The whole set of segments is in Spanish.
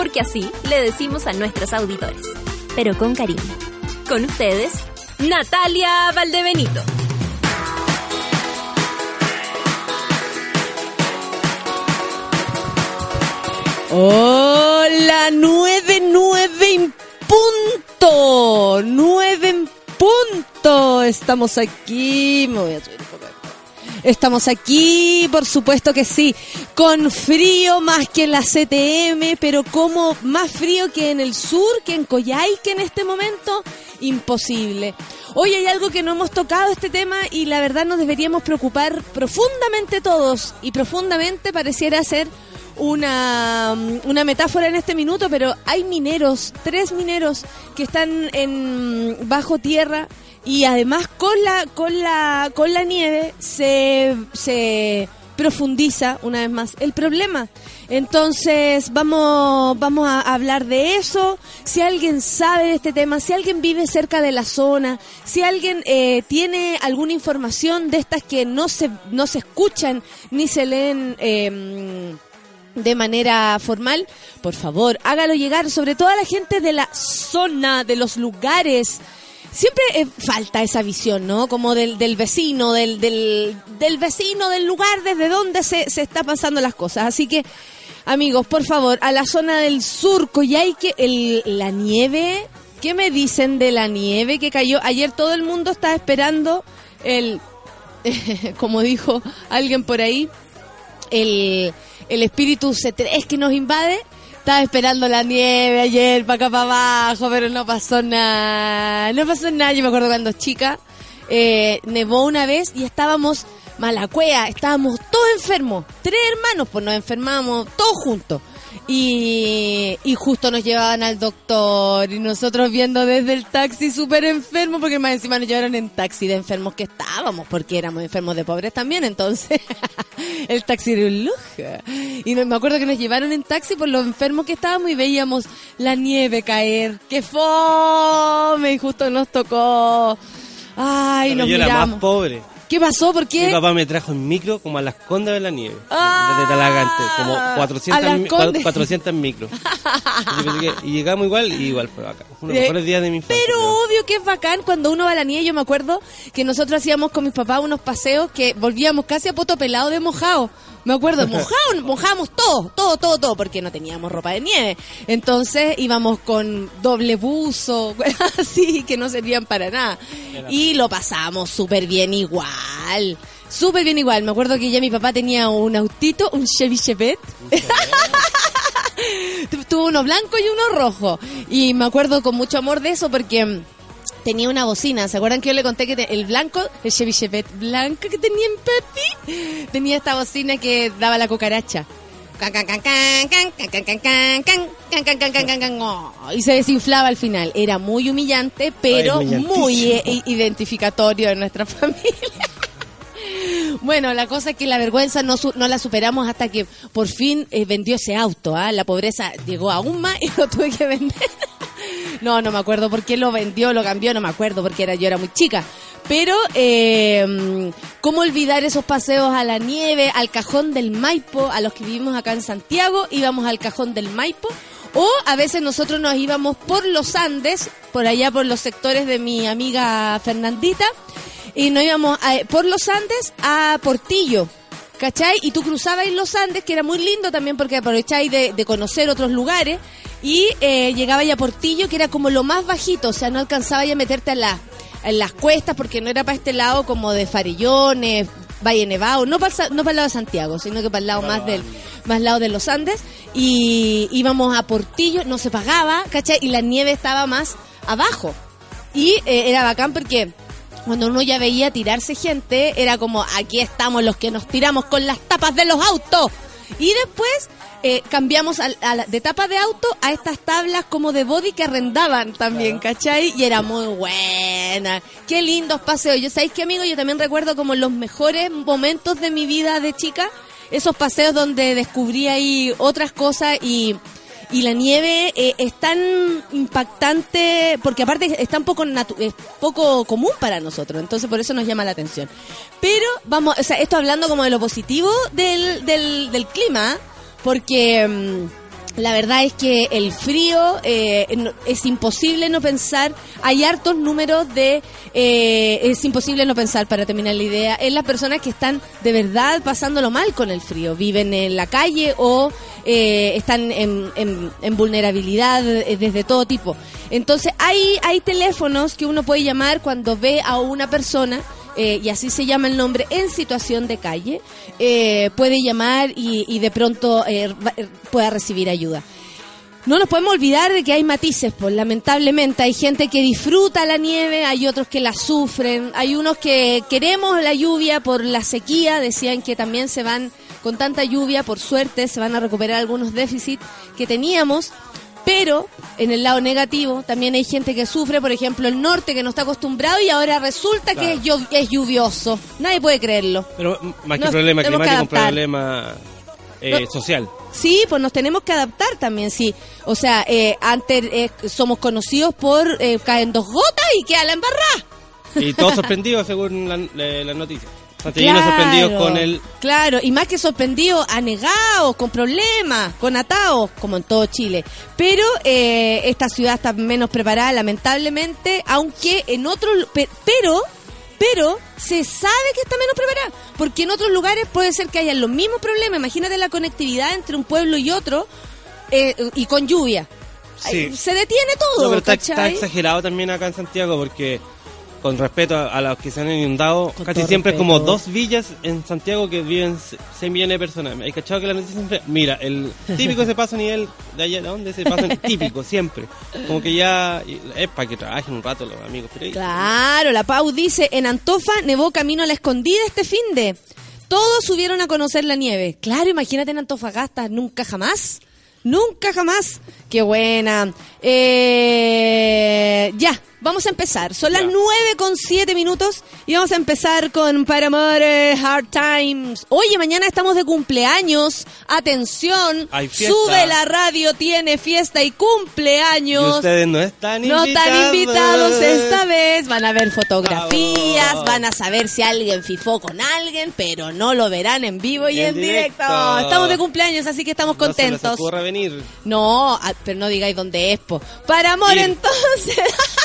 Porque así le decimos a nuestros auditores. Pero con cariño. Con ustedes, Natalia Valdebenito. Hola, nueve, nueve en punto. Nueve en punto. Estamos aquí. Me voy a subir un poco. Estamos aquí, por supuesto que sí, con frío más que en la CTM, pero como más frío que en el sur, que en Coyhaique en este momento, imposible. Hoy hay algo que no hemos tocado este tema y la verdad nos deberíamos preocupar profundamente todos y profundamente pareciera ser una, una metáfora en este minuto, pero hay mineros, tres mineros que están en bajo tierra y además con la con la con la nieve se se profundiza una vez más el problema. Entonces vamos vamos a hablar de eso. Si alguien sabe de este tema, si alguien vive cerca de la zona, si alguien eh, tiene alguna información de estas que no se no se escuchan ni se leen. Eh, de manera formal, por favor, hágalo llegar, sobre todo a la gente de la zona, de los lugares. Siempre eh, falta esa visión, ¿no? Como del, del vecino, del, del, del, vecino, del lugar desde donde se, se está pasando las cosas. Así que, amigos, por favor, a la zona del surco, y hay que el, la nieve, ¿qué me dicen de la nieve que cayó? Ayer todo el mundo estaba esperando el, como dijo alguien por ahí, el el espíritu C3 que nos invade. Estaba esperando la nieve ayer para acá para abajo, pero no pasó nada. No pasó nada. Yo me acuerdo cuando chica eh, nevó una vez y estábamos malacuea, estábamos todos enfermos. Tres hermanos, pues nos enfermamos todos juntos. Y, y, justo nos llevaban al doctor y nosotros viendo desde el taxi súper enfermos porque más encima nos llevaron en taxi de enfermos que estábamos porque éramos enfermos de pobres también entonces el taxi era un lujo y me acuerdo que nos llevaron en taxi por los enfermos que estábamos y veíamos la nieve caer ¡qué fome! y justo nos tocó ay Pero nos yo miramos era más pobre. ¿Qué pasó? ¿por qué? Mi papá me trajo en micro como a las condas de la nieve. Ah, desde Talagante. Como a 400, Las mi- Condes. 400 micros. Y, llegamos igual y igual fue acá. Uno de los mejores días de mi infancia. Pero creo. obvio que es bacán cuando uno va a la nieve. Yo me acuerdo que nosotros hacíamos con mis papás unos paseos que volvíamos casi a poto pelado de mojado. Me acuerdo, mojábamos todo, todo, todo, todo, porque no teníamos ropa de nieve. Entonces íbamos con doble buzo, así, que no servían para nada. Y lo pasamos súper bien igual. Súper bien igual. Me acuerdo que ya mi papá tenía un autito, un Chevy Chevette. Tuvo uno blanco y uno rojo. Y me acuerdo con mucho amor de eso porque tenía una bocina. ¿Se acuerdan que yo le conté que el blanco, el Chevy Chevette blanco que tenía en Pepi, tenía esta bocina que daba la cucaracha? Y se desinflaba al final. Era muy humillante, pero Ay, muy identificatorio de nuestra familia. Bueno, la cosa es que la vergüenza no, no la superamos hasta que por fin vendió ese auto. ¿ah? La pobreza llegó aún más y lo tuve que vender. No, no me acuerdo por qué lo vendió, lo cambió, no me acuerdo porque era, yo era muy chica. Pero, eh, ¿cómo olvidar esos paseos a la nieve, al cajón del Maipo, a los que vivimos acá en Santiago? Íbamos al cajón del Maipo. O a veces nosotros nos íbamos por los Andes, por allá por los sectores de mi amiga Fernandita, y nos íbamos a- por los Andes a Portillo. ¿Cachai? Y tú cruzabas en los Andes, que era muy lindo también porque aprovecháis de, conocer otros lugares. Y eh, llegaba ya a Portillo, que era como lo más bajito, o sea, no alcanzaba ya a meterte la, en las cuestas porque no era para este lado como de Farellones, Valle Nevado, no para, no para el lado de Santiago, sino que para el lado más del más lado de los Andes. Y íbamos a Portillo, no se pagaba, ¿cachai? Y la nieve estaba más abajo. Y eh, era bacán porque cuando uno ya veía tirarse gente, era como, aquí estamos los que nos tiramos con las tapas de los autos. Y después eh, cambiamos al- a la- de tapa de auto a estas tablas como de body que arrendaban también, ¿cachai? Y era muy buena. Qué lindos paseos. Yo, ¿sabéis qué, amigo? Yo también recuerdo como los mejores momentos de mi vida de chica. Esos paseos donde descubrí ahí otras cosas y, y la nieve eh, es tan impactante porque aparte es tan poco natu- es poco común para nosotros entonces por eso nos llama la atención. Pero vamos o sea esto hablando como de lo positivo del, del, del clima porque mm, la verdad es que el frío eh, es imposible no pensar hay hartos números de eh, es imposible no pensar para terminar la idea en las personas que están de verdad pasándolo mal con el frío. Viven en la calle o eh, están en, en- en vulnerabilidad eh, desde todo tipo. Entonces hay hay teléfonos que uno puede llamar cuando ve a una persona eh, y así se llama el nombre, en situación de calle, eh, puede llamar y, de pronto eh, pueda recibir ayuda. No nos podemos olvidar de que hay matices, pues lamentablemente hay gente que disfruta la nieve, hay otros que la sufren, hay unos que queremos la lluvia por la sequía, decían que también se van con tanta lluvia, por suerte, se van a recuperar algunos déficits que teníamos, pero en el lado negativo también hay gente que sufre, por ejemplo, el norte que no está acostumbrado y ahora resulta que es, es lluvioso. Nadie puede creerlo. Pero más que Nos problema climático, un adaptar. problema eh, social. Sí, pues nos tenemos que adaptar también, sí. O sea, eh, antes eh, somos conocidos por eh, caen dos gotas y queda la embarrada. Y todos sorprendidos según la, la- las noticias. Santiaguinos sorprendidos con el... Claro, y más que sorprendidos, anegados, con problemas, con atados, como en todo Chile. Pero eh, esta ciudad está menos preparada, lamentablemente, aunque en otros... Pero, pero se sabe que está menos preparada, porque en otros lugares puede ser que haya los mismos problemas. Imagínate la conectividad entre un pueblo y otro, eh, y con lluvia. Sí. Se detiene todo, No, pero está, exagerado también acá en Santiago porque con respeto a, a los que se han inundado, Con casi siempre es como dos villas en Santiago que viven 6 millones de personas. ¿Hay cachado que la noticia siempre? Mira, el típico ese paso a nivel de allá, ¿de dónde? Ese paso típico, siempre. Como que ya es para que trabajen un rato los amigos periodistas. Claro, la Pau dice, en Antofa nevó camino a la escondida este fin de. Todos subieron a conocer la nieve. Claro, imagínate en Antofagasta, nunca jamás. Nunca jamás. Qué buena. Eh, ya, vamos a empezar. Son las Ya. nueve con siete minutos y vamos a empezar con Paramore Hard Times. Oye, mañana estamos de cumpleaños. Atención, sube la radio, tiene fiesta y Y cumpleaños. ustedes no están No invitados. están invitados esta vez. Van a ver fotografías, Bravo. van a saber si alguien fifó con alguien, pero no lo verán en vivo y, Y en en directo. directo. Estamos de cumpleaños, así que estamos No se les contentos. venir. No, ah, pero no digáis dónde es, po. Para amor, Ir. entonces.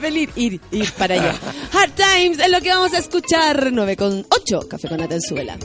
Venir, ir, ir para allá. Hard Times es lo que vamos a escuchar. 9 con 8, Café con Atenzuela.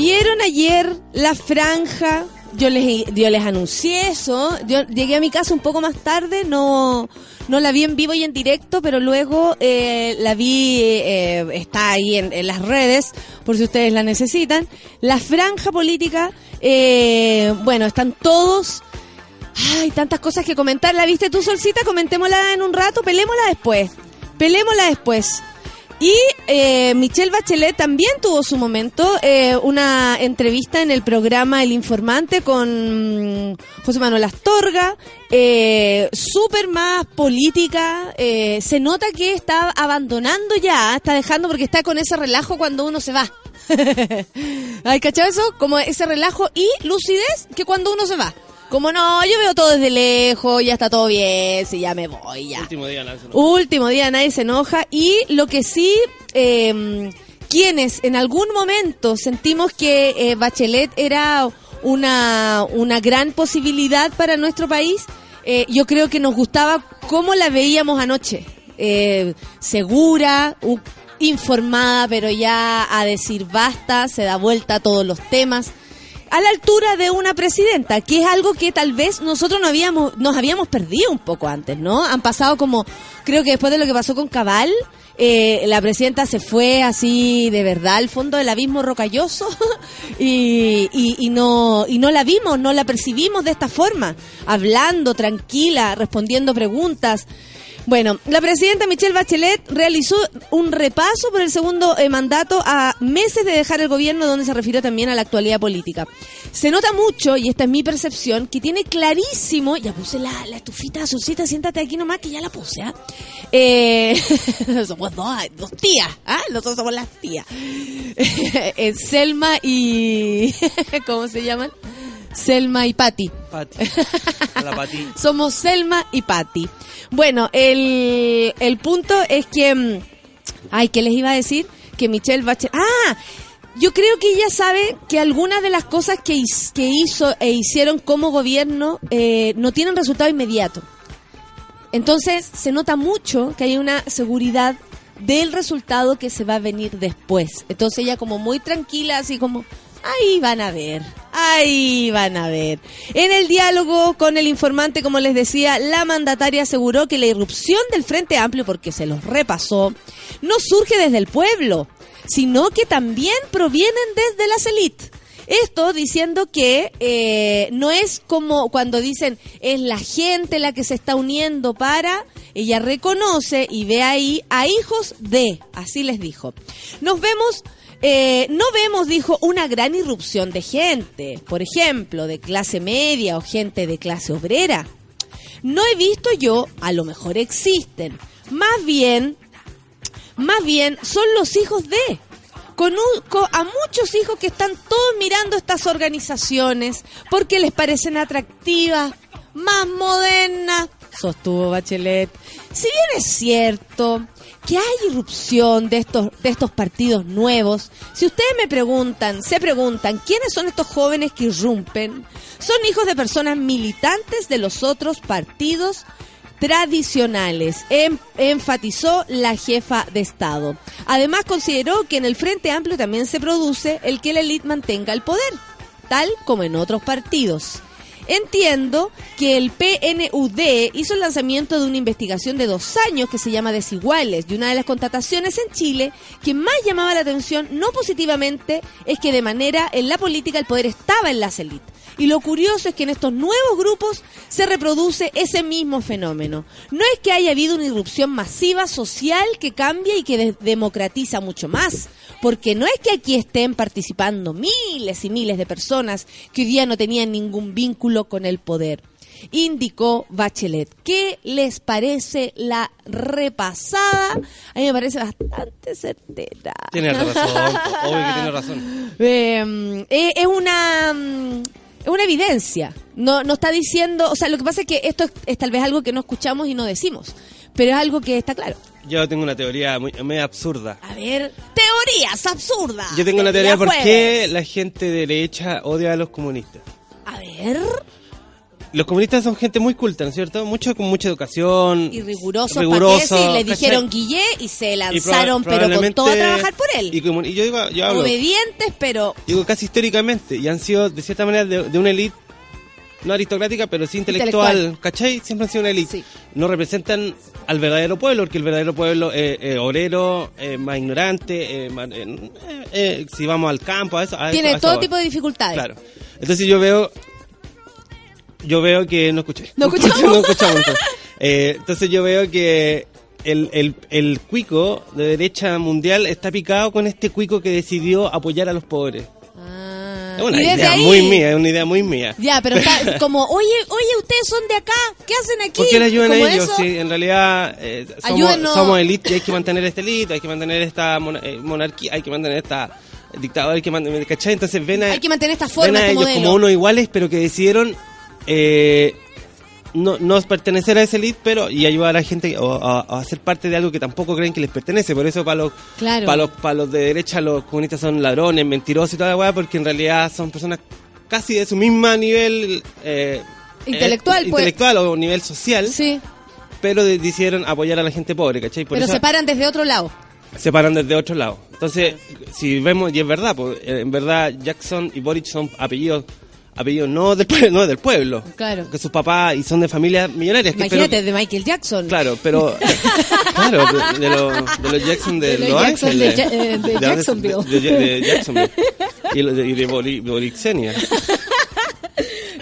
¿Vieron ayer la franja? Yo les, yo les anuncié eso. Yo llegué a mi casa un poco más tarde, no, no la vi en vivo y en directo, pero luego eh, la vi, eh, está ahí en, las redes, por si ustedes la necesitan. La franja política, eh, bueno, están todos... Ay, tantas cosas que comentar. ¿La viste tú, Solcita? Comentémosla en un rato, pelémosla después. Pelémosla después. Y eh, Michelle Bachelet también tuvo su momento, eh, una entrevista en el programa El Informante con mm, José Manuel Astorga, eh, súper más política, eh, se nota que está abandonando ya, está dejando porque está con ese relajo cuando uno se va. ¿Hay cachado eso? Como ese relajo y lucidez que cuando uno se va. Como no, yo veo todo desde lejos, ya está todo bien, si ya me voy, ya. Último día, Nancy, no. Último día, nadie se enoja. Y lo que sí, eh, quienes en algún momento sentimos que eh, Bachelet era una, una gran posibilidad para nuestro país, eh, yo creo que nos gustaba cómo la veíamos anoche. Eh, segura, informada, pero ya a decir basta, se da vuelta a todos los temas a la altura de una presidenta, que es algo que tal vez nosotros no habíamos, nos habíamos perdido un poco antes, ¿no? Han pasado como, creo que después de lo que pasó con Cabal, eh, la presidenta se fue así de verdad al fondo del abismo rocalloso y, y, y no, y no la vimos, no la percibimos de esta forma, hablando tranquila, respondiendo preguntas. Bueno, la presidenta Michelle Bachelet realizó un repaso por el segundo eh, mandato a meses de dejar el gobierno, donde se refirió también a la actualidad política. Se nota mucho, y esta es mi percepción, que tiene clarísimo, ya puse la, estufita, Azulcita, siéntate aquí nomás, que ya la puse, ¿ah? Eh, somos dos, dos tías, ¿ah? Nosotros somos las tías. Eh, Selma y... ¿Cómo se llaman? Selma y Patti. Pati. La Pati. Somos Selma y Patty. Bueno, el, el punto es que... mm, Ay, ¿qué les iba a decir? Que Michelle Bachelet... ¡Ah! Yo creo que ella sabe que algunas de las cosas que, his- que hizo e hicieron como gobierno eh, no tienen resultado inmediato. Entonces se nota mucho que hay una seguridad del resultado que se va a venir después. Entonces ella como muy tranquila, así como, ahí van a ver, ahí van a ver. En el diálogo con el informante, como les decía, la mandataria aseguró que la irrupción del Frente Amplio, porque se los repasó, no surge desde el pueblo, sino que también provienen desde las élites. Esto diciendo que eh, no es como cuando dicen es la gente la que se está uniendo para, ella reconoce y ve ahí a hijos de, así les dijo. Nos vemos, eh, no vemos, dijo, una gran irrupción de gente, por ejemplo, de clase media o gente de clase obrera. No he visto yo, a lo mejor existen, más bien más bien son los hijos de. Conozco a muchos hijos que están todos mirando estas organizaciones porque les parecen atractivas, más modernas, sostuvo Bachelet. Si bien es cierto que hay irrupción de estos, de estos partidos nuevos, si ustedes me preguntan, se preguntan, ¿quiénes son estos jóvenes que irrumpen? Son hijos de personas militantes de los otros partidos tradicionales, em- enfatizó la jefa de Estado. Además consideró que en el Frente Amplio también se produce el que la élite mantenga el poder, tal como en otros partidos. Entiendo que el PNUD hizo el lanzamiento de una investigación de dos años que se llama Desiguales y una de las contrataciones en Chile que más llamaba la atención no positivamente es que de manera en la política el poder estaba en las élites. Y lo curioso es que en estos nuevos grupos se reproduce ese mismo fenómeno. No es que haya habido una irrupción masiva social que cambia y que de- democratiza mucho más, porque no es que aquí estén participando miles y miles de personas que hoy día no tenían ningún vínculo con el poder. Indicó Bachelet. ¿Qué les parece la repasada? A mí me parece bastante certera. Tiene razón, obvio que tiene razón. Eh, eh, es una mm, es una evidencia. No, no está diciendo, o sea, lo que pasa es que esto es, es tal vez algo que no escuchamos y no decimos, pero es algo que está claro. Yo tengo una teoría muy, muy absurda. A ver, teorías absurdas. Yo tengo una teoría por qué la gente de derecha odia a los comunistas. A ver, los comunistas son gente muy culta, ¿no es cierto? Mucho con mucha educación. Y rigurosos, riguroso. Sí, le ¿cachai? dijeron Guillé y se Y lanzaron, proba- pero con todo a trabajar por él. Y, como- y yo digo, yo hablo, Obedientes, pero digo casi históricamente, y han sido de cierta manera de, de una élite, no aristocrática, pero sí intelectual, Intelectual. ¿cachai? Siempre han sido una élite. Sí. No representan al verdadero pueblo, porque el verdadero pueblo es eh, obrero, eh, más ignorante, eh, más- eh, eh, si vamos al campo, a eso, a tiene eso todo tipo de dificultades. Claro. Entonces yo veo. Yo veo que. No escuché. ¿No escuchamos? no escuchamos, entonces. Eh, entonces yo veo que el, el, el cuico de derecha mundial está picado con este cuico que decidió apoyar a los pobres. Ah, Es una idea ahí- muy mía, es una idea muy mía. Ya, pero está como, oye, oye, ustedes son de acá, ¿qué hacen aquí? ¿Por qué le ayudan a ellos? eso. Si en realidad eh, somos, somos élite y hay que mantener esta élite, hay que mantener esta eh, monarquía, hay que mantener esta dictadura, hay que mantener, ¿cachai? Entonces ven a, Hay que mantener esta ven forma, a este ellos modelo. como unos iguales, pero que decidieron eh, no, no pertenecer a esa élite, pero y ayudar a la gente o, a, a ser parte de algo que tampoco creen que les pertenece. Por eso para los, Claro. para los, para los de derecha los comunistas son ladrones, mentirosos y toda la weá, porque en realidad son personas casi de su misma nivel eh, Intelectual, eh, pues. intelectual o nivel social Sí, pero de- decidieron apoyar a la gente pobre, ¿cachai? Por pero eso se paran desde otro lado. se paran desde otro lado. Entonces, si vemos, y es verdad, pues, en verdad Jackson y Boric son apellidos apellidos no del, pue- no del pueblo. Claro. Que sus papás y son de familias millonarias. Que Imagínate, espero- de Michael Jackson. Claro, pero. claro, de, de los, de los Jackson de, De los Jackson de Ángeles. Ja- eh, de Jacksonville. De, de- de Jacksonville. Y, de, y de Bori- Borixenia.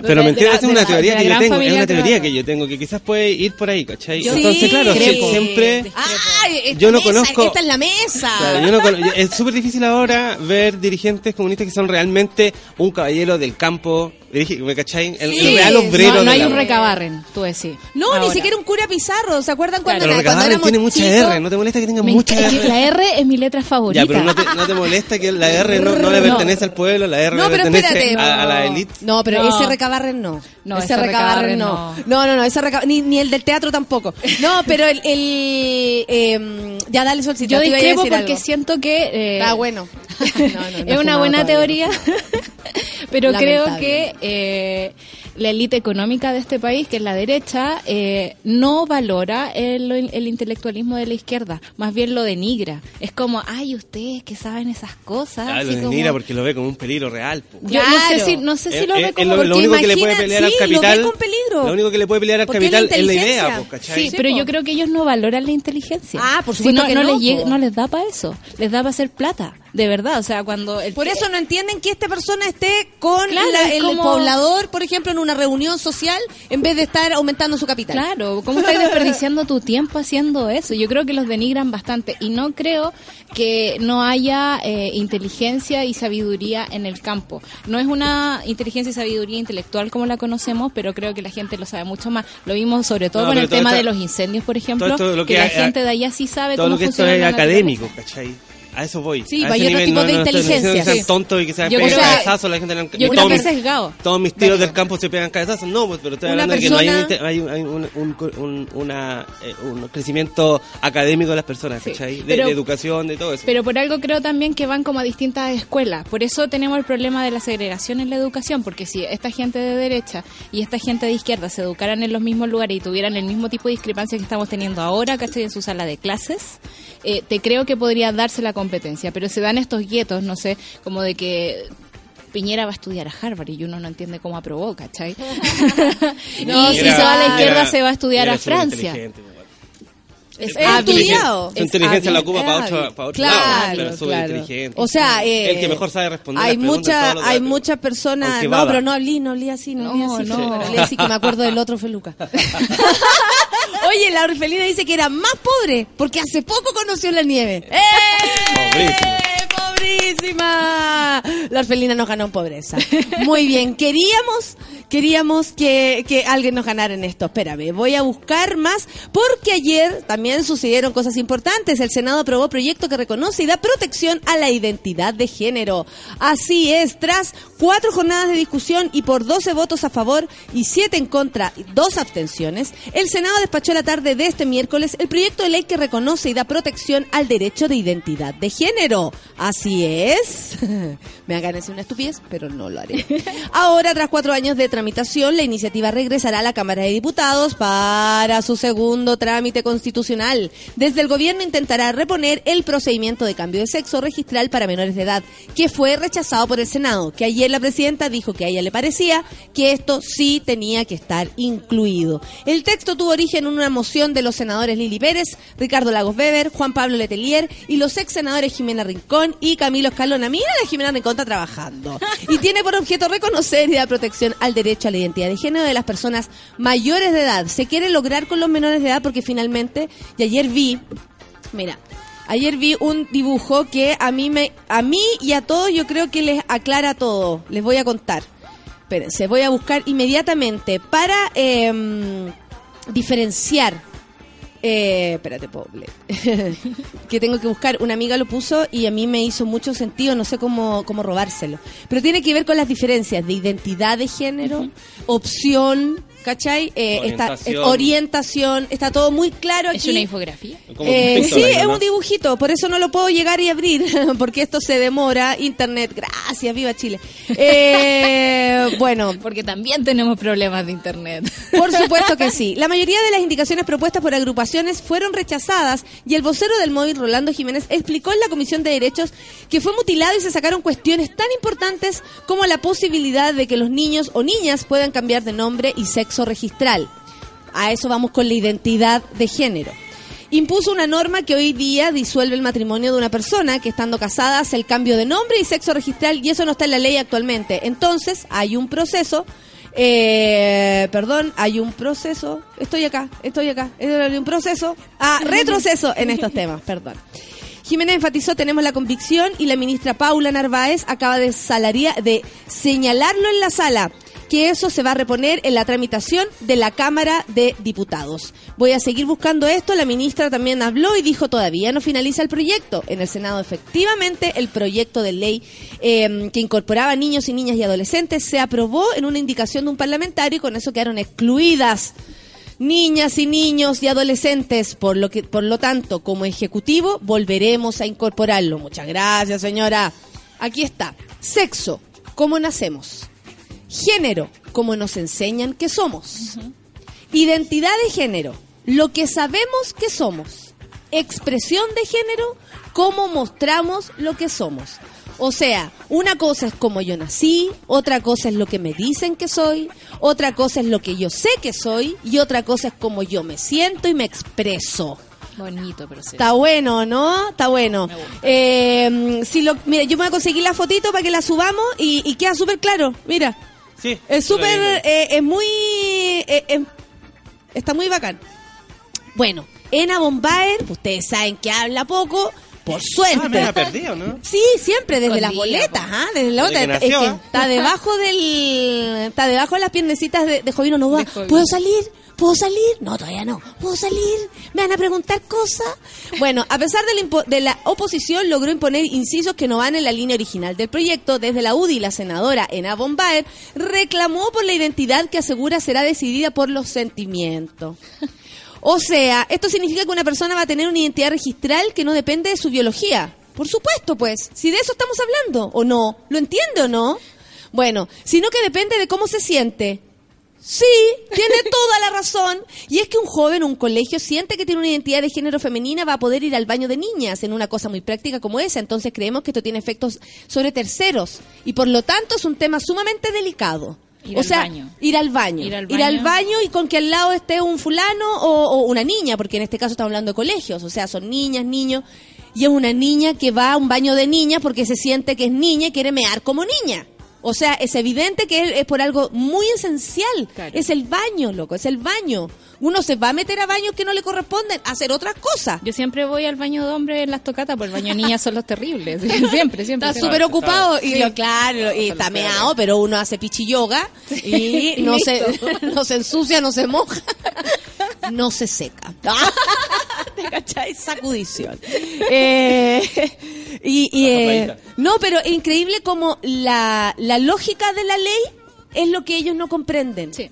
Pero me entiendes, de es una teoría que yo tengo, es familia una teoría Trujillo. que yo tengo, que quizás puede ir por ahí, ¿cachai? Yo- Entonces, Sí, claro, creo siempre... ¡Ay! esta Yo no mesa, conozco- Esta es la mesa. Claro, yo no cono- es súper difícil ahora ver dirigentes comunistas que son realmente un caballero del campo, dirige- ¿me cachai? El, Sí. el real obrero. No, hay un recabarren, tú decís. No, ni siquiera un cura pizarro. ¿Se acuerdan cuando, Recabarren éramos tiene mucha chicos? R, ¿no te molesta que tenga Me mucha que R? la R es mi letra favorita. Ya, pero no te, no te molesta que la R no, no le No. pertenece al pueblo, la R No, le pero pertenece espérate. a, a la élite. No, pero No. ese recabarren no. No, ese, ese recabarren recabarren no. no. No, no, no, ese reca- ni, ni el del teatro tampoco. No, pero el... el eh, ya dale solcito. Yo discrepo porque algo. siento que... eh, Ah, bueno. No, no, no he es una buena teoría, pero creo Lamentable. Que eh, la élite económica de este país, que es la derecha, eh, no valora el, el intelectualismo de la izquierda, más bien lo denigra. Es como, ay, ustedes que saben esas cosas. Lo como- denigra porque lo ve como un peligro real. Yo no sé si, no sé si Es- lo es- ve como... lo, único que le puede pelear al sí, ve capital. peligro. Lo único que le puede pelear al Porque es la capital es la idea. Sí, Sí, pero po. yo creo que ellos no valoran la inteligencia. Ah, por Si supuesto no, que no no, les llega- no les da para eso. Les da para hacer plata, de verdad. O sea, cuando... El Por eso no entienden que esta persona esté con Claro, la- es el como- poblador, por ejemplo, en una reunión social, en vez de estar aumentando su capital. Claro, ¿cómo estás desperdiciando tu tiempo haciendo eso? Yo creo que los denigran bastante y no creo que no haya eh, inteligencia y sabiduría en el campo. No es una inteligencia y sabiduría intelectual como la conocemos, pero creo que la gente lo sabe mucho más. Lo vimos sobre todo No, con el todo tema esto- de los incendios, por ejemplo, todo esto lo que, que la gente de allá sí sabe Todo cómo lo que esto funciona es la académico. ¿cachai? A eso voy. Sí, a hay ese otros nivel, tipos no, de no inteligencia. que sean tontos y que se Yo creo que- cabezazos, la gente le- yo creo todos que mis- sesgado. Todos mis tíos del campo se pegan cabezazos, no, pues, pero estoy hablando de que no hay, un, hay un, un, un- un- una, eh, un crecimiento académico de las personas, Sí. ¿cachai? De, Pero- de educación, de todo eso. Pero por algo creo también que van como a distintas escuelas. Por eso tenemos el problema de la segregación en la educación, porque si esta gente de derecha y esta gente de izquierda se educaran en los mismos lugares y tuvieran el mismo tipo de discrepancia que estamos teniendo ahora, ¿cachai? En su sala de clases, eh, te creo que podría darse la competencia. Pero se dan estos guetos, no sé, como de que... Piñera va a estudiar a Harvard y uno no entiende cómo aprobó, ¿cachai? No, y sí, si toda la izquierda se va a estudiar a Francia. Es Es hábil. estudiado. Su Es inteligencia la ocupa para otro, para otro Claro, lado, pero súper claro. inteligente. O sea, eh, el que mejor sabe responder Hay las preguntas mucha, en todos los hay muchas personas. No, pero no hablé, no hablé así, no, No, hablé así. no. Hablé así que me acuerdo del otro Feluca. Oye, la Orfelina dice que era más pobre porque hace poco conoció la nieve. ¡Eh! ¡Pobrísima! La Orfelina nos ganó en pobreza. Muy bien, queríamos, queríamos que, que alguien nos ganara en esto. Espérame, voy a buscar más porque ayer también sucedieron cosas importantes. El Senado aprobó proyecto que reconoce y da protección a la identidad de género. Así es, tras cuatro jornadas de discusión y por 12 votos a favor y 7 en contra y dos abstenciones, el Senado despachó la tarde de este miércoles el proyecto de ley que reconoce y da protección al derecho de identidad de género. Así Así es. Me hagan decir una estupidez, pero no lo haré. Ahora, tras cuatro años de tramitación, la iniciativa regresará a la Cámara de Diputados para su segundo trámite constitucional. Desde el gobierno intentará reponer el procedimiento de cambio de sexo registral para menores de edad, que fue rechazado por el Senado, que ayer la presidenta dijo que a ella le parecía que esto sí tenía que estar incluido. El texto tuvo origen en una moción de los senadores Lili Pérez, Ricardo Lagos Weber, Juan Pablo Letelier y los ex senadores Jimena Rincón y Camilo Escalona. Mira, la Jimena Rincón está trabajando. Y tiene por objeto reconocer y dar protección al derecho a la identidad de género de las personas mayores de edad. Se quiere lograr con los menores de edad porque finalmente, y ayer vi, mira, ayer vi un dibujo que a mí me, a mí y a todos yo creo que les aclara todo. Les voy a contar. Espérense, voy a buscar inmediatamente para em, diferenciar. Eh, espérate, pobre. que tengo que buscar. Una amiga lo puso y a mí me hizo mucho sentido, no sé cómo, cómo robárselo. Pero tiene que ver con las diferencias de identidad de género, opción, ¿cachai? Eh, Orientación. eh, orientación, está todo muy claro aquí. ¿Es una infografía? Eh, sí, es un dibujito, por eso no lo puedo llegar y abrir, porque esto se demora. Internet, gracias, viva Chile. Eh, bueno, Porque también tenemos problemas de internet. por supuesto que sí. La mayoría de las indicaciones propuestas por agrupaciones fueron rechazadas y el vocero del móvil, Rolando Jiménez, explicó en la Comisión de Derechos que fue mutilado y se sacaron cuestiones tan importantes como la posibilidad de que los niños o niñas puedan cambiar de nombre y sexo registral. A eso vamos con la identidad de género. Impuso una norma que hoy día disuelve el matrimonio de una persona que estando casada hace el cambio de nombre y sexo registral y eso no está en la ley actualmente. Entonces hay un proceso, eh, perdón, hay un proceso, estoy acá, estoy acá, hay un proceso, ah, retroceso en estos temas, perdón. Jiménez enfatizó, tenemos la convicción y la ministra Paula Narváez acaba de, salaría, de señalarlo en la sala, que eso se va a reponer en la tramitación de la Cámara de Diputados. Voy a seguir buscando esto, la ministra también habló y dijo todavía no finaliza el proyecto. En el Senado efectivamente el proyecto de ley eh, que incorporaba niños y niñas y adolescentes se aprobó en una indicación de un parlamentario y con eso quedaron excluidas niñas y niños y adolescentes. Por lo que, por lo tanto, como ejecutivo, volveremos a incorporarlo. Muchas gracias, señora. Aquí está. Sexo, cómo nacemos. Género, cómo nos enseñan que somos. Identidad de género, lo que sabemos que somos. Expresión de género, cómo mostramos lo que somos. O sea, una cosa es como yo nací, otra cosa es lo que me dicen que soy, otra cosa es lo que yo sé que soy y otra cosa es cómo yo me siento y me expreso. Bonito, pero sí. Está bueno, ¿no? Está bueno. Eh, si lo, mira, yo me voy a conseguir la fotito para que la subamos y, y queda súper claro. Mira, Sí. es súper, eh, es muy, eh, eh, está muy bacán. Bueno, Ena Bombaer, ustedes saben que habla poco, por suerte. Ah, me la perdí, ¿o no? Sí, siempre, desde las boletas. ¿ah? Desde la otra. Es que ¿ah? está debajo del. Está debajo de las piernecitas de, de Jovino Novoa. ¿Puedo salir? ¿Puedo salir? No, todavía no. ¿Puedo salir? ¿Me van a preguntar cosas? Bueno, a pesar de la, impo- de la oposición, logró imponer incisos que no van en la línea original del proyecto. Desde la UDI, la senadora Ena Bombaer reclamó por la identidad que asegura será decidida por los sentimientos. O sea, esto significa que una persona va a tener una identidad registral que no depende de su biología. Por supuesto, pues. Si de eso estamos hablando, ¿o no? ¿Lo entiende o no? Bueno, sino que depende de cómo se siente. Sí, tiene toda la razón. Y es que un joven, un colegio, siente que tiene una identidad de género femenina, va a poder ir al baño de niñas en una cosa muy práctica como esa. Entonces creemos que esto tiene efectos sobre terceros. Y por lo tanto es un tema sumamente delicado. Ir o al sea, baño. ir al baño. Ir al Ir al baño. y con que al lado esté un fulano o, o una niña, porque en este caso estamos hablando de colegios, o sea, son niñas, niños, y es una niña que va a un baño de niñas porque se siente que es niña y quiere mear como niña. O sea, es evidente que es, es por algo muy esencial. Claro. Es el baño, loco, es el baño. Uno se va a meter a baños que no le corresponden, a hacer otras cosas. Yo siempre voy al baño de hombre en las tocatas, porque el baño de niñas son los terribles. Siempre, siempre. Está súper ocupado y Sí. claro, y está meado, pero uno hace pichi yoga y no se, no se ensucia, no se moja, no se seca. ¿Te cachai? Sacudición. Eh, y, y, eh, no, pero es increíble como la, la lógica de la ley es lo que ellos no comprenden. Sí.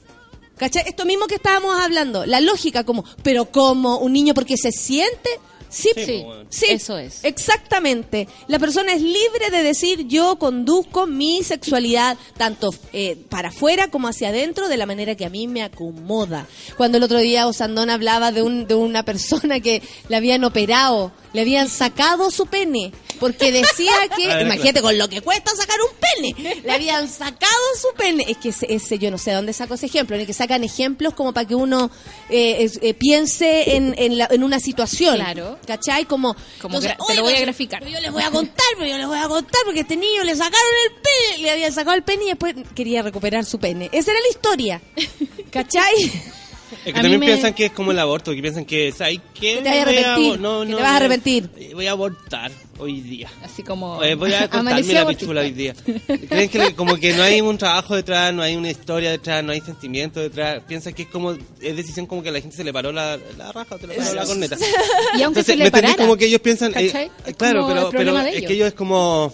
¿Cachai? Esto mismo que estábamos hablando, la lógica como, pero como un niño porque se siente, Sí, Sí, Sí, pues, bueno. Sí, eso es. Exactamente. La persona es libre de decir yo conduzco mi sexualidad tanto eh, para afuera como hacia adentro de la manera que a mí me acomoda. Cuando el otro día Osandón hablaba de, un, de una persona que le habían operado, le habían sacado su pene, porque decía que, ver, imagínate con lo que cuesta sacar un pene, le habían sacado su pene. Es que ese, ese- yo no sé dónde saco ese ejemplo, en el que sacan ejemplos como para que uno eh, eh, piense en, en, la- en una situación. Claro. ¿Cachai? Como, Como te lo voy a graficar. pero yo les voy a contar, pero yo les voy a contar porque a este niño le sacaron el pene, le habían sacado el pene y después quería recuperar su pene. Esa era la historia. ¿Cachai? Es que A también me- piensan que es como el aborto, que piensan que ¿sabes qué? Que te arrepentir, no, que no, te vas a arrepentir. eh, Voy a abortar hoy día. Así como... Eh, voy a contarme la pichula hoy día. Creen que como que no hay un trabajo detrás, no hay una historia detrás, no hay sentimiento detrás. Piensan que es como, es decisión como que a la gente se le paró la, la raja o se le paró la corneta. Y aunque se ¿me le parara. como que ellos piensan, eh. Es claro, pero, pero es ellos. que ellos es como,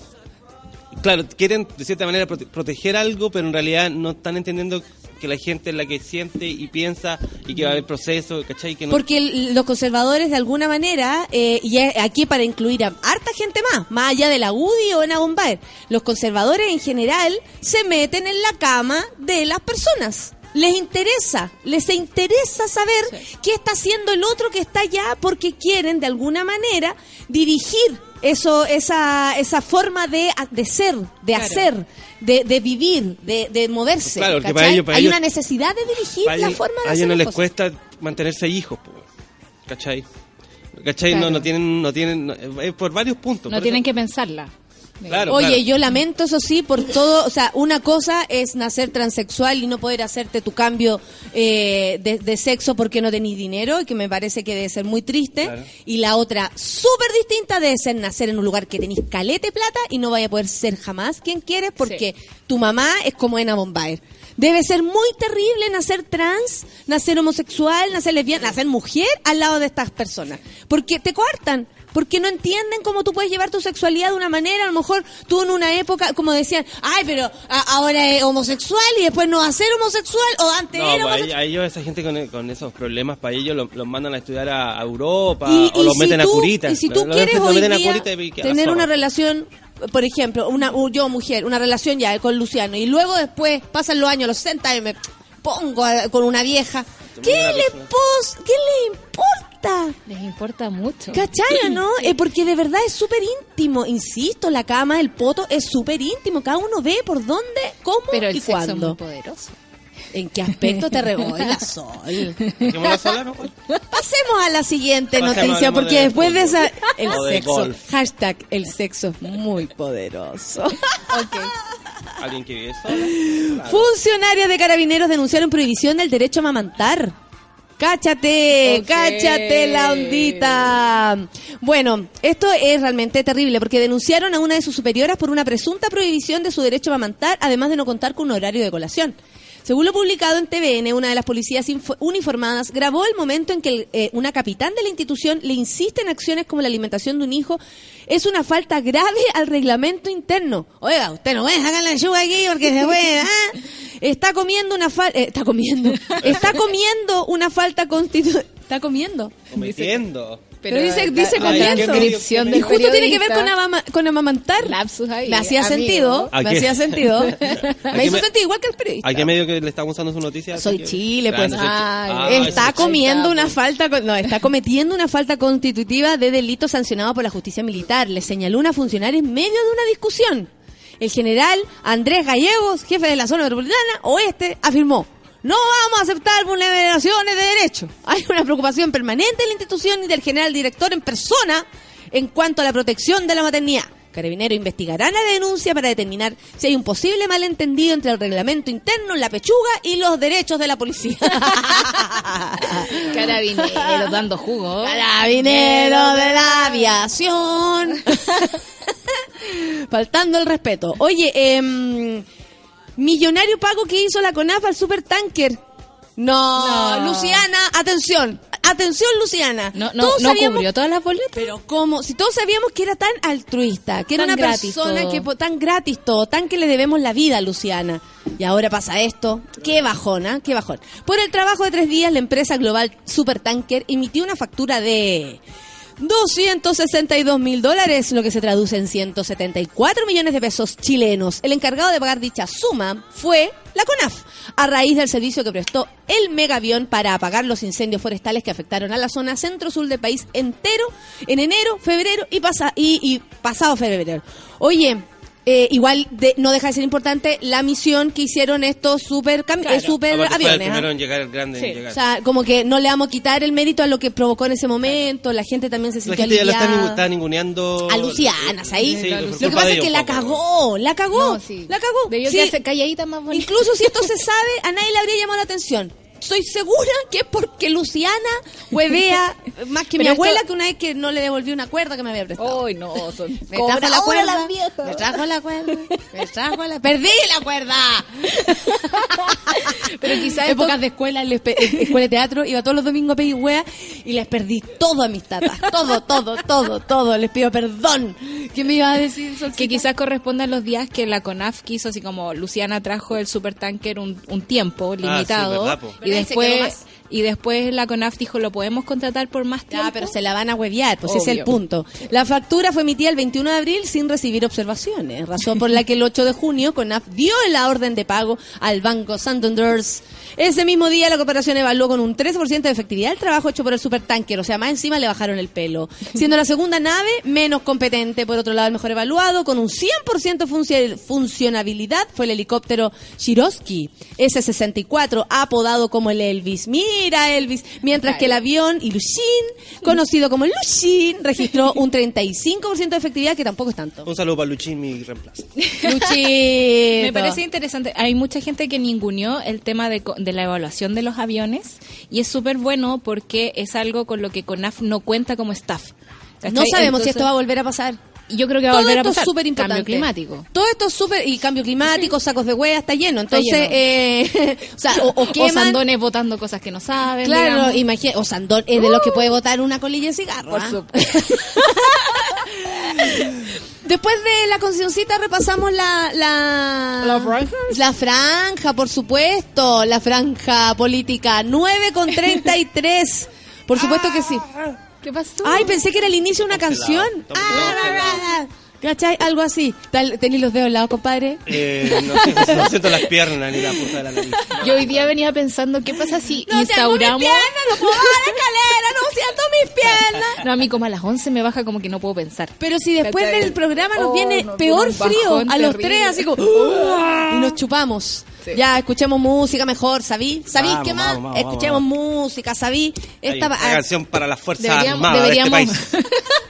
claro, quieren de cierta manera prote- proteger algo, pero en realidad no están entendiendo que la gente es la que siente y piensa y que va a haber proceso, ¿cachai? Que no, Porque el- los conservadores de alguna manera, eh, y es aquí para incluir a harta gente más, más allá de la UDI o en Bombaer, los conservadores en general se meten en la cama de las personas. Les interesa, les interesa saber qué está haciendo el otro que está allá porque quieren de alguna manera dirigir eso, esa, esa forma de, de ser, de Claro. hacer, de, de vivir, de, de moverse. Claro, porque ¿cachai? para para Hay ellos- una necesidad de dirigir la ellos- forma de a ellos no les cosas. cuesta mantenerse hijos, ¿cachai? ¿Cachai? Claro. No, no tienen, no tienen, no- por varios puntos. No tienen eso- que pensarla. Claro, Oye, claro. yo lamento, eso sí, por todo. O sea, una cosa es nacer transexual y no poder hacerte tu cambio eh, de, de sexo porque no tenés dinero, y que me parece que debe ser muy triste. Claro. Y la otra, súper distinta, debe ser nacer en un lugar que tenés calete plata y no vaya a poder ser jamás quien quieres porque tu mamá es como Ena Bombaer. Debe ser muy terrible nacer trans, nacer homosexual, nacer lesbiana, nacer mujer al lado de estas personas. Porque te coartan. Porque no entienden cómo tú puedes llevar tu sexualidad de una manera. A lo mejor tú en una época, como decían, ay, pero ahora es homosexual y después no va a ser homosexual o antes No, era pues, homosexual. a ellos, esa gente con, con esos problemas, para ellos los, los mandan a estudiar a, a Europa Y- o y los si meten a curita. Y si tú Los- quieres hoy día curita tener una relación, por ejemplo, una yo mujer, una relación ya con Luciano y luego después pasan los años, los 60 y me pongo a- con una vieja, ¿qué le pos, qué le importa? Les importa mucho. ¿Cachai no? Eh, porque de verdad es súper íntimo. Insisto, la cama, el poto es súper íntimo. Cada uno ve por dónde, cómo Pero el y sexo es muy cuándo. poderoso. ¿En qué aspecto te regola, Sol? Sola, ¿no? Pasemos a la siguiente Pasemos, noticia, porque de después de esa... El sexo. golf. Hashtag, el sexo es muy poderoso. ¿Alguien que vive sola? Funcionarios de carabineros denunciaron prohibición del derecho a amamantar. Cáchate, cáchate la ondita. Bueno, esto es realmente terrible porque denunciaron a una de sus superioras por una presunta prohibición de su derecho a amamantar, además de no contar con un horario de colación. Según lo publicado en TVN, una de las policías uniformadas grabó el momento en que el- eh, una capitán de la institución le insiste en acciones como la alimentación de un hijo. Es una falta grave al reglamento interno. Oiga, usted no puede sacar la yuga aquí porque se puede. ¿ah? Está comiendo una falta. está comiendo. Está comiendo una falta constitucional. Está comiendo. Cometiendo. Pero dice- dice la descripción Y Justo tiene que ver con, con amamantar. Lapsus ahí, Me hacía amigo. sentido. ¿A Me hacía sentido. ¿A me hizo me- sentido, igual que el periodista. ¿A qué medio que le estamos usando su noticia? Soy que- Chile, pues. Ah, no soy Chi- Ah, está comiendo una está, falta, no, está cometiendo una falta constitutiva de delito sancionado por la justicia militar. Le señaló una funcionaria en medio de una discusión. El general Andrés Gallegos, jefe de la zona metropolitana oeste, afirmó. No vamos a aceptar vulneraciones de derechos. Hay una preocupación permanente de la institución y del general director en persona en cuanto a la protección de la maternidad. Carabineros investigarán la denuncia para determinar si hay un posible malentendido entre el reglamento interno, la pechuga y los derechos de la policía. Carabineros dando jugo. Carabinero de la aviación. Faltando el respeto. Oye, em, millonario pago que hizo la CONAF al supertanker. No, No. Luciana, atención. Atención, Luciana. No, no, Todos no sabíamos- cubrió todas las boletas. Pero cómo, si todos sabíamos que era tan altruista, que era una persona todo. que tan gratis todo, tan que le debemos la vida a Luciana. Y ahora pasa esto. Qué bajona, qué bajón. Por el trabajo de tres días, la empresa global Supertanker emitió una factura de 262 mil dólares, lo que se traduce en 174 millones de pesos chilenos. El encargado de pagar dicha suma fue la CONAF, a raíz del servicio que prestó el megavión para apagar los incendios forestales que afectaron a la zona centro-sur del país entero en enero, febrero y, pasa, y, y pasado febrero. Oye, eh, igual de- no deja de ser importante la misión que hicieron estos super, cam- eh, super Aparte fue el aviones. ¿ah? primero en llegar, el grande en llegar. O sea, como que no le vamos a quitar el mérito a lo que provocó en ese momento. La gente también se la sintió gente ya lo está, aliviada. está ninguneando. A Luciana, ahí. Sí, lo fue que pasa es que la cagó, la cagó, No, sí. la cagó. Debió Sí, calladita más bonita. incluso si esto se sabe, a nadie le habría llamado la atención. Estoy segura que es porque Luciana huevea más que mi esto- abuela que una vez que no le devolví una cuerda que me había prestado. Ay, no, son Me trajo la cuerda. Me trajo la cuerda. Me trajo la Perdí la cuerda. Pero quizás épocas de escuela, en la en escuela de teatro, iba todos los domingos a pedir wea y les perdí todo a mis tatas. Todo, todo, todo, todo. Les pido perdón. ¿Qué me iba a decir, Solcita? que quizás corresponde a los días que la CONAF quiso, así como Luciana trajo el supertanker un, un tiempo limitado y ¿Verdad? Después. Y después la CONAF dijo lo podemos contratar por más tiempo. Ya, pero se la van a huevear, pues ese es el punto. La factura fue emitida el 21 de abril sin recibir observaciones, razón por la que el 8 de junio CONAF dio la orden de pago al Banco Santander. Ese mismo día la cooperación evaluó con un 13% de efectividad el trabajo hecho por el supertanker, o sea, más encima le bajaron el pelo, siendo la segunda nave menos competente, por otro lado el mejor evaluado, con un 100% funci- funcionabilidad, fue el helicóptero Shiroski S-64, apodado como el Elvis. Mira Elvis, mientras que el avión Ilushin, conocido como Lushin, registró un 35% de efectividad, que tampoco es tanto. Un saludo para Luchín, mi reemplazo. Luchito. Me parece interesante. Hay mucha gente que ninguneó el tema de, co- de la evaluación de los aviones y es súper bueno porque es algo con lo que CONAF no cuenta como staff. ¿cachai? No sabemos si esto va a volver a pasar. Yo creo que va a Todo volver a esto pasar. es súper importante. Cambio climático. Todo esto es súper. Y cambio climático, sacos de hueá, está lleno. Entonces, lleno. eh, o sea, o, o O queman. sandones votando cosas que no saben. Claro, imagina, o Sandón es de los que puede botar una colilla de cigarro. Por ¿ah? supuesto. Después de la cancioncita repasamos la la ¿La franja? la franja, por supuesto, la franja política 9 con 33. Por supuesto que sí. ¿Qué pasó? Ay, pensé que era el inicio de una canción. Ah. ¿Cachai? Algo así. ¿Tenéis los dedos al lado, compadre? Eh, no, siento, no siento las piernas ni la punta de la nariz. Yo hoy día venía pensando, ¿qué pasa si No tengo mis instauramos... piernas, no puedo bajar la escalera, no siento mis piernas. No, a mí como a las 11 me baja como que no puedo pensar. Pero si después ¿Cachai? del programa nos Oh, viene nos peor frío a los terrible. tres, así como y nos chupamos. Sí. Ya, escuchemos música mejor, ¿sabí? ¿Sabí Vamos, qué más? vamos, vamos, escuchemos vamos. música, ¿sabí? Esta una ah, canción para las fuerzas Deberíamos- armadas deberíamos- de este país.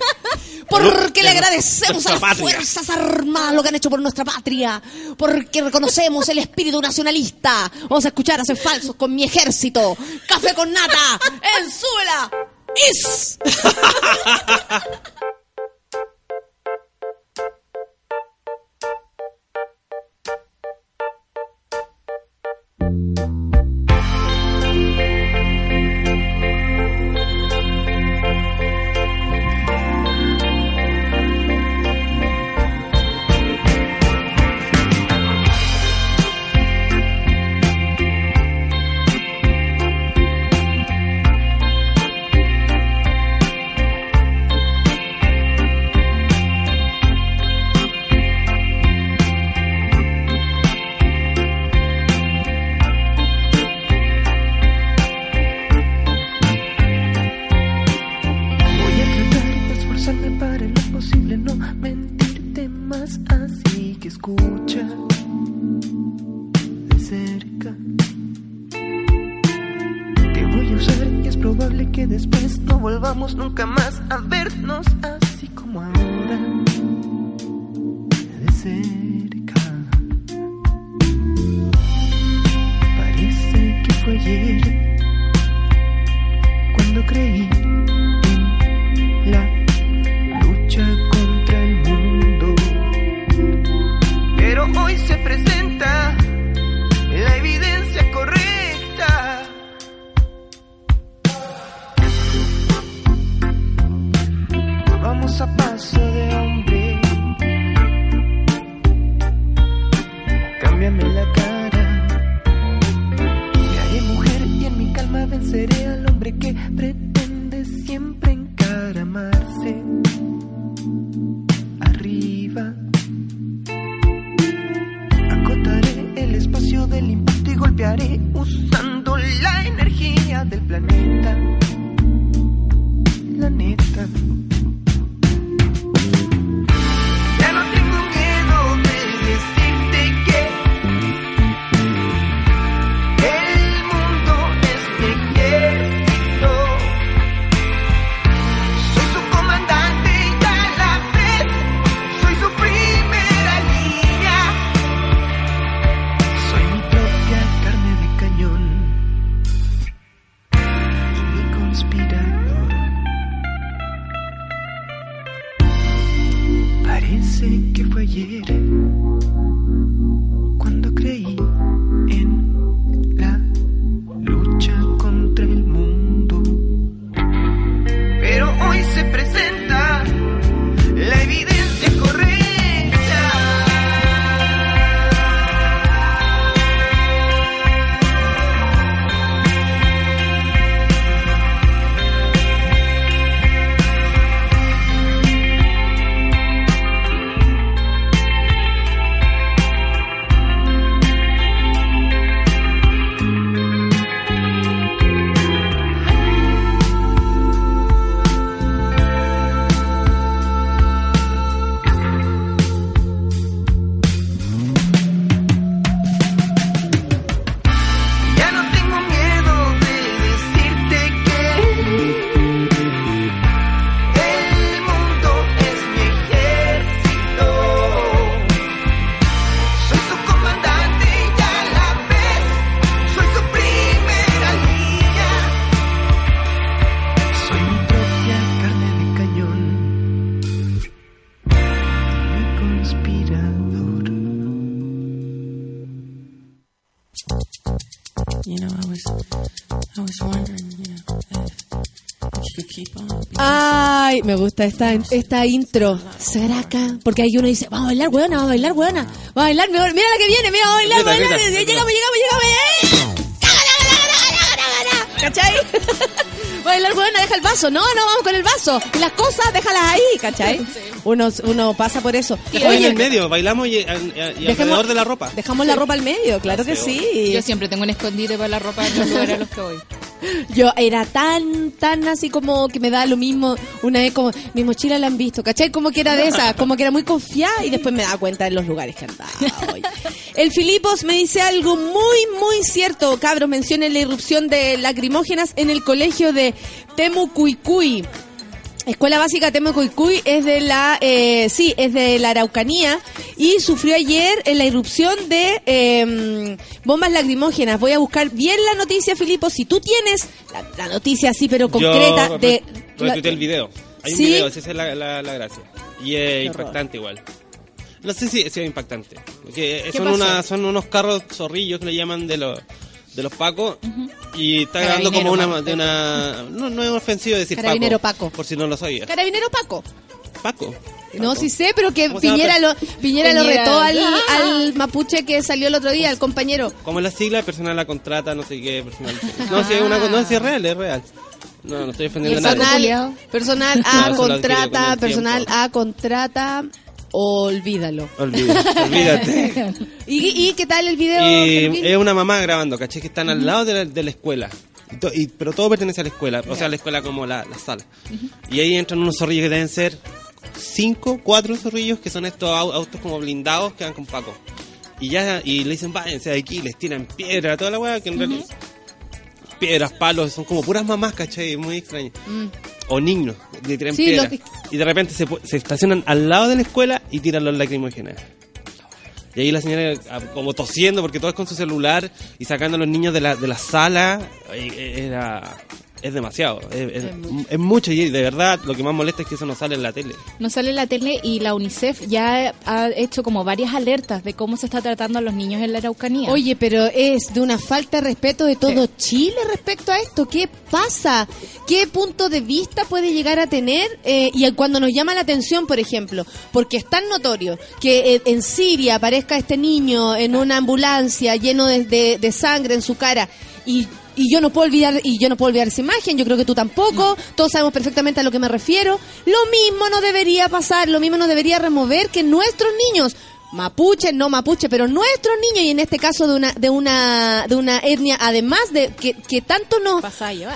porque le agradecemos a las patria. Fuerzas Armadas lo que han hecho por nuestra patria, porque reconocemos el espíritu nacionalista. Vamos a escuchar a Hacer Falsos con mi ejército. Café con nata, en Súbela. Is. Ay, me gusta esta, esta intro. Saraca. Porque ahí uno dice, vamos a bailar, weona, vamos a bailar, weona. Vamos a bailar, mira mira la que viene, mira, vamos a bailar, vamos a bailar. Llegamos, llegamos, llegamos. ¡eh! ¿Cachai? Bailar, weona, deja el vaso. No, no, vamos con el vaso. Y las cosas, déjalas ahí, ¿cachai? Uno, uno pasa por eso. Dejamos en el Oye, medio, bailamos y, y- y alrededor de la ropa. dejamos la ropa al medio, claro que sí. Yo siempre tengo un escondite para la ropa en los lugares a los que voy. Yo era tan, tan así como que me da lo mismo. Una vez como, mi mochila la han visto, ¿cachai? Como que era de esa, como que era muy confiada y después me daba cuenta de los lugares que andaba. oye. El Filipos me dice algo muy, muy cierto. Cabros, menciona la irrupción de lacrimógenas en el colegio de Temucuicui. Escuela Básica Temucuicui es de la, eh, sí, es de la Araucanía y sufrió ayer en la irrupción de eh, bombas lacrimógenas. Voy a buscar bien la noticia, Filipo. Si tú tienes la, la noticia así, pero concreta Yo de... retuiteé el video. Hay un ¿Sí? video, esa es la, la, la gracia. Y es impactante igual. No sé si, si es impactante. Porque ¿Qué son, una, son unos carros zorrillos que le llaman de los de los pacos y está grabando como una de una no, no es ofensivo decir Carabinero Paco, Paco. por si no lo sabías Carabinero Paco. Paco No, sí sé, pero que. Piñera lo, Piñera lo Piñera. retó al, Ah. al mapuche que salió el otro día, al compañero. como es la sigla personal la contrata no sé qué personal no si es una no si es real es real no no estoy defendiendo a nadie Personal, personal No, A lo contrata, el personal. A contrata, olvídalo. olvídate olvídate ¿Y, y qué tal el video? Y es una mamá grabando, ¿caché? Que están al lado de la, de la escuela. Y pero todo pertenece a la escuela, o sea, la escuela como la, la sala. Y ahí entran unos zorrillos que deben ser cinco, cuatro zorrillos que son estos au- autos como blindados que van con Paco. Y ya, y le dicen, váyanse de aquí, les tiran piedra, toda la weá, que en realidad. Piedras, palos, son como puras mamás, ¿cachai? Muy extraño. O niños, le tiran. Sí, piedras. que- Y de repente se, se estacionan al lado de la escuela y tiran los lacrimógenos. Y ahí la señora ah, como tosiendo porque todo es con su celular y sacando a los niños de la, de la sala. Eh, Era, es demasiado. Es, es- es mucho y de verdad lo que más molesta es que eso no sale en la tele. No sale en la tele y la UNICEF ya ha hecho como varias alertas de cómo se está tratando a los niños en la Araucanía. Oye, pero es de una falta de respeto de todo Chile respecto a esto. ¿Qué pasa? ¿Qué punto de vista puede llegar a tener? Eh, y cuando nos llama la atención, por ejemplo, porque es tan notorio que eh, en Siria aparezca este niño en una ambulancia lleno de, de- de sangre en su cara y y yo no puedo olvidar y yo no puedo olvidar esa imagen yo creo que tú tampoco todos sabemos perfectamente a lo que me refiero. Lo mismo no debería pasar lo mismo no debería remover que nuestros niños mapuche no mapuche pero nuestros niños y en este caso de una de una de una etnia además de que, que tanto nos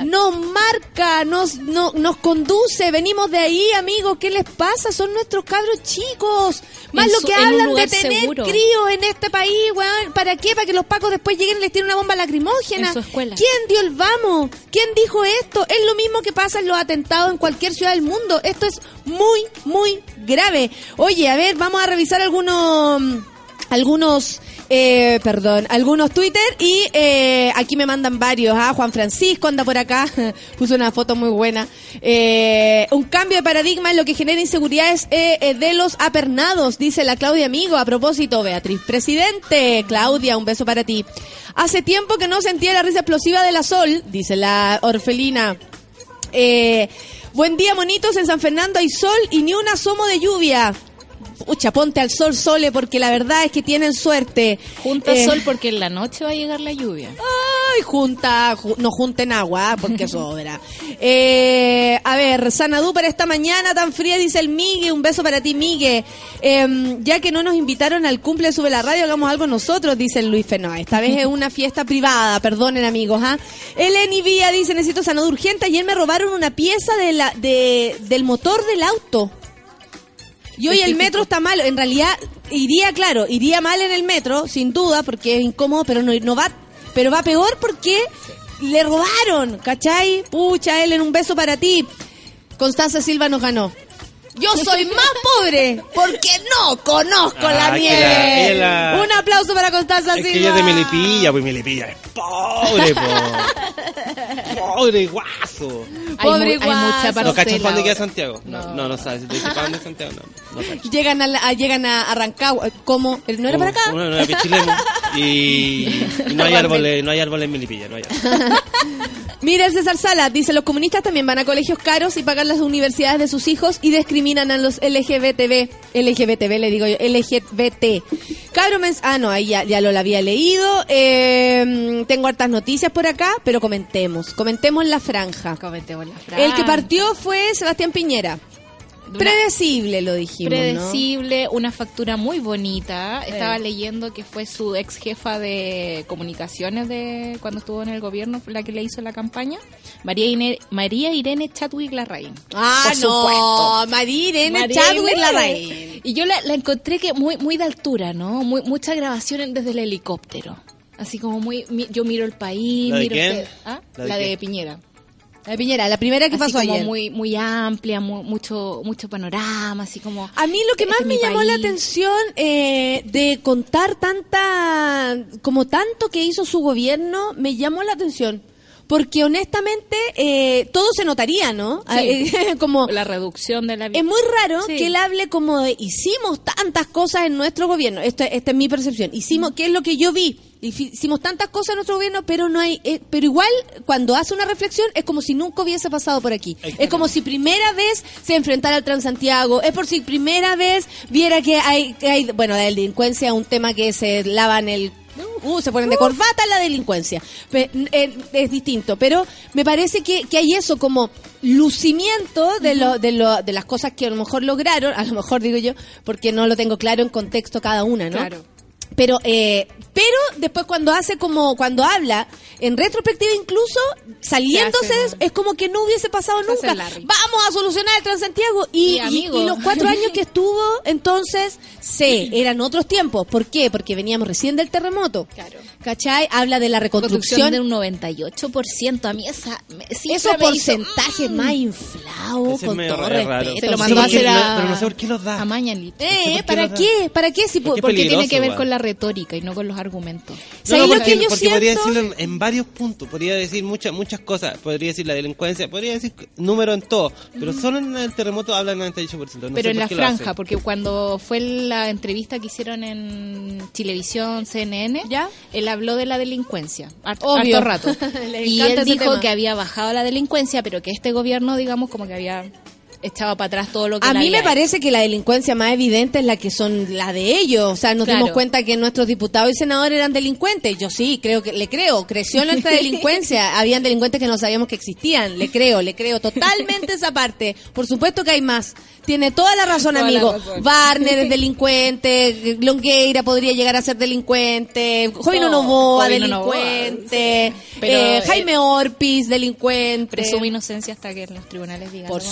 nos marca nos no- nos conduce venimos de ahí amigos qué les pasa son nuestros cabros chicos más En lo que hablan de tener seguro. críos en este país weón para qué para que los pacos después lleguen y les tiren una bomba lacrimógena En su escuela. ¿Quién dio el vamos? ¿Quién dijo esto? Es lo mismo que pasa en los atentados en cualquier ciudad del mundo. Esto es muy, muy grave. Oye, a ver, vamos a revisar algunos, algunos, eh, perdón, algunos Twitter y eh, aquí me mandan varios. Ah, Juan Francisco anda por acá, puso una foto muy buena. Eh, un cambio de paradigma en lo que genera inseguridades eh, eh, de los apernados, dice la Claudia Amigo. A propósito, Beatriz, presidente. Claudia, un beso para ti. Hace tiempo que no sentía la risa explosiva de la Sol, dice la orfelina. Eh, buen día, monitos. En San Fernando hay sol y ni un asomo de lluvia. Pucha, ponte al sol, Sole, porque la verdad es que tienen suerte. Junta Eh, sol porque en la noche va a llegar la lluvia. Ay, junta, ju- no junten agua, ah, porque sobra. Eh, a ver, Sanadú para esta mañana tan fría, dice el Migue. Un beso para ti, Migue. Em, ya que no nos invitaron al cumple de Sube la Radio, hagamos algo nosotros, dice el Luis Fenoa. Esta vez es una fiesta privada, perdonen amigos. ¿ah? Eleni Vía dice, necesito Sanadú urgente. Ayer me robaron una pieza de la, de, del motor del auto. Y hoy el metro está mal. En realidad, iría, claro, iría mal en el metro, sin duda, porque es incómodo, pero no, no va, pero va peor porque le robaron, ¿cachai? Pucha, Ellen, un beso para ti. Constanza Silva nos ganó. Yo soy más pobre porque no conozco la Ah, que nieve. la- Un aplauso para Constanza Es Silva. que ella es de Melipilla, pues Melipilla es pobre, po. pobre guaso. Hay, Pobre mu- hay guaso. mucha ¿No cachas para dónde queda. Santiago? No, no, no sabes. Si te dice para dónde Santiago, no. no. Llegan a, la- a- llegan a Rancagua. ¿Cómo? ¿No era para acá? Uno, no era Pichilemu. Y, y no hay árboles, no hay árboles en Melipilla, no hay árboles. Mira el César Sala, dice, los comunistas también van a colegios caros y pagan las universidades de sus hijos y discriminan a los LGBTB. LGBTB le digo yo, LGBT. Cabro mens- Ah, no, ahí ya, ya lo había leído. Eh, tengo hartas noticias por acá, pero comentemos. Comentemos la franja. Comentemos la frase. El que partió fue Sebastián Piñera. Una- Predecible, lo dijimos, ¿no? predecible, una factura muy bonita. Estaba leyendo que fue su ex jefa de comunicaciones de cuando estuvo en el gobierno, la que le hizo la campaña, María, Ine- María Irene Chadwick Larraín. Ah, Por no. María Irene María Chadwick Irene. Larraín. Y yo la, la encontré que muy muy de altura, ¿no? Muy, mucha grabación desde el helicóptero. Así como muy, mi- yo miro el país, ¿La de miro quién? ¿Ah? ¿La La de de, quién? Piñera. La de Piñera, la primera que Así pasó como ayer. muy muy amplia, mu- mucho mucho panorama, así como A mí lo que este más me llamó la atención eh, de contar tanta, como tanto que hizo su gobierno, me llamó la atención. Porque honestamente eh, todo se notaría, ¿no? Sí. Eh, como la reducción de la es muy raro Sí. que él hable como de hicimos tantas cosas en nuestro gobierno. Esto, esta es mi percepción. Hicimos, ¿qué es lo que yo vi? Hici- Hicimos tantas cosas en nuestro gobierno, pero no hay, eh, pero igual cuando hace una reflexión es como si nunca hubiese pasado por aquí. Es como si primera vez se enfrentara al Transantiago. Es por si primera vez viera que hay, que hay bueno, la delincuencia es un tema que se lavan el Uh, se ponen de corbata la delincuencia. Eh, es distinto, pero me parece que, que hay eso como lucimiento de, lo, de, lo, de las cosas que a lo mejor lograron, a lo mejor digo yo, porque no lo tengo claro en contexto cada una, ¿no? Claro. Pero, eh, pero después cuando hace como, cuando habla, en retrospectiva incluso, saliéndose, Se hace, de eso, es como que no hubiese pasado nunca. Vamos a solucionar el Transantiago. Y, Y, y- amigo. y los cuatro años que estuvo, entonces, sí, eran otros tiempos. ¿Por qué? Porque veníamos recién del terremoto. Claro. ¿Cachai? Habla de la Reconstrucción reconstrucción. de un 98%. A mí esa Esos porcentajes más inflados, con todo respeto. Se lo Sí, mandó a hacer no- a, pero no sé por qué los da. a Mañalit. Eh, ¿por qué ¿para qué? ¿Para qué? Si, Porque tiene que ver con la retórica y no con los argumentos. No, ¿Sabes no, lo porque, que yo porque podría decirlo en, en varios puntos, podría decir muchas muchas cosas, podría decir la delincuencia, podría decir número en todo, pero solo en el terremoto habla el 98%. No Pero sé en por la franja, porque cuando fue la entrevista que hicieron en Chilevisión, CNN, ¿Ya? él habló de la delincuencia, hart- Obvio. harto rato. Y él dijo tema. que había bajado la delincuencia, pero que este gobierno, digamos, como que había echaba para atrás todo lo que A mí me parece que la delincuencia más evidente es la que son la de ellos. O sea, nos Claro. dimos cuenta que nuestros diputados y senadores eran delincuentes. Yo sí, creo que le creo. Creció nuestra delincuencia. Habían delincuentes que no sabíamos que existían. Le creo, le creo totalmente esa parte. Por supuesto que hay más. Tiene toda la razón, Toda la amigo. razón. Barner es delincuente, Longueira podría llegar a ser delincuente, Jovino Todo. Novoa Jovino Novoa, delincuente, Pero, eh, Jaime Orpiz delincuente. Presume inocencia hasta que los tribunales digan. Por lo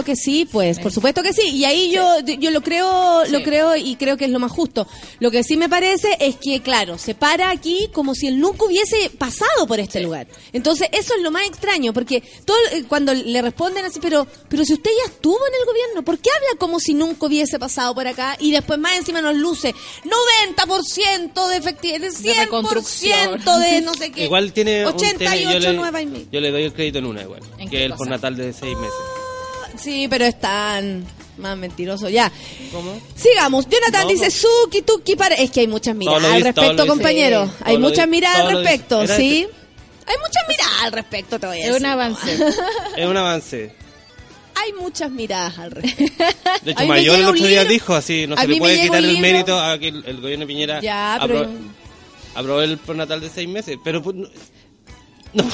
supuesto que sí, pues, por supuesto que sí. Y ahí yo, yo lo creo, lo creo y creo que es lo más justo. Lo que sí me parece es que, claro, se para aquí como si él nunca hubiese pasado por este lugar. Entonces, eso es lo más extraño, porque todo, eh, cuando le responden así, pero, pero si usted ya estuvo en el gobierno, ¿por qué habla como si nunca hubiese pasado por acá? Y después más encima nos luce 90% de efectividad, 100% reconstrucción. de no sé qué. Igual tiene un 88 tema, yo, le, y yo le doy el crédito en una igual, ¿En que es el cosa? postnatal de seis meses. Sí, pero es tan más mentiroso. Ya. ¿Cómo? Sigamos. Jonathan No, dice. Suki Tuki para. Es que hay muchas miradas al respecto, compañero. Sí, Hay muchas miradas al respecto, ¿sí? este- Hay muchas miradas al respecto, te voy a Es decir. un avance. Es un avance. Hay muchas miradas al respecto. De hecho, Mayor el otro día libro- dijo así, no a se le puede quitar el mérito a que el, el gobierno de Piñera Ya, pero- aprobó, aprobó el postnatal de seis meses. Pero, pues, no,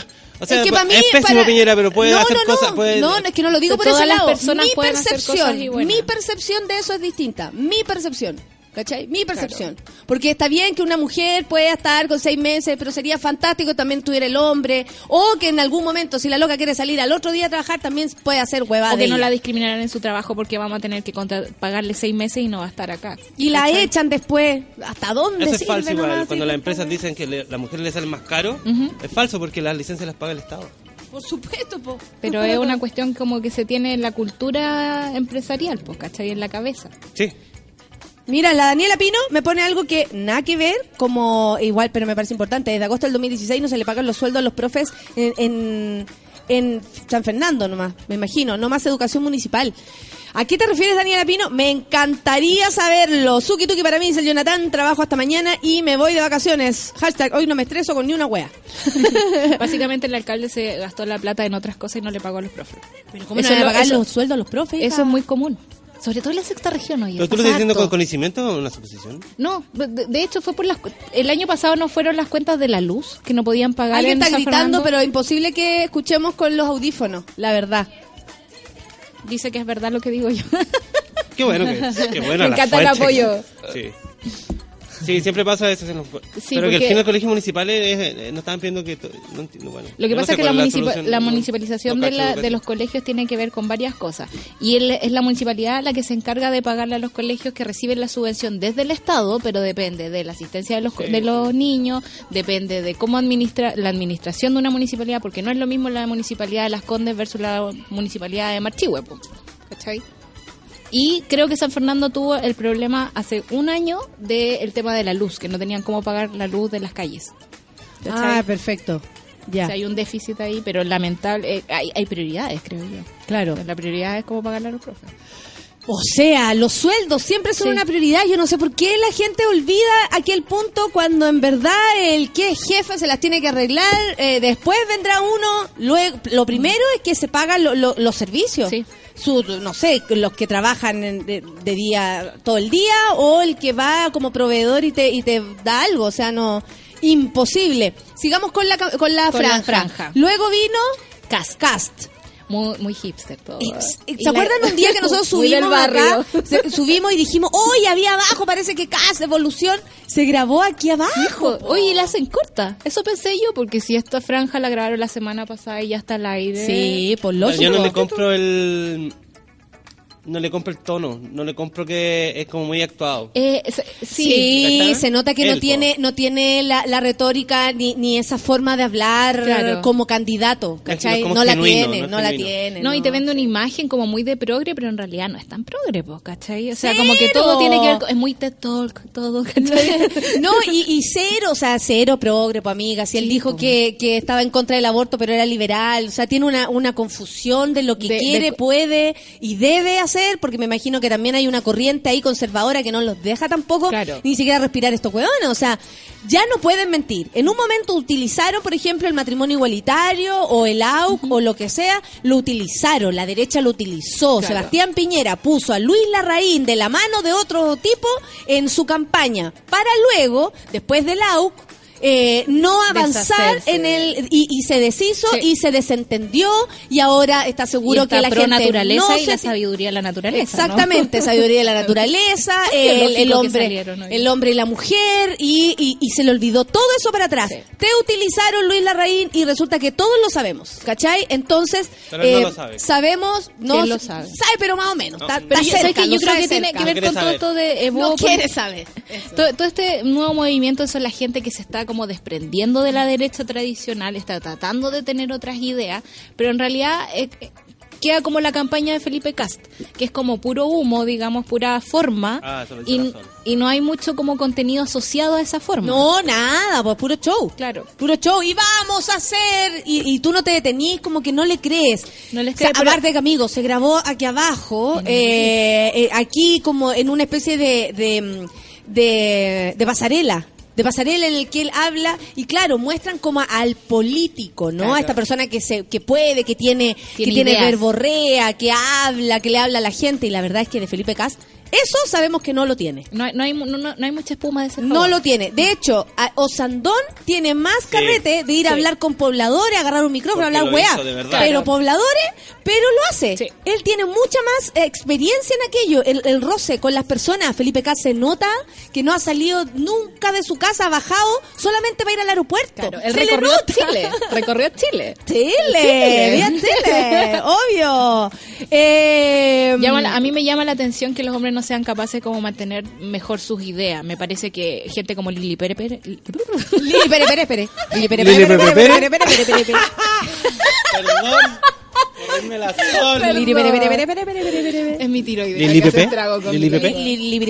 o sea, es que para mí. es pésimo para- Piñera, pero puede no, hacer no, no, cosas. Puede, No, no, es que no lo digo por ese lado. personas mi pueden hacer cosas percepción, mi percepción de eso es distinta. Mi percepción. ¿Cachai? Mi percepción. Porque está bien que una mujer pueda estar con seis meses, pero sería fantástico que también tuviera el hombre. O que en algún momento, si la loca quiere salir al otro día a trabajar, también puede hacer huevada. O que de no la discriminarán en su trabajo porque vamos a tener que contra- pagarle seis meses y no va a estar acá. Y la echan después. ¿Hasta dónde Eso es falso igual. nomás? Cuando las empresas dicen que le- la mujer le sale más caro, es falso porque las licencias las paga el Estado. Por supuesto, po. Pero es una cuestión como que se tiene en la cultura empresarial, pues, ¿cachai? En la cabeza. Sí. Mira, la Daniela Pino me pone algo que nada que ver, como igual, pero me parece importante. Desde agosto del 2016 no se le pagan los sueldos a los profes en, en, en San Fernando nomás, me imagino, no más educación municipal. ¿A qué te refieres, Daniela Pino? Me encantaría saberlo. Suki Tuki para mí, dice el Jonathan. Trabajo hasta mañana y me voy de vacaciones. Hashtag, hoy no me estreso con ni una wea. Básicamente el alcalde se gastó la plata en otras cosas y no le pagó a los profes. ¿Cómo Eso no le eso- los sueldos a los profes? Eso es muy común. Sobre todo en la sexta región hoy. ¿Pero tú lo estás diciendo con conocimiento o una suposición? No, de, de hecho fue por las... El año pasado no fueron las cuentas de la luz que no podían pagar Alguien en está San gritando, Fernando. pero imposible que escuchemos con los audífonos, la verdad. Dice que es verdad lo que digo yo. Qué bueno que, qué bueno Me encanta el apoyo. Sí. Sí, siempre pasa eso. en los- Sí, pero que al porque- fin los colegios municipales eh, no estaban pidiendo que... to- No entiendo, bueno. Lo que no pasa es que la, municipa- solución, la no- municipalización no de, la- de los colegios tiene que ver con varias cosas. Y el- es la municipalidad la que se encarga de pagarle a los colegios que reciben la subvención desde el Estado, pero depende de la asistencia de los, de los niños, depende de cómo administra la administración de una municipalidad, porque no es lo mismo la municipalidad de Las Condes versus la municipalidad de Marchihue. ¿Cachai? Y creo que San Fernando tuvo el problema hace un año del tema de la luz, que no tenían cómo pagar la luz de las calles. ¿Cachai? Ah, perfecto. Ya, O sea, hay un déficit ahí, pero lamentable. eh, hay, hay prioridades, creo yo. claro. La prioridad es cómo pagarle a los profes. O sea, los sueldos siempre son Sí. una prioridad. Yo no sé por qué la gente olvida aquel punto cuando en verdad el que es jefe se las tiene que arreglar. eh, después vendrá uno. Luego, lo primero es que se pagan lo- lo- los servicios. Sí. Su- no sé, los que trabajan en- de, de día todo el día o el que va como proveedor y te, y te da algo. O sea, no. Imposible. Sigamos con la, con la, Con la franja. franja. Luego vino Cast. Muy, muy hipster todo. ¿Se la- acuerdan un día que nosotros subimos acá? barrio. Se- subimos y dijimos, ¡Oye, había abajo! Parece que Cast Evolución se grabó aquí abajo. Hijo, Oye, y la hacen corta. Eso pensé yo, porque si esta franja la grabaron la semana pasada y ya está al aire. Sí, por lógico. Yo no le compro el... No le compro el tono, no le compro que es como muy actuado. Eh, se- sí. Se nota que no tiene no tiene la, la retórica ni, ni esa forma de hablar Claro. como candidato, ¿cachai? como no la tiene, no la tiene. No, y te vende una imagen como muy de progre, pero en realidad no es tan progre, ¿cachai? O sea, Cero. como que todo tiene que ver con... Es muy TED Talk, todo, ¿cachai? No, y, y cero, o sea, cero progre, pues amiga. Si él dijo que, que estaba en contra del aborto, pero era liberal, o sea, tiene una, una confusión de lo que De- quiere, de- puede y debe hacer hacer, porque me imagino que también hay una corriente ahí conservadora que no los deja tampoco Claro. ni siquiera respirar estos huevones. O sea, ya no pueden mentir. En un momento utilizaron, por ejemplo, el matrimonio igualitario o el AUC o lo que sea, lo utilizaron, la derecha lo utilizó. Claro. Sebastián Piñera puso a Luis Larraín de la mano de otro tipo en su campaña para luego, después del AUC, eh, no avanzar Deshacerse. en el y, y se deshizo Sí. y se desentendió y ahora está seguro que la pro gente naturaleza no y se la sabiduría de la naturaleza. ¿no? Exactamente, sabiduría de la naturaleza, el, el que hombre, el hombre y la mujer, y, y- y se le olvidó todo eso para atrás. Sí. Te utilizaron Luis Larraín y resulta que todos lo sabemos, ¿cachai? Entonces, eh, Pero él no lo sabe. sabemos, no lo sabe. pero más o menos. Está, Pero está yo, creo que tiene que ver con todo esto de Evo, No quiere saber. Todo, todo este nuevo movimiento son la gente que se está como desprendiendo de la derecha tradicional, está tratando de tener otras ideas, pero en realidad eh, queda como la campaña de Felipe Cast, que es como puro humo, digamos, pura forma, Ah, y, y no hay mucho como contenido asociado a esa forma. No, nada, pues puro show. Claro. Puro show. Y vamos a hacer. Y, y tú no te detenís, como que no le crees. No les O sea, crees, pero- aparte que, amigo, se grabó aquí abajo, eh, eh, aquí como en una especie de, de, de, de pasarela. De pasarela en el que él habla y claro, muestran como al político, ¿no? Claro. A esta persona que se que puede, que tiene, Tiene que tiene verborrea, que habla, que le habla a la gente y la verdad es que de Felipe Cast eso sabemos que no lo tiene. No, hay- no, hay, no, no- no hay mucha espuma de ese No lo tiene. De hecho, a- Osandón tiene más carrete de ir a Sí. hablar con pobladores, agarrar un micrófono, Porque hablar lo weá. hizo de verdad. Pero Claro. pobladores, pero lo hace. Sí. Él tiene mucha más eh, experiencia en aquello. El, el roce con las personas. Felipe K se nota que no ha salido nunca de su casa, ha bajado solamente para ir al aeropuerto. Claro, él Se le recorrió nota. Chile. Recorrió Chile. Chile, Chile. bien Chile, obvio. Eh, Llama la- a mí me llama la atención que los hombres no sean capaces como mantener mejor sus ideas. Me parece que gente como Lili Pérez Pérez... Lili Pérez Pérez Pérez. Lili Pérez Pérez Pérez Perdón. Es mi tiroides. Lili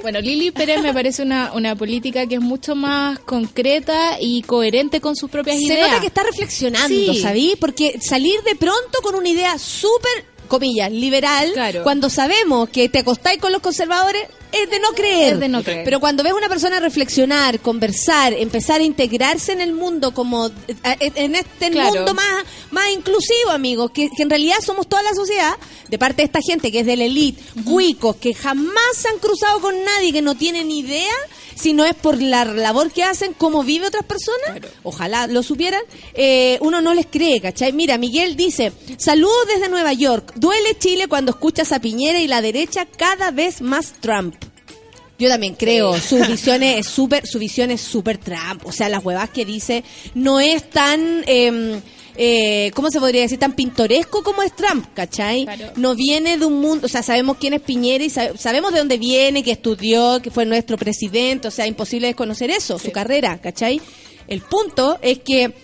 Bueno, Lili Pérez me parece una, una política que es mucho más concreta y coherente con sus propias Se ideas. Se nota que está reflexionando, sí. ¿sabí? Porque salir de pronto con una idea súper comillas, liberal, Claro. cuando sabemos que te acostáis con los conservadores, es de no creer. Es de no creer. Pero cuando ves a una persona reflexionar, conversar, empezar a integrarse en el mundo como eh, en este Claro. mundo más, más inclusivo, amigos, que, que en realidad somos toda la sociedad, de parte de esta gente que es de la elite, cuicos, que jamás se han cruzado con nadie, que no tienen idea, si no es por la labor que hacen, cómo vive otras personas, ojalá lo supieran, eh, uno no les cree, ¿cachai? Mira, Miguel dice, saludos desde Nueva York, duele Chile cuando escuchas a Piñera y la derecha cada vez más Trump. Yo también creo, su visión es súper, su visión es súper Trump, o sea, las huevas que dice no es tan, eh, eh, ¿cómo se podría decir? Tan pintoresco como es Trump, ¿cachai? Claro. No viene de un mundo, o sea, sabemos quién es Piñera y sa- sabemos de dónde viene, que estudió, que fue nuestro presidente, o sea, imposible desconocer eso, su carrera, ¿cachai? El punto es que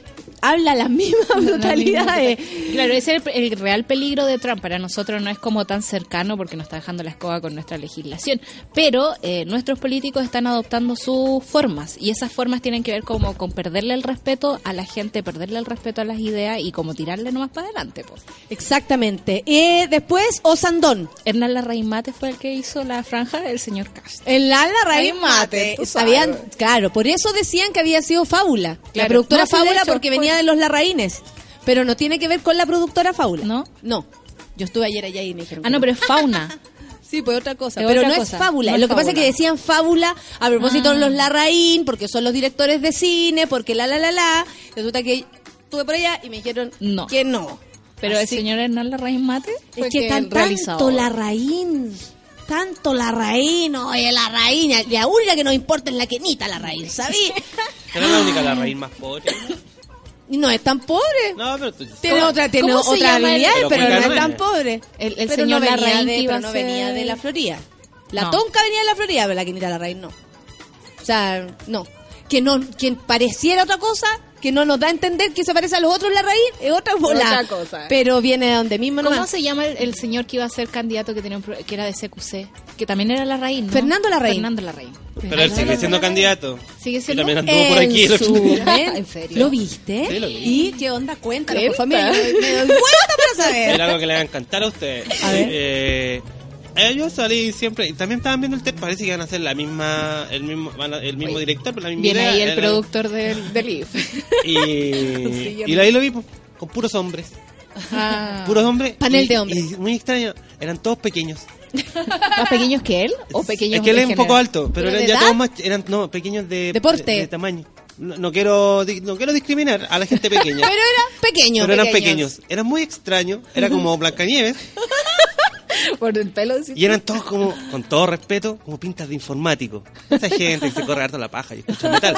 habla las mismas brutalidades. Claro, ese es el, el real peligro de Trump. Para nosotros no es como tan cercano porque nos está dejando la escoba con nuestra legislación. Pero eh, nuestros políticos están adoptando sus formas y esas formas tienen que ver como con perderle el respeto a la gente, perderle el respeto a las ideas y como tirarle nomás para adelante. po. Exactamente. Eh, después, Osandón. Hernán Larraín Mate fue el que hizo la franja del señor Cast. El Ala Raíz Raíz Mate. Sabían, claro, por eso decían que había sido Fábula. La productora Fábula porque fue- de los Larraínes. Pero no tiene que ver con la productora Fábula. ¿No? No. Yo estuve ayer allá y me dijeron. Ah, que no, pero es fauna. Sí, pues otra cosa. Pero otra no cosa, es fábula. no es Lo que pasa es que decían fábula a propósito Ah. de los Larraín, porque son los directores de cine, porque la, la, la, la. Resulta que estuve por allá y me dijeron No. que no. Pero el Así- señor Hernán Larraín Mate Es que el tan, tanto Larraín. Tanto Larraín. Oye, Larraín. La única que nos importa es la Kenita Larraín, ¿sabí? Era la única la raíz más pobre. no es tan pobre. No, pero tú- Tiene ¿Cómo- otra, tiene otra llama el- habilidad, Pero no es tan pobre. El- el Pero señor no venía de, que pero a no venía de la Florida. La No. tonca venía de la Florida, pero la Kenita Larraín no. O sea, no. Que no, que pareciera otra cosa, que no nos da a entender que se parece a los otros Larraín, es otra bola. Otra cosa. Pero viene de donde mismo ¿Cómo nomás. se llama el, el señor que iba a ser candidato que tenía un pro- que era de CQC? Que también era Larraín, ¿no? Fernando Larraín. Fernando Larraín. Pero él sigue siendo candidato. Sigue siendo. también anduvo por aquí el En otro su día. momento. ¿En serio? ¿Lo viste? Sí, lo vi. ¿Y qué onda? Cuéntanos, por Cuenta. favor. Me, doy vuelta para saber. Era algo que le va a encantar a usted. A ver. Eh, yo salí siempre, y también estaban viendo el test, parece que van a hacer la misma, el mismo, el mismo Oye, director, pero la misma Viene idea, ahí el productor del, del IF. Y, y ahí lo vi, con puros hombres. Ah. Puros hombres. Panel y- de hombres. y muy extraño, eran todos pequeños. ¿Más pequeños que él? ¿O pequeños es que él es un poco alto, pero ¿Pero eran ya edad? todos más, eran no, pequeños de, Deporte. de, de tamaño. No, no quiero no quiero discriminar a la gente pequeña. Pero eran pequeños. pero eran pequeños. Eran muy extraños. Era como Blancanieves. Por el pelo. decís Y eran todos como, con todo respeto, como pintas de informático. Esa gente que se corre harto la paja y escucha metal.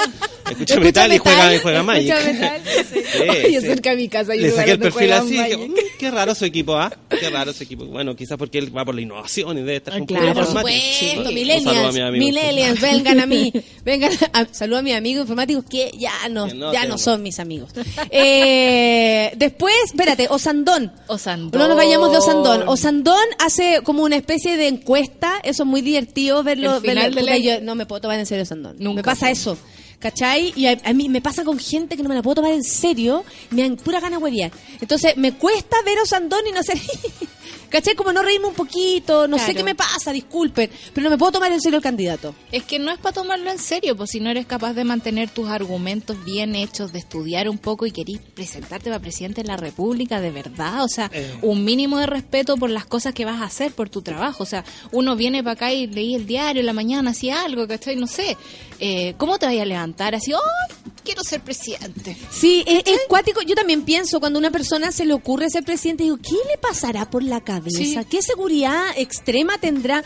Escucha, metal, y juega, y juega Magic. Escucha metal, sí. Sí, Oye, sí. cerca de mi casa un Le saqué el perfil así y. "Mm, qué raro su equipo, ¿ah? Qué raro su equipo. Bueno, quizás porque él va por la innovación y debe estar Ah, con claro, por supuesto, Sí. millennials, Un saludo a mi amigo. millennials, vengan a mí, vengan, a, saludo a mis amigos informáticos que ya no, Que no ya no son mis amigos. Eh, después, espérate, Osandón. Osandón. No nos vayamos de Osandón. Osandón hace como una especie de encuesta, eso es muy divertido verlo. El final verlo- de la- puta, yo no me puedo tomar en serio Osandón. Nunca me pasa eso. ¿Cachai? Y a, a mí me pasa con gente que no me la puedo tomar en serio, me dan pura gana de huevear. Entonces me cuesta ver a Osandón y no hacer... ¿Cachai? Como no reírme un poquito, no sé qué me pasa, disculpen, pero no me puedo tomar en serio el candidato. Es que no es para tomarlo en serio, pues si no eres capaz de mantener tus argumentos bien hechos, de estudiar un poco y querís presentarte para presidente de la República, de verdad, o sea, Eh. un mínimo de respeto por las cosas que vas a hacer, por tu trabajo, o sea, uno viene para acá y leí el diario en la mañana, hacía algo, ¿cachai? No sé, eh, ¿cómo te vayas a levantar así, oh, quiero ser presidente? Sí, es, es cuático. Yo también pienso, cuando a una persona se le ocurre ser presidente, digo, ¿qué le pasará por la cabeza? Sí. ¿Qué seguridad extrema tendrá?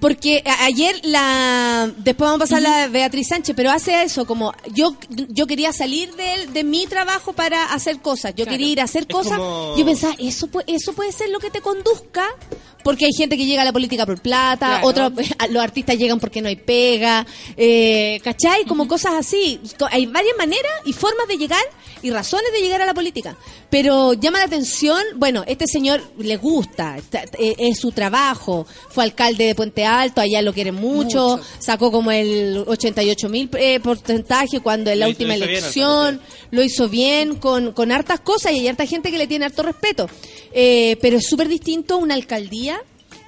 Porque ayer la después vamos a pasar a la Beatriz Sánchez, pero hace eso como yo yo quería salir de, de mi trabajo para hacer cosas, yo Claro. quería ir a hacer Es cosas. como- Yo pensaba, eso eso puede ser lo que te conduzca, porque hay gente que llega a la política por plata, Claro. otros los artistas llegan porque no hay pega, eh, ¿cachai? Como cosas así. Hay varias maneras y formas de llegar y razones de llegar a la política. Pero llama la atención, bueno, este señor le gusta, está- eh, es su trabajo, fue alcalde de Puente Alto, allá lo quieren mucho, Mucho. sacó como el 88 mil eh, porcentaje cuando en la Lo hizo- última lo hizo bien, al elección, lo hizo bien con, con hartas cosas y hay harta gente que le tiene harto respeto. Eh, pero es súper distinto una alcaldía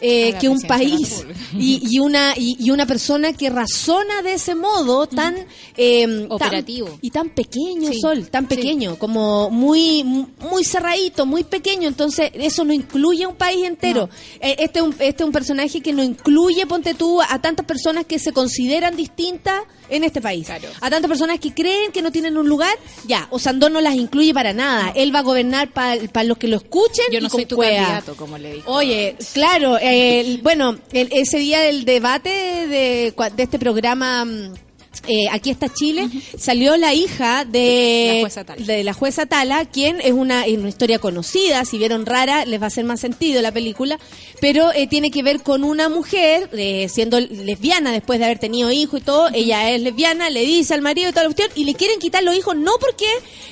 eh, que un país y, y una y, y una persona que razona de ese modo tan eh, tan- Operativo. y tan pequeño Sí, sol tan sí. pequeño como muy muy cerradito muy pequeño entonces eso no incluye a un país entero Eh, este es un este es un personaje que no incluye ponte tú a tantas personas que se consideran distintas en este país Claro. a tantas personas que creen que no tienen un lugar ya Osandón no las incluye para nada él va a gobernar para los que lo escuchen Yo no y soy tu cuea. candidato, como le dijo. Oye, claro, el- bueno, el- ese día del debate de, de este programa mm, eh, Aquí está Chile, salió la hija de La jueza Tala. de la jueza Tala, quien es una, es una historia conocida, si vieron rara, les va a hacer más sentido la película, pero eh, tiene que ver con una mujer, eh, siendo lesbiana después de haber tenido hijos y todo, ella es lesbiana, le dice al marido y toda la cuestión, y le quieren quitar los hijos no porque,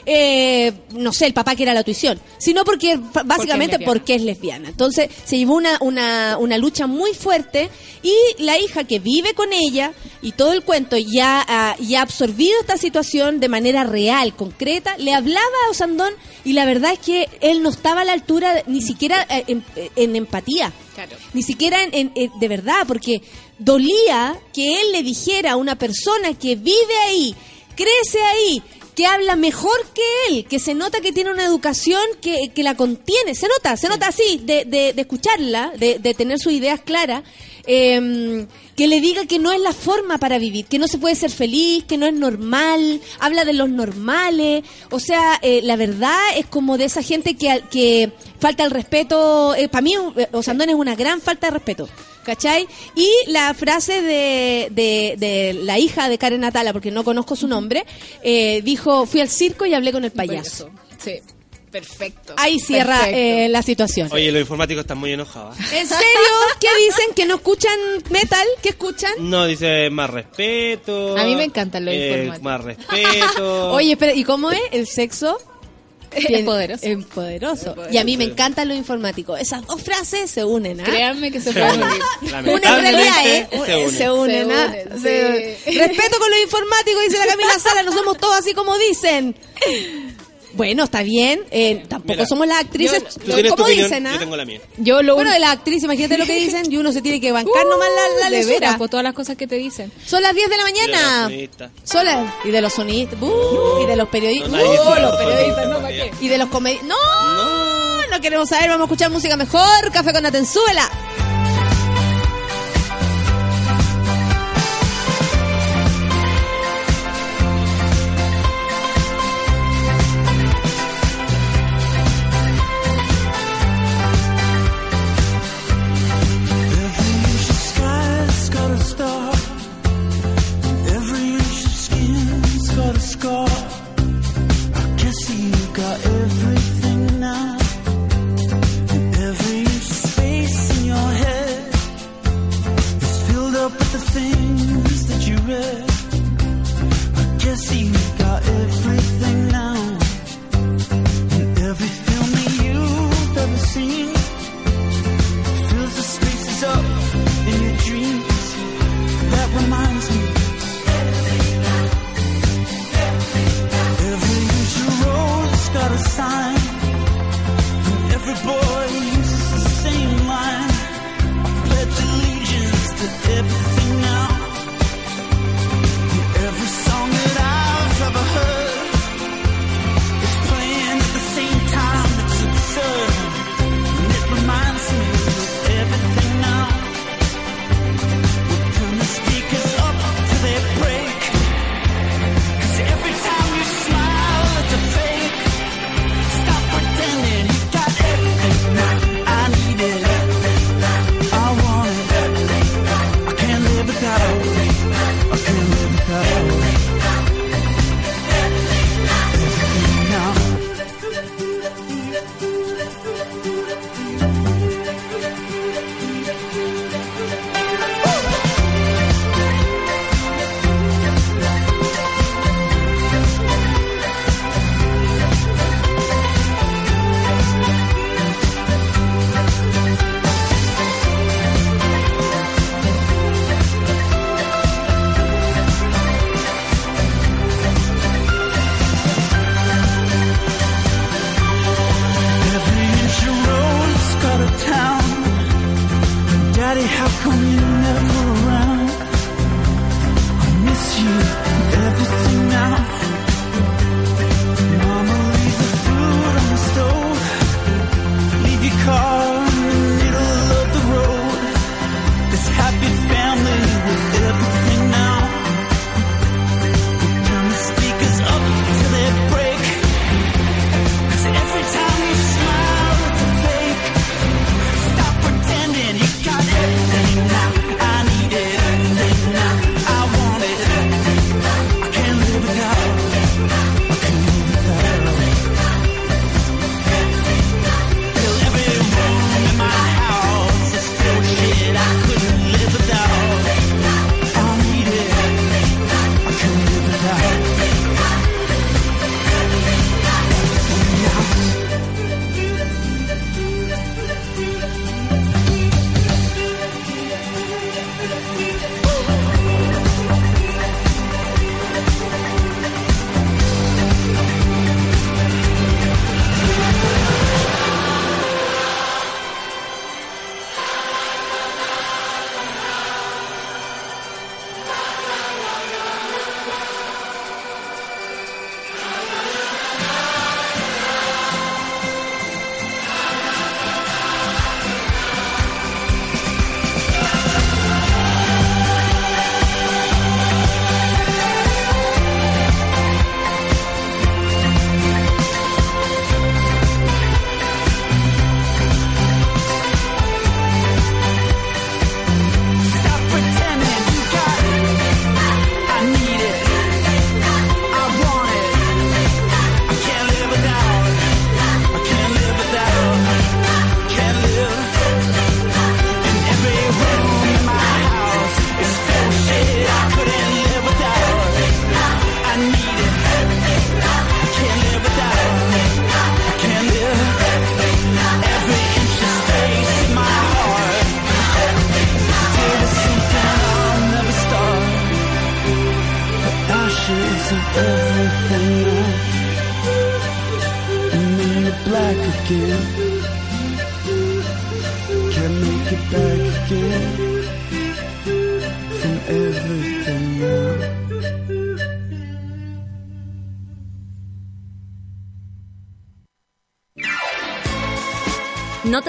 eh, no sé, el papá quiera la tuición, sino porque básicamente lesbiana. porque es lesbiana. Entonces se llevó una, una, una lucha muy fuerte y la hija que vive con ella y todo el cuento ya ha, ya ha absorbido esta situación de manera real, concreta, le hablaba a Osandón y la verdad es que él no estaba a la altura ni siquiera eh, en, en empatía. Claro. Ni siquiera en, en- en- de verdad, porque dolía que él le dijera a una persona que vive ahí, crece ahí, que habla mejor que él, que se nota que tiene una educación que, que la contiene, se nota, se nota así, de, de- de escucharla, de, de tener sus ideas claras, eh, que le diga que no es la forma para vivir, que no se puede ser feliz, que no es normal, habla de los normales, o sea, eh, la verdad es como de esa gente que, que falta el respeto, para mí eh, Osandón es una gran falta de respeto. ¿Cachai? Y la frase de, de, de la hija de Karen Atala, porque no conozco su nombre, eh, dijo, fui al circo y hablé con el payaso. Sí, perfecto. Ahí cierra Perfecto. eh, la situación. Oye, los informáticos están muy enojados. ¿ah? ¿En serio? ¿Qué dicen? ¿Que no escuchan metal? ¿Qué escuchan? No, dice más respeto. A mí me encantan los eh, informáticos. Más respeto. Oye, espera, ¿y cómo es? ¿El sexo? Es poderoso. Es poderoso. Y a mí me encantan los informáticos. Esas dos frases se unen, ¿ah? Créanme que se Se pueden unen. unir. Una en realidad, ¿eh? Se unen. Se unen, Se ¿ah? unen, Se- sí. Respeto con los informáticos, dice la Camila Sala, no somos todos así como dicen. Bueno, está bien. Eh, tampoco somos las actrices. Yo, ¿Cómo dicen? ¿ah? Yo tengo la mía. Yo lo bueno, de las actrices, imagínate lo que dicen. Y uno se tiene que bancar uh, nomás la, la de lesura. por todas las cosas que te dicen. Son las 10 de la mañana. Son las... Y de los sonistas. Uh, y de los periodistas. No, uh, qué? Y de los comediantes. ¡No! no, queremos saber. Vamos a escuchar música mejor. Café con Atenzuela.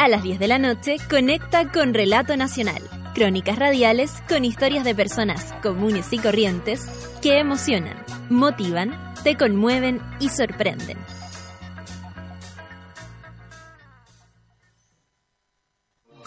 A las 10 de la noche conecta con Relato Nacional, crónicas radiales con historias de personas comunes y corrientes que emocionan, motivan, te conmueven y sorprenden.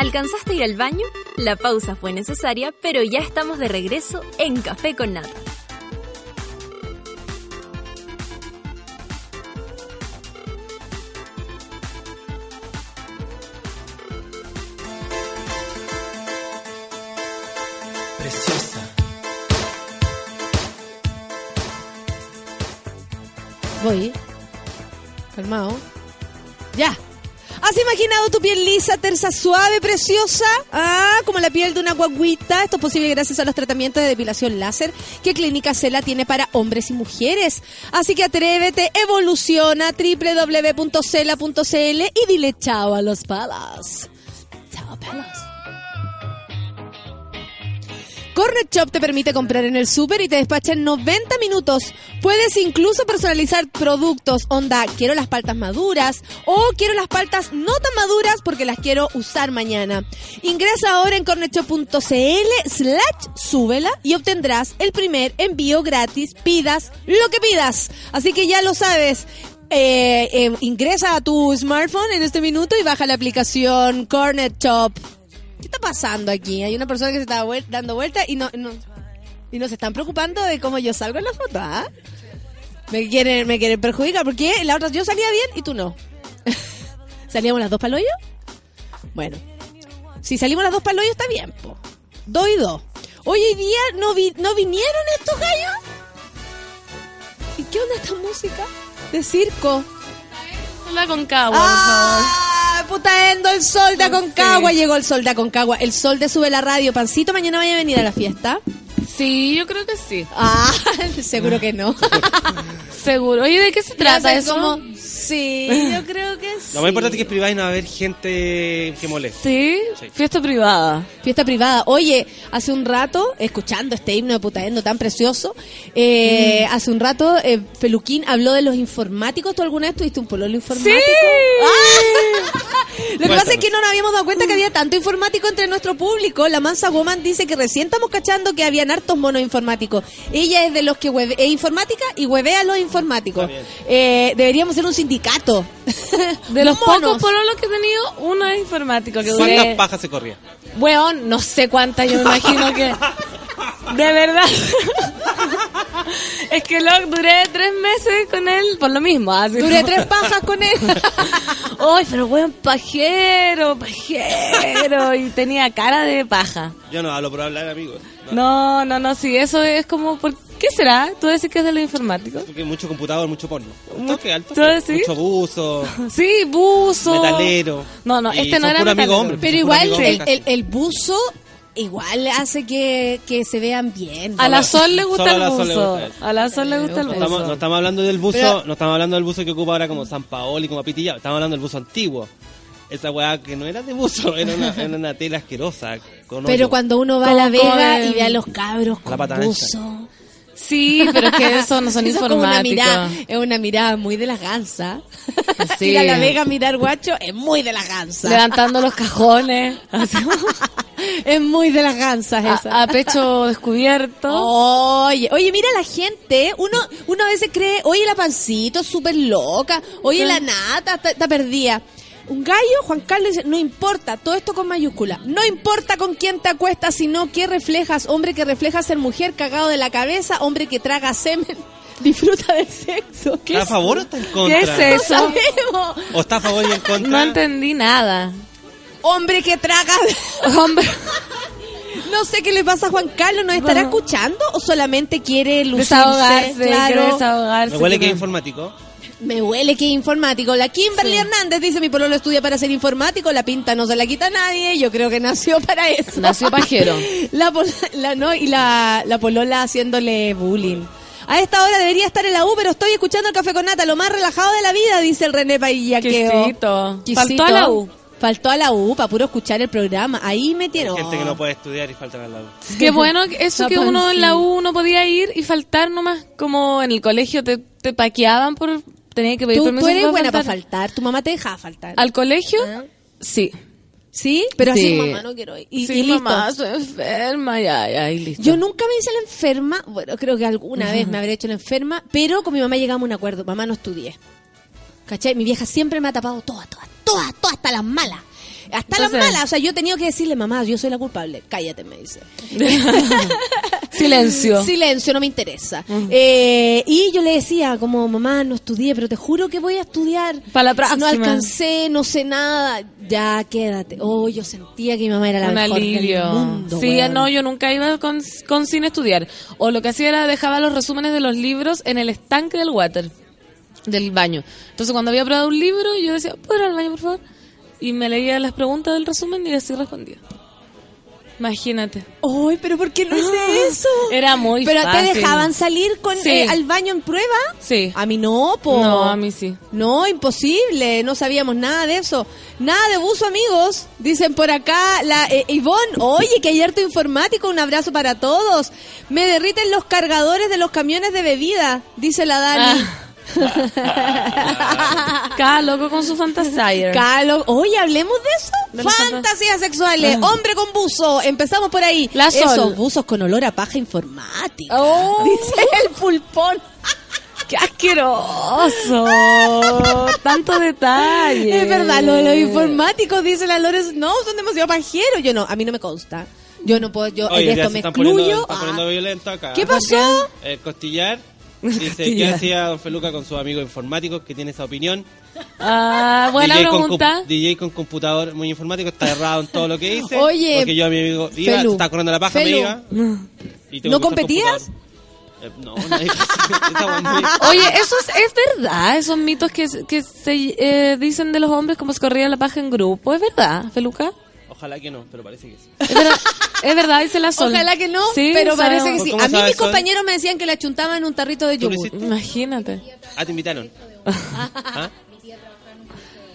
¿Alcanzaste a ir al baño? La pausa fue necesaria, pero ya estamos de regreso en Café con Nata. Preciosa. Voy. Calmado. Ya. ¿Has imaginado tu piel lisa, tersa, suave, preciosa? Ah, como la piel de una guaguita. Esto es posible gracias a los tratamientos de depilación láser que Clínica Cela tiene para hombres y mujeres. Así que atrévete, evoluciona www.cela.cl y dile chao a los palas. Chao, palas. Corner Shop te permite comprar en el súper y te despacha en 90 minutos. Puedes incluso personalizar productos. Onda, quiero las paltas maduras o quiero las paltas no tan maduras porque las quiero usar mañana. Ingresa ahora en cornershop.cl slash súbela y obtendrás el primer envío gratis. Pidas lo que pidas. Así que ya lo sabes. Eh, eh, ingresa a tu smartphone en este minuto y baja la aplicación Corner Shop. ¿Qué está pasando aquí? Hay una persona que se está dando vuelta y no, y no se están preocupando de cómo yo salgo en la foto, ¿ah? Me quieren, me quieren perjudicar porque la otra yo salía bien y tú no. ¿Salíamos las dos para Bueno, si salimos las dos para está bien, po. Dos y dos. Hoy día no, vi- no vinieron estos gallos. ¿Y qué onda esta música? De circo. La Concagua, por favor. ¡Ah! Puta endo, el sol de Aconcagua. Llegó el sol de Aconcagua. El sol de Sube la Radio. Pancito, mañana vaya a venir a la fiesta. Sí, yo creo que sí. Ah, seguro que no. Seguro. Oye, ¿de qué se trata eso? cómo- Sí, yo creo que sí. Lo más importante es que es privada y no va a haber gente que moleste. ¿Sí? Sí. Fiesta privada. Fiesta privada. Oye, hace un rato, escuchando este himno de Putaendo tan precioso, eh, Mm. hace un rato eh, Feluquín habló de los informáticos. ¿Tú alguna vez tuviste un pololo informático? ¡Sí! ¡Ah! Lo que pasa es que no nos habíamos dado cuenta que había tanto informático entre nuestro público. La Mansa Woman dice que recién estamos cachando que habían hartos monos informáticos. Ella es de los que hueve, es informática y huevea a los informáticos. Eh, deberíamos ser un sindicato. De los Monos. pocos pololos que he tenido, uno es informático. Que ¿Cuántas duré... pajas se corría? Weón, no sé cuántas, yo me imagino que. De verdad. es que lo, duré tres meses con él por lo mismo. así Duré como- tres pajas con él. Ay, pero weón, pajero, pajero. Y tenía cara de paja. Yo no hablo por hablar, amigos. No, no, no, sí, eso es como. ¿Por qué será? ¿Tú decís que es de los informáticos? Porque mucho computador, mucho porno. Un toque alto. ¿tú decís? Mucho buzo, Sí, buzo. metalero. No, no, Y este no era metalero. hombre, Pero igual el, hombre el, el buzo igual hace que, que se vean bien. A la Sol le gusta Solo el la buzo. A la Sol le gusta el estamos, no buzo. estamos hablando del buzo, Pero- no estamos hablando del buzo que ocupa ahora como San Paoli, como Pitilla, estamos hablando del buzo antiguo. Esa weá que no era de buzo, era una, era una tela asquerosa. Con Pero cuando uno va a la Vega y ve a los cabros La con pata ancha. Sí, pero es que eso no son Eso es como una informáticos. mirada, es una mirada muy de las gansas. Sí. Ir a la Vega a mirar guacho es muy de las gansas. Levantando los cajones. Es muy de las gansas esa. a, a pecho descubierto. Oye, oye, mira la gente, uno, uno a veces cree, oye la pancito, súper loca, oye la nata, está perdida. Un gallo, Juan Carlos dice, no importa, todo esto con mayúscula, no importa con quién te acuestas, sino que reflejas, hombre que refleja ser mujer, cagado de la cabeza, hombre que traga semen, disfruta del sexo. ¿Qué ¿Está a es? favor o está en ¿Qué contra? es No eso? sabemos. ¿O está a favor y en contra? No entendí nada. Hombre que traga... Hombre, No sé qué le pasa a Juan Carlos, ¿nos estará Bueno. escuchando o solamente quiere lucirse? desahogarse, Claro. quiere desahogarse. Me huele que es quiere- informático. Me huele que es informático. La Kimberly Sí. Hernández dice, mi pololo estudia para ser informático, la pinta no se la quita a nadie, yo creo que nació para eso. Nació pajero. La, pol- la no, y la, la polola haciéndole bullying. A esta hora debería estar en la U, pero estoy escuchando el café con nata, lo más relajado de la vida, dice el René Paillaqueo. Quisito. Quisito. Faltó a la U. Faltó a la U para puro escuchar el programa. Ahí me tiene. Gente que no puede estudiar y faltan al lado. Qué bueno que eso La que uno en la. U no podía ir y faltar nomás. Como en el colegio te, te paqueaban por que pedir Tú, permiso tú eres para buena para faltar. tu mamá te dejaba faltar. ¿Al colegio? Ah. Sí. ¿Sí? Pero así, Sí. mamá, no quiero ir. Y, sí, y listo. mamá, estoy enferma, ya, ya, y listo. Yo nunca me hice la enferma, bueno, creo que alguna vez me habré hecho la enferma, pero con mi mamá llegamos a un acuerdo, mamá no estudié. ¿Cachai? Mi vieja siempre me ha tapado todas, todas, todas, todas, hasta las malas. Hasta las Entonces- malas, o sea, yo he tenido que decirle, mamá, yo soy la culpable. Cállate, me dice. Silencio. Silencio, no me interesa. Eh, y yo le decía, como, mamá, no estudié, pero te juro que voy a estudiar. Pa' la próxima. No alcancé, no sé nada. Ya, quédate. Oh, yo sentía que mi mamá era la un mejor alivio. del mundo. sí, weón. no, yo nunca iba con, con sin estudiar. O lo que hacía era dejaba los resúmenes de los libros en el estanque del water, del baño. Entonces cuando había probado un libro, yo decía, ¿puedo ir al baño, por favor? Y me leía las preguntas del resumen y así respondía. Imagínate. Ay, pero ¿por qué no hice eso? Era muy ¿Pero fácil. te dejaban salir con Sí. eh, al baño en prueba? Sí. A mí no, po. No, a mí sí. No, imposible, no sabíamos nada de eso. Nada de buzo, amigos. Dicen por acá la eh, Ivonne, oye, que hay harto informático, un abrazo para todos. Me derriten los cargadores de los camiones de bebida, dice la Dani. Cada loco con su fantasía. Calo, oye, hablemos de eso. De Fantasías sexuales, Ah. hombre con buzo, empezamos por ahí. La Sol. Esos buzos con olor a paja informática. Oh. Dice el pulpón. ¡Qué asqueroso! Tanto detalle. Es verdad, lo de los informáticos, dice la Lores, no, son demasiado pajeros. Yo no, a mí no me consta. Yo no puedo, yo Oye, de ya esto se me están poniendo, excluyo. poniendo Ah. violento acá. ¿Qué pasó? El costillar dice, ¿qué hacía Don Feluca con sus amigos informáticos que tiene esa opinión? Ah, buena DJ con, pregunta. com- DJ con computador muy informático, está errado en todo lo que dice. Oye, Porque yo a mi amigo iba, Felu, está corriendo la paja, Felu. iba. y ¿No competías? Eh, no, no hay- Oye, eso es, es verdad, esos mitos que, que se eh, dicen de los hombres como se corría la paja en grupo. ¿Es verdad, Feluca? Ojalá que no, pero parece que sí. Es verdad, es verdad dice la Sol. Ojalá que no, Sí, pero sabemos. parece que sí. ¿Cómo A mí mis Sol? compañeros me decían que la chuntaban en un tarrito de ¿Tú lo yogur. Imagínate. Ah, te invitaron. ¿Ah?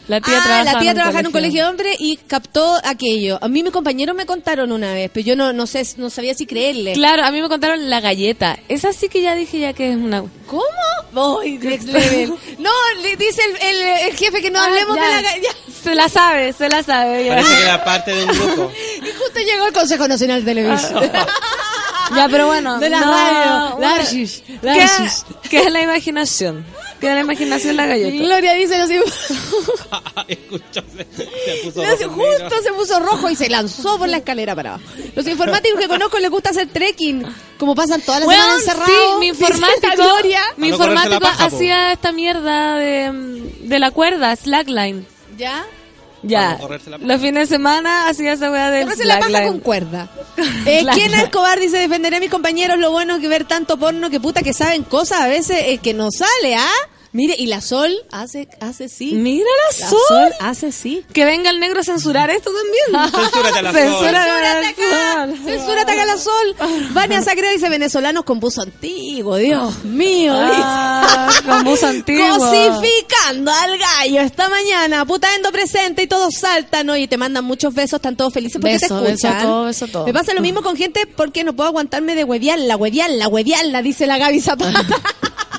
La tía ah, trabaja la tía trabaja en un colegio de hombres y captó aquello. A mí mis compañeros me contaron una vez, pero yo no, no sé, no sabía si creerle. Claro, a mí me contaron la galleta. Esa sí que ya dije ya que es una... ¿Cómo? Ay, next level. No, le dice el, el- el jefe que no Ah, hablemos ya. de la ga- ya. Se la sabe, se la sabe. Ya, Parece que era parte de un grupo. Y justo llegó el Consejo Nacional de Televisión. Ya, pero bueno. De la no, radio. bueno. Largish. ¿Qué, qué es la imaginación? ¿Qué Queda la imaginación la galleta. Gloria dice, los Escucha, se, se puso rojo justo se puso rojo y se lanzó por la escalera para abajo. Los informáticos que conozco les gusta hacer trekking, como pasan todas las Weón, semanas encerrados. sí, mi informático, Gloria. mi informático paja, po. hacía esta mierda de, de la cuerda, slackline. ¿Ya? Ya. Los fines de semana hacía esa weá del Correrse la paja slackline. con cuerda. Eh. ¿Quién Escobar dice defenderé a mis compañeros? Lo bueno que ver tanto porno que puta que saben cosas a veces eh, que no sale, ¿ah? Mire, y la Sol hace, hace sí. Mira la, La sol. Sol hace sí. Que venga el negro a censurar esto también. Censúrate a la Censúrate sol. a la acá! sol. ¡Censúrate acá la Sol! Vania Sacre dice venezolanos con buzo antiguo, Dios mío. Ah, con buzo antiguo. Cosificando al gallo esta mañana, puta endo presente y todos saltan ¿no? y te mandan muchos besos, están todos felices porque Beso, te beso escuchan. a todo, beso a todo. Me pasa lo mismo con gente porque no puedo aguantarme de hueviarla, hueviarla, hueviarla, dice la Gaby Zapata.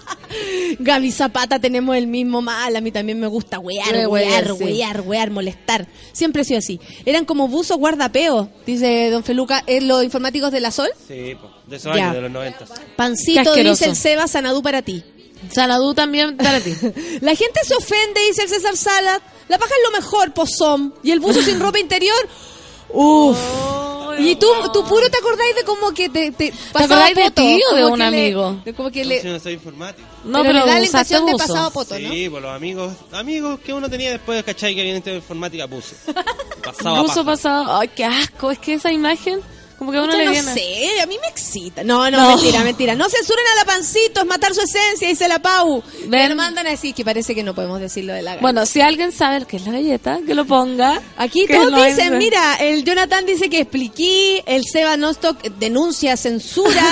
Gaby Zapata tenemos el mismo mal, a mí también me gusta huear, sí. huear, huear, molestar. Siempre he sido así. Eran como buzos guardapeos, dice don Feluca, en los informáticos de la Sol. Sí, po, de esos Ya. años, de los 90. Qué Pancito, dice el Seba, Sanadú para ti. Sanadú también para ti. La gente se ofende, dice el César Salas. La paja es lo mejor, pozón. Y el buzo sin ropa interior. Uf. Y tú, tú puro te acordáis de como que te, te, pasaba acordáis de poto, ti o de un le- amigo? de como que No, le, si no soy informático. No, pero pero, le da la impresión de pasado poto, ¿no? Sí, por los amigos, amigos que uno tenía después, ¿cachai? Que habían estudiado informática, buzo. Pasaba Buzo pasado. Ay, qué asco. Es que esa imagen, como que uno le no viene. sé, a mí me excita. No, no, No. mentira, mentira. No censuren a la pancito, es matar su esencia, dice la Pau. Me mandan a decir que parece que no podemos decirlo de la galleta. Bueno, si alguien sabe lo que es la galleta, que lo ponga. Aquí todos no dicen, mira, el Jonathan dice que expliqué, el Seba Nostock denuncia censura.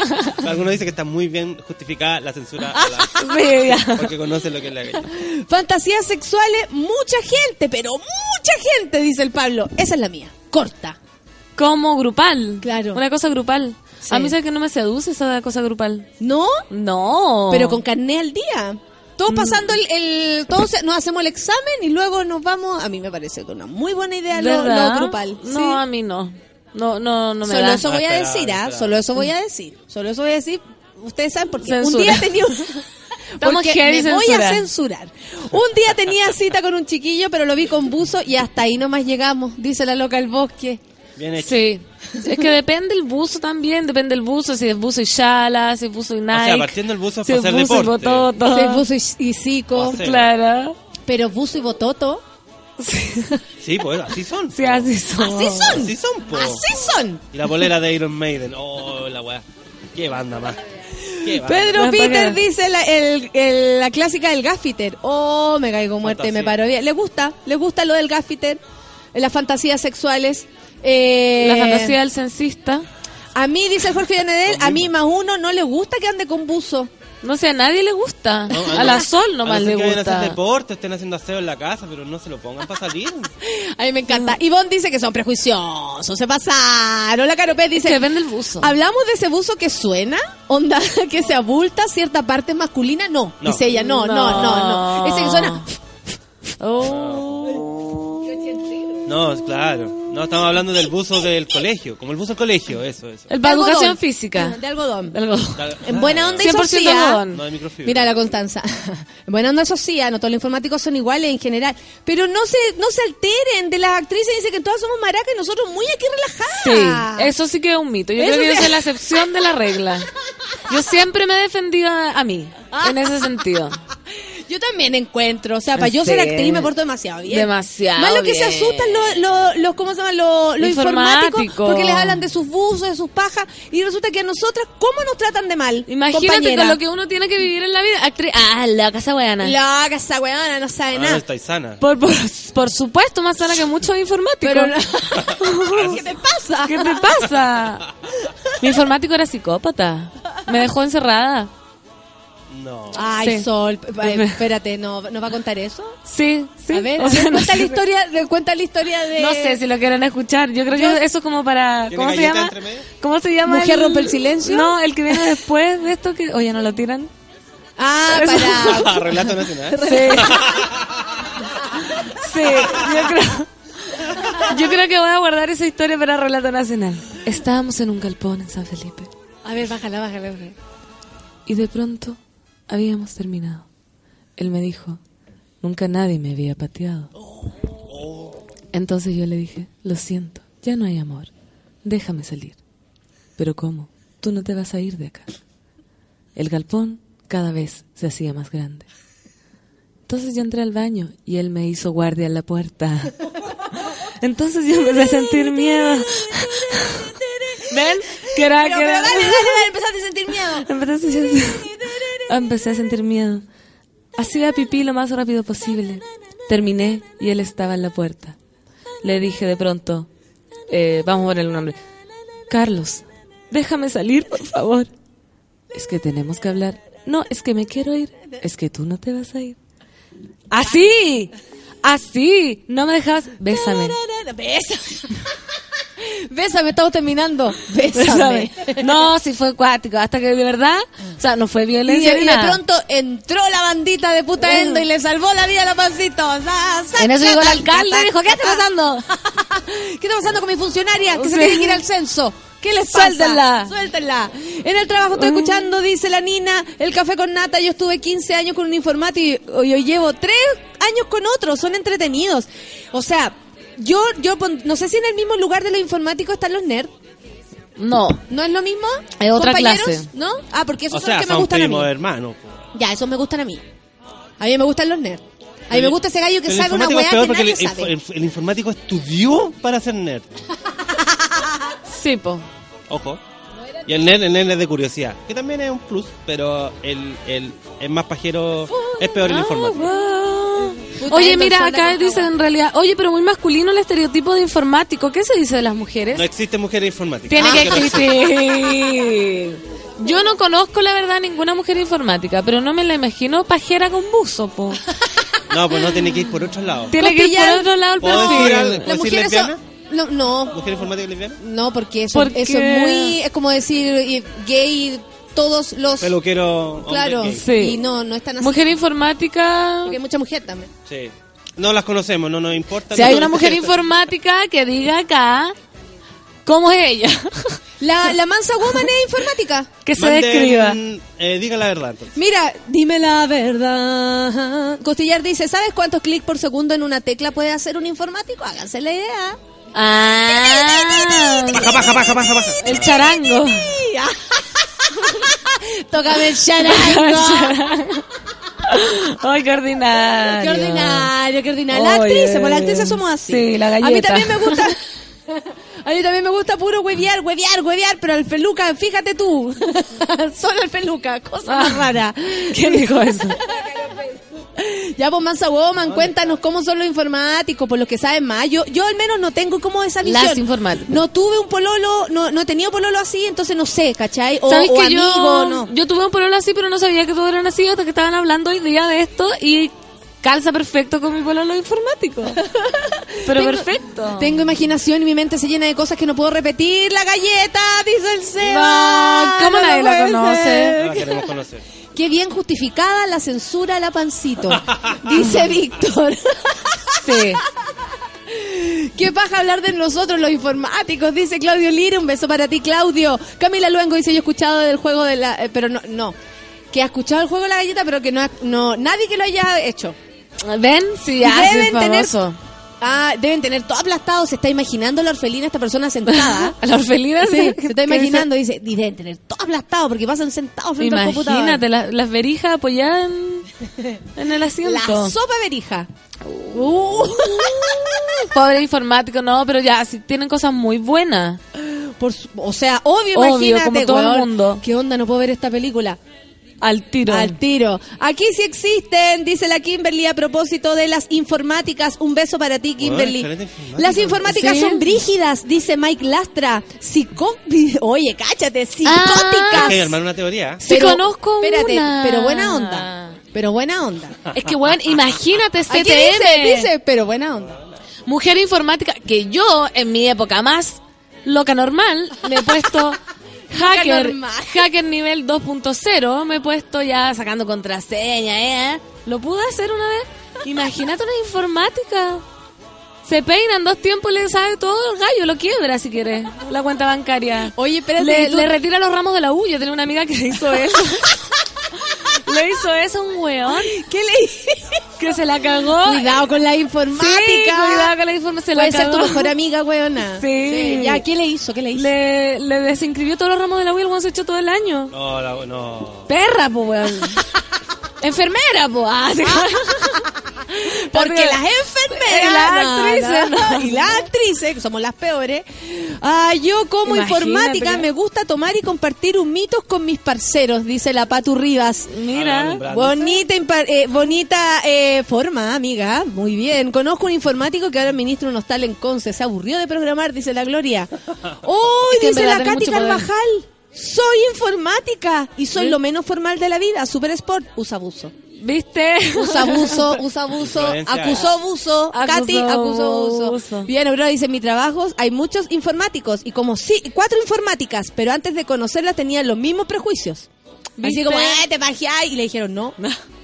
Algunos dicen que está muy bien justificada la censura a la- porque conocen lo que es la galleta. Fantasías sexuales, mucha gente, pero mucha gente, dice el Pablo. Esa es la mía, corta. Como grupal. Claro. Una cosa grupal. Sí. A mí sabe que no me seduce esa cosa grupal. ¿No? No. Pero con carné al día. Todos pasando el, el- todos nos hacemos el examen y luego nos vamos. A mí me parece que una muy buena idea lo, lo grupal. No, Sí. a mí no. No, no, no me Solo da. eso voy a decir, ¿ah? Solo eso voy a decir. Solo eso voy a decir. Ustedes saben porque un día tenía... Estamos Porque heavy me voy a censura. censurar. Un día tenía cita con un chiquillo, pero lo vi con buzo y hasta ahí nomás llegamos, dice la loca del bosque. Bien hecho. Sí. Es que depende el buzo también, depende el buzo, si es buzo y shala, si es buzo y Nike. O sea, partiendo el buzo es si para es hacer buzo y deporte. bototo. Sí, buzo y, y cico. Claro. pero buzo y bototo, Sí, pues así son. Sí, así son. así son. Así son, po. Así son. Y la bolera de Iron Maiden. Oh, la weá. Qué banda más. Qué banda. Pedro Peter para- dice la, el- el- la clásica del gaffiter. Oh, me caigo muerte, Fantasía. me paro bien. ¿Le gusta? ¿Le gusta lo del gaffiter? Las fantasías sexuales. Eh, La fantasía del censista. A mí, dice Jorge Yanedel, a mí más uno no le gusta que ande con buzo. No sé, a nadie le gusta. No, a la sol nomás a no le que vayan a hacer gusta. deporte, estén haciendo aseo en la casa, pero no se lo pongan para salir. A mí me encanta. Ivonne dice que son prejuiciosos, se pasaron. La Caropé dice... Que vende el buzo. ¿Hablamos de ese buzo que suena? ¿Onda que se abulta cierta parte masculina? No, No. dice ella. No, no, no, no. Ese que suena... Oh. No, claro. No, estamos hablando del buzo del colegio, como el buzo del colegio, eso, eso. El de para educación algodón. física. De algodón. De algodón. En buena onda y 100% sociedad. algodón. No de microfibra. Mira la Constanza. En buena onda sociedad, no todos los informáticos son iguales en general. Pero no se, no se alteren de las actrices, dice que todas somos maracas y nosotros muy aquí relajadas. Sí, eso sí que es un mito. Yo Eso creo que sí. yo soy la excepción de la regla. Yo siempre me he defendido a, a mí, en ese sentido. Yo también encuentro, o sea, para yo ser actriz me porto demasiado bien. Demasiado Más lo que se asustan los, los, los- ¿cómo se llama? Los, los informáticos, porque les hablan de sus buzos, de sus pajas, y resulta que a nosotras, ¿cómo nos tratan de mal? Imagínate compañera? con lo que uno tiene que vivir en la vida. Actriz, ah, la casa weana. La casa weona no sabe Ah, no nada. estáis sana. Por, por, por supuesto, más sana que muchos informáticos. Pero ¿Qué te pasa? ¿Qué te pasa? Mi informático era psicópata. Me dejó encerrada. No. Ay, Sí. Sol, espérate, ¿no, ¿no va a contar eso? Sí, sí. A ver, O a sea, ver, no cuenta, sé- la historia, de- cuenta la historia de... No sé si lo quieren escuchar. Yo creo Yo- que eso es como para. ¿Tiene ¿Cómo se llama? ¿Cómo se llama? ¿Mujer rompe el silencio? No, el que viene después de esto que. Oye, ¿no lo tiran? Ah, Eso- para... Relato nacional. Sí. Sí, yo creo. Yo creo que voy a guardar esa historia para Relato Nacional. Estábamos en un galpón en San Felipe A ver, bájala, bájala. bájala. y de pronto habíamos terminado. Él me dijo, nunca nadie me había pateado. Entonces yo le dije, lo siento, ya no hay amor, déjame salir. Pero ¿cómo? Tú no te vas a ir de acá. El galpón cada vez se hacía más grande. Entonces yo entré al baño y él me hizo guardia en la puerta. Entonces yo empecé a sentir miedo. ¿Ven? Que era, que era- empezaste a sentir miedo. Empecé a sentir, empecé a sentir miedo. Hacía pipí lo más rápido posible. Terminé y él estaba en la puerta. Le dije de pronto, eh, vamos a ponerle un nombre. Carlos, déjame salir, por favor. Es que tenemos que hablar. No, es que me quiero ir. Es que tú no te vas a ir. ¡Así! ¡Así! No me dejabas. Bésame. Bésame. Bésame, estamos terminando. Bésame. Bésame. No, si fue acuático. Hasta que de verdad, o sea, no fue violencia y de nada. pronto entró la bandita de puta endo y le salvó la vida a la pancito. Sa- sa- En eso llegó el alcalde y dijo, ¿qué está sa- pasando? ¿Qué está pasando con mi funcionaria? Que se Sí. tiene que ir al censo. ¿Qué les pasa? Suéltenla. Suéltenla. En el trabajo estoy escuchando, dice la Nina, el café con nata. Yo estuve 15 años con un informático y hoy llevo 3 años con otro. Son entretenidos. O sea, yo, yo pon- no sé si en el mismo lugar de los informáticos están los nerds. No. ¿No es lo mismo? Es otra ¿Compañeros? clase. ¿No? Ah, porque esos O son los que me gustan a mí. primos hermanos. Ya, esos me gustan a mí. A mí me gustan los nerds. A mí me gusta ese gallo que El sabe una weá es peor que porque nadie el, sabe. el- el informático estudió para ser nerd. Sí, po. Ojo. Y el nerd, el nerd es de curiosidad, que también es un plus, pero el, el, el más pajero es peor el informático. Puta, Oye, mira, acá con dice en realidad, oye, pero muy masculino el estereotipo de informático. ¿Qué se dice de las mujeres? No existe mujer informática. Tiene Ah, que existir. Yo no conozco, la verdad, ninguna mujer informática, pero no me la imagino pajera con buzo, po. No, pues no tiene que ir por otro lado. Tiene que ir por otro lado el ¿Puedo decir perfil. Las ¿Puedo decir mujeres. No, no, ¿Mujer informática lesbiana? no, porque eso, es muy... Es como decir y- gay todos los... Peluquero. Claro. Sí. y no, no están así. Mujer informática. Porque hay mucha mujer también. Sí. No las conocemos, no nos importa. Si no hay una mujer informática que diga acá cómo es ella, La, la mansa woman es informática. que se Manden, describa. Eh, diga la verdad. entonces. Mira, dime la verdad. Costillar dice, ¿sabes cuántos clics por segundo en una tecla puede hacer un informático? Háganse la idea. Ah, Baja, baja, baja, baja, baja. el charango. Tócame el charango. Ay, qué ordinario. Qué ordinario, qué ordinario. Las Oye, actrices, pues las actrices somos así. sí, la A mí galleta. también me gusta. A mí también me gusta puro huevear, huevear, huevear, pero el peluca, fíjate tú. Solo el peluca, cosa más rara. ¿Quién dijo eso? Ya, pues, Mansa Woman, cuéntanos cómo son los informáticos, por los que saben más. Yo, yo al menos no tengo como esa visión. Las informáticas. No tuve un pololo, no, no he tenido pololo así, entonces no sé, ¿cachai? O, ¿Sabes o que amigo, yo, no. yo tuve un pololo así, pero no sabía que todos eran así hasta que estaban hablando hoy día de esto y calza perfecto con mi pololo informático. Pero Tengo- perfecto. Tengo imaginación y mi mente se llena de cosas que no puedo repetir. La galleta, dice el Seba. No, ¿cómo No nadie la conoce? No la queremos conocer. Qué bien justificada la censura a la pancito, dice Víctor. Sí. Qué paja hablar de nosotros los informáticos, dice Claudio Lira. Un beso para ti, Claudio. Camila Luengo dice, yo he escuchado del juego de la... eh, pero no, no. Que ha escuchado el juego de la galleta, pero que no, no nadie que lo haya hecho. ¿Ven? Sí, sí, deben tener- famoso. Ah, deben tener todo aplastado. Se está imaginando la orfelina esta persona sentada. A la orfelina Sí, se- está imaginando, dice, y deben tener todo aplastado porque pasan sentados frente al computador. Imagínate, la- las verijas apoyadas en, en el asiento. La sopa verija. Uh. Pobre informático, no, pero ya, tienen cosas muy buenas. Por o sea, obvio, Obvio, imagínate, como todo el mundo. ¿Qué onda? No puedo ver esta película. Al tiro. Al tiro. Aquí sí existen, dice la Kimberly a propósito de las informáticas. Un beso para ti, Kimberly. informática. las informáticas Sí. son brígidas, dice Mike Lastra. Psicó... Oye, cáchate, Ah. Hay psicóticas. que armar una teoría. Sí conozco espérate, una. pero buena onda. Pero buena onda. Es que, bueno, imagínate Aquí CTM. dice, dice, pero buena onda. Mujer informática, que yo en mi época más loca normal me he puesto hacker, normal. hacker nivel 2.0, me he puesto ya sacando contraseña, ¿eh? ¿Lo pude hacer una vez? Imagínate una informática. Se peinan dos tiempos y le sabe todo el gallo, lo quiebra si quiere, la cuenta bancaria. Oye, espérate. Le, retira los ramos de la U. Yo tenía una amiga que hizo eso. Le hizo eso a un weón ¿Qué le que se la cagó. Cuidado con la informática. Sí, cuidado con la informática. Se la Puede ser tu cagó. mejor amiga, weona. Sí. Ya, ¿qué le hizo? ¿Qué le hizo? Le, le desinscribió todos los ramos de la Will, weón, se echó todo el año. No, la- no. Perra, po, weón. Enfermera, po. Ah, sí. Porque las enfermeras Y las actrices, no, no. y las actrices, que somos las peores. Ah, yo como informática que- me gusta tomar y compartir humitos con mis parceros, dice la Patu Rivas. Mira. Bonita, impa- eh, bonita eh, forma, amiga. Muy bien. Conozco un informático que ahora administra un hostal en Conce. Se aburrió de programar, dice la Gloria. ¡Oh! Que en dice la Katy poder. Soy informática y soy lo menos formal de la vida. Super Sport, usa abuso. ¿Viste? Usa abuso, usa abuso, acusó abuso, Katy acusó abuso. Bien, Aurora dice, en mi trabajo hay muchos informáticos y como sí, cuatro informáticas, pero antes de conocerlas tenían los mismos prejuicios. Así ¿Viste? como, eh, te pajeáis", y le dijeron, no,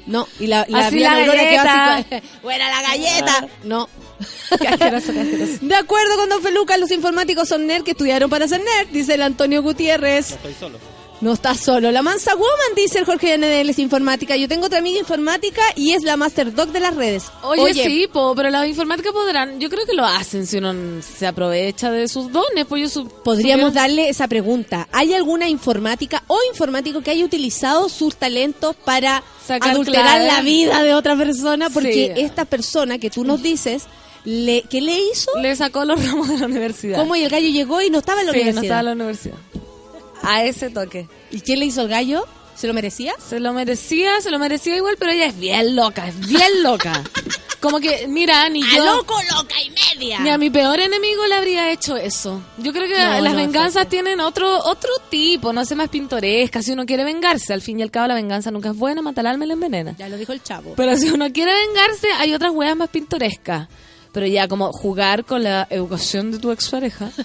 no, y la, la, Así bien la Aurora quedó así como, buena la galleta, no. Qué asqueroso, qué asqueroso. De acuerdo con Don Feluca, los informáticos son nerd que estudiaron para ser nerd, dice el Antonio Gutiérrez. Estoy solo. No estás solo. La Mansa Woman, dice el Jorge Yanedel, es informática. Yo tengo otra amiga informática y es la Master Dog de las redes. Oye, sí, po, pero las informáticas podrán, yo creo que lo hacen si uno se aprovecha de sus dones, pues yo su- Podríamos supiera- darle esa pregunta. ¿Hay alguna informática o informático que haya utilizado sus talentos para Sacar adulterar clave. la vida de otra persona? Porque Sí. esta persona que tú nos dices, le, ¿qué le hizo? Le sacó los ramos de la universidad. ¿Cómo y el gallo llegó y no estaba en la Sí, no universidad? estaba en la universidad. A ese toque. ¿Y quién le hizo el gallo? ¿Se lo merecía? Se lo merecía, se lo merecía igual, pero ella es bien loca, es bien loca. Como que, mira, ni yo... loca y media! Ni a mi peor enemigo le habría hecho eso. Yo creo que No, las no, venganzas tienen otro otro tipo, no sé, más pintoresca. Si uno quiere vengarse, al fin y al cabo la venganza nunca es buena, mata al alma y la envenena. Ya lo dijo el chavo. Pero si uno quiere vengarse, hay otras weas más pintorescas. Pero ya como jugar con la educación de tu expareja.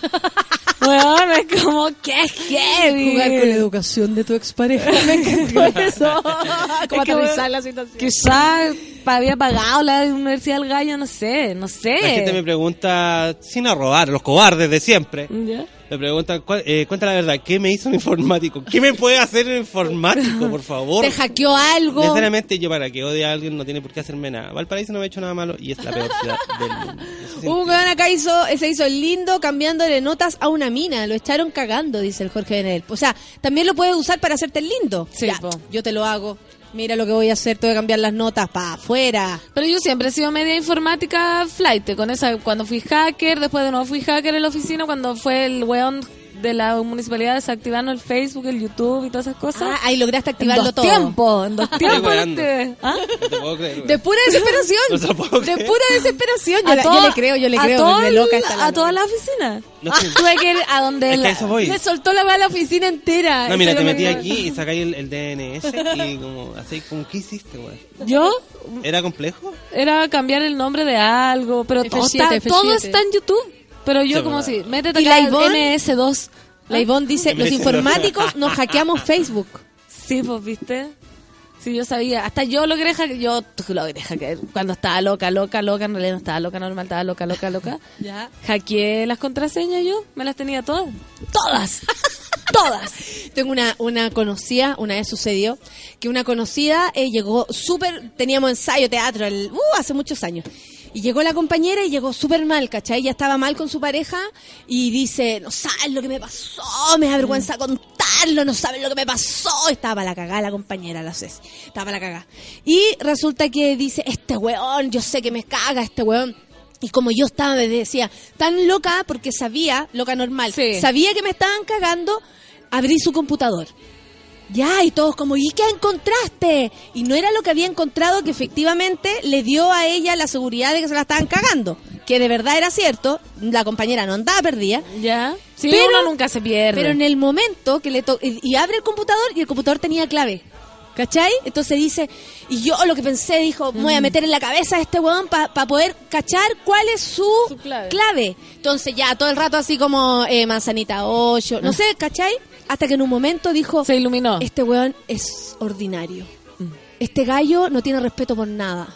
Bueno, es como que heavy. Jugar con la educación de tu expareja. Me encantó eso. Como Es que, aterrizar bueno, la situación. Quizás había pagado la universidad del gallo, no sé, no sé. La gente me pregunta, sin arrobar, los cobardes de siempre. ¿Ya? Me preguntan, ¿cuál- eh, cuenta la verdad, ¿qué me hizo un informático? ¿Qué me puede hacer un informático, por favor? ¿Te hackeó algo? Sinceramente, yo para que odie a alguien no tiene por qué hacerme nada. Valparaíso no me ha hecho nada malo y es la peor ciudad del mundo. Un weón acá hizo, se hizo el lindo cambiándole notas a una mina. Lo echaron cagando, dice el Jorge Benel. O sea, también lo puedes usar para hacerte el lindo. Sí, Ya, yo te lo hago. Mira lo que voy a hacer, te voy a cambiar las notas para afuera. Pero yo siempre he sido media informática flight, con esa, cuando fui hacker, después de nuevo fui hacker en la oficina, cuando fue el weón de la municipalidad desactivando el Facebook, el YouTube y todas esas cosas. Ah, ahí lograste en activarlo dos todo. tiempos, en dos tiempos. te- ¿Ah? No te puedo creer. De pura desesperación. No de pura desesperación. Yo, A la- todo- yo le creo, yo le a creo. todo me el- loca esta la a toda la oficina. No, Ah. Tuve que ir a donde Es que la-. Le soltó la a la oficina entera. No, mira, te metí me- aquí y sacáis el, el DNS y como, así, como, ¿qué hiciste, güey? Yo ¿Era complejo? era cambiar el nombre de algo, pero todo, F7, está, todo F7. está en YouTube. Pero yo como si, métete ¿Y acá la Ivonne? MS2. La Ivonne dice, los informáticos nos hackeamos Facebook. Sí, pues, ¿viste? Sí, yo sabía. Hasta yo logré hackear. Yo logré hackear. Cuando estaba loca, loca, loca. En realidad no estaba loca normal, estaba loca, loca, loca. Ya. Hackeé las contraseñas yo. Me las tenía todas. Todas. todas. Tengo una, una conocida, una vez sucedió, que una conocida eh, llegó súper, teníamos ensayo, teatro, el- uh, hace muchos años. Y llegó la compañera y llegó súper mal, ¿cachai? Ella estaba mal con su pareja y dice, no sabes lo que me pasó, me da vergüenza contarlo, no sabes lo que me pasó. Estaba para la cagada la compañera, la Ceci. Estaba para la cagada. Y resulta que dice, este weón, yo sé que me caga este weón. Y como yo estaba, me decía, tan loca porque sabía, loca normal, Sí. sabía que me estaban cagando, abrí su computador. Ya, y todos como, ¿y qué encontraste? Y no era lo que había encontrado que efectivamente le dio a ella la seguridad de que se la estaban cagando. Que de verdad era cierto, la compañera no andaba perdida. ¿Ya? Sí, Pero- uno nunca se pierde. Pero en el momento que le to y y abre el computador y el computador tenía clave. ¿Cachai? Entonces dice, y yo lo que pensé, dijo, me voy a meter en la cabeza a este weón para poder cachar cuál es su, Su clave. clave. Entonces ya todo el rato así como eh, manzanita 8, no sé, ¿cachai? Hasta que en un momento dijo, Se iluminó. este weón es ordinario. Este gallo no tiene respeto por nada.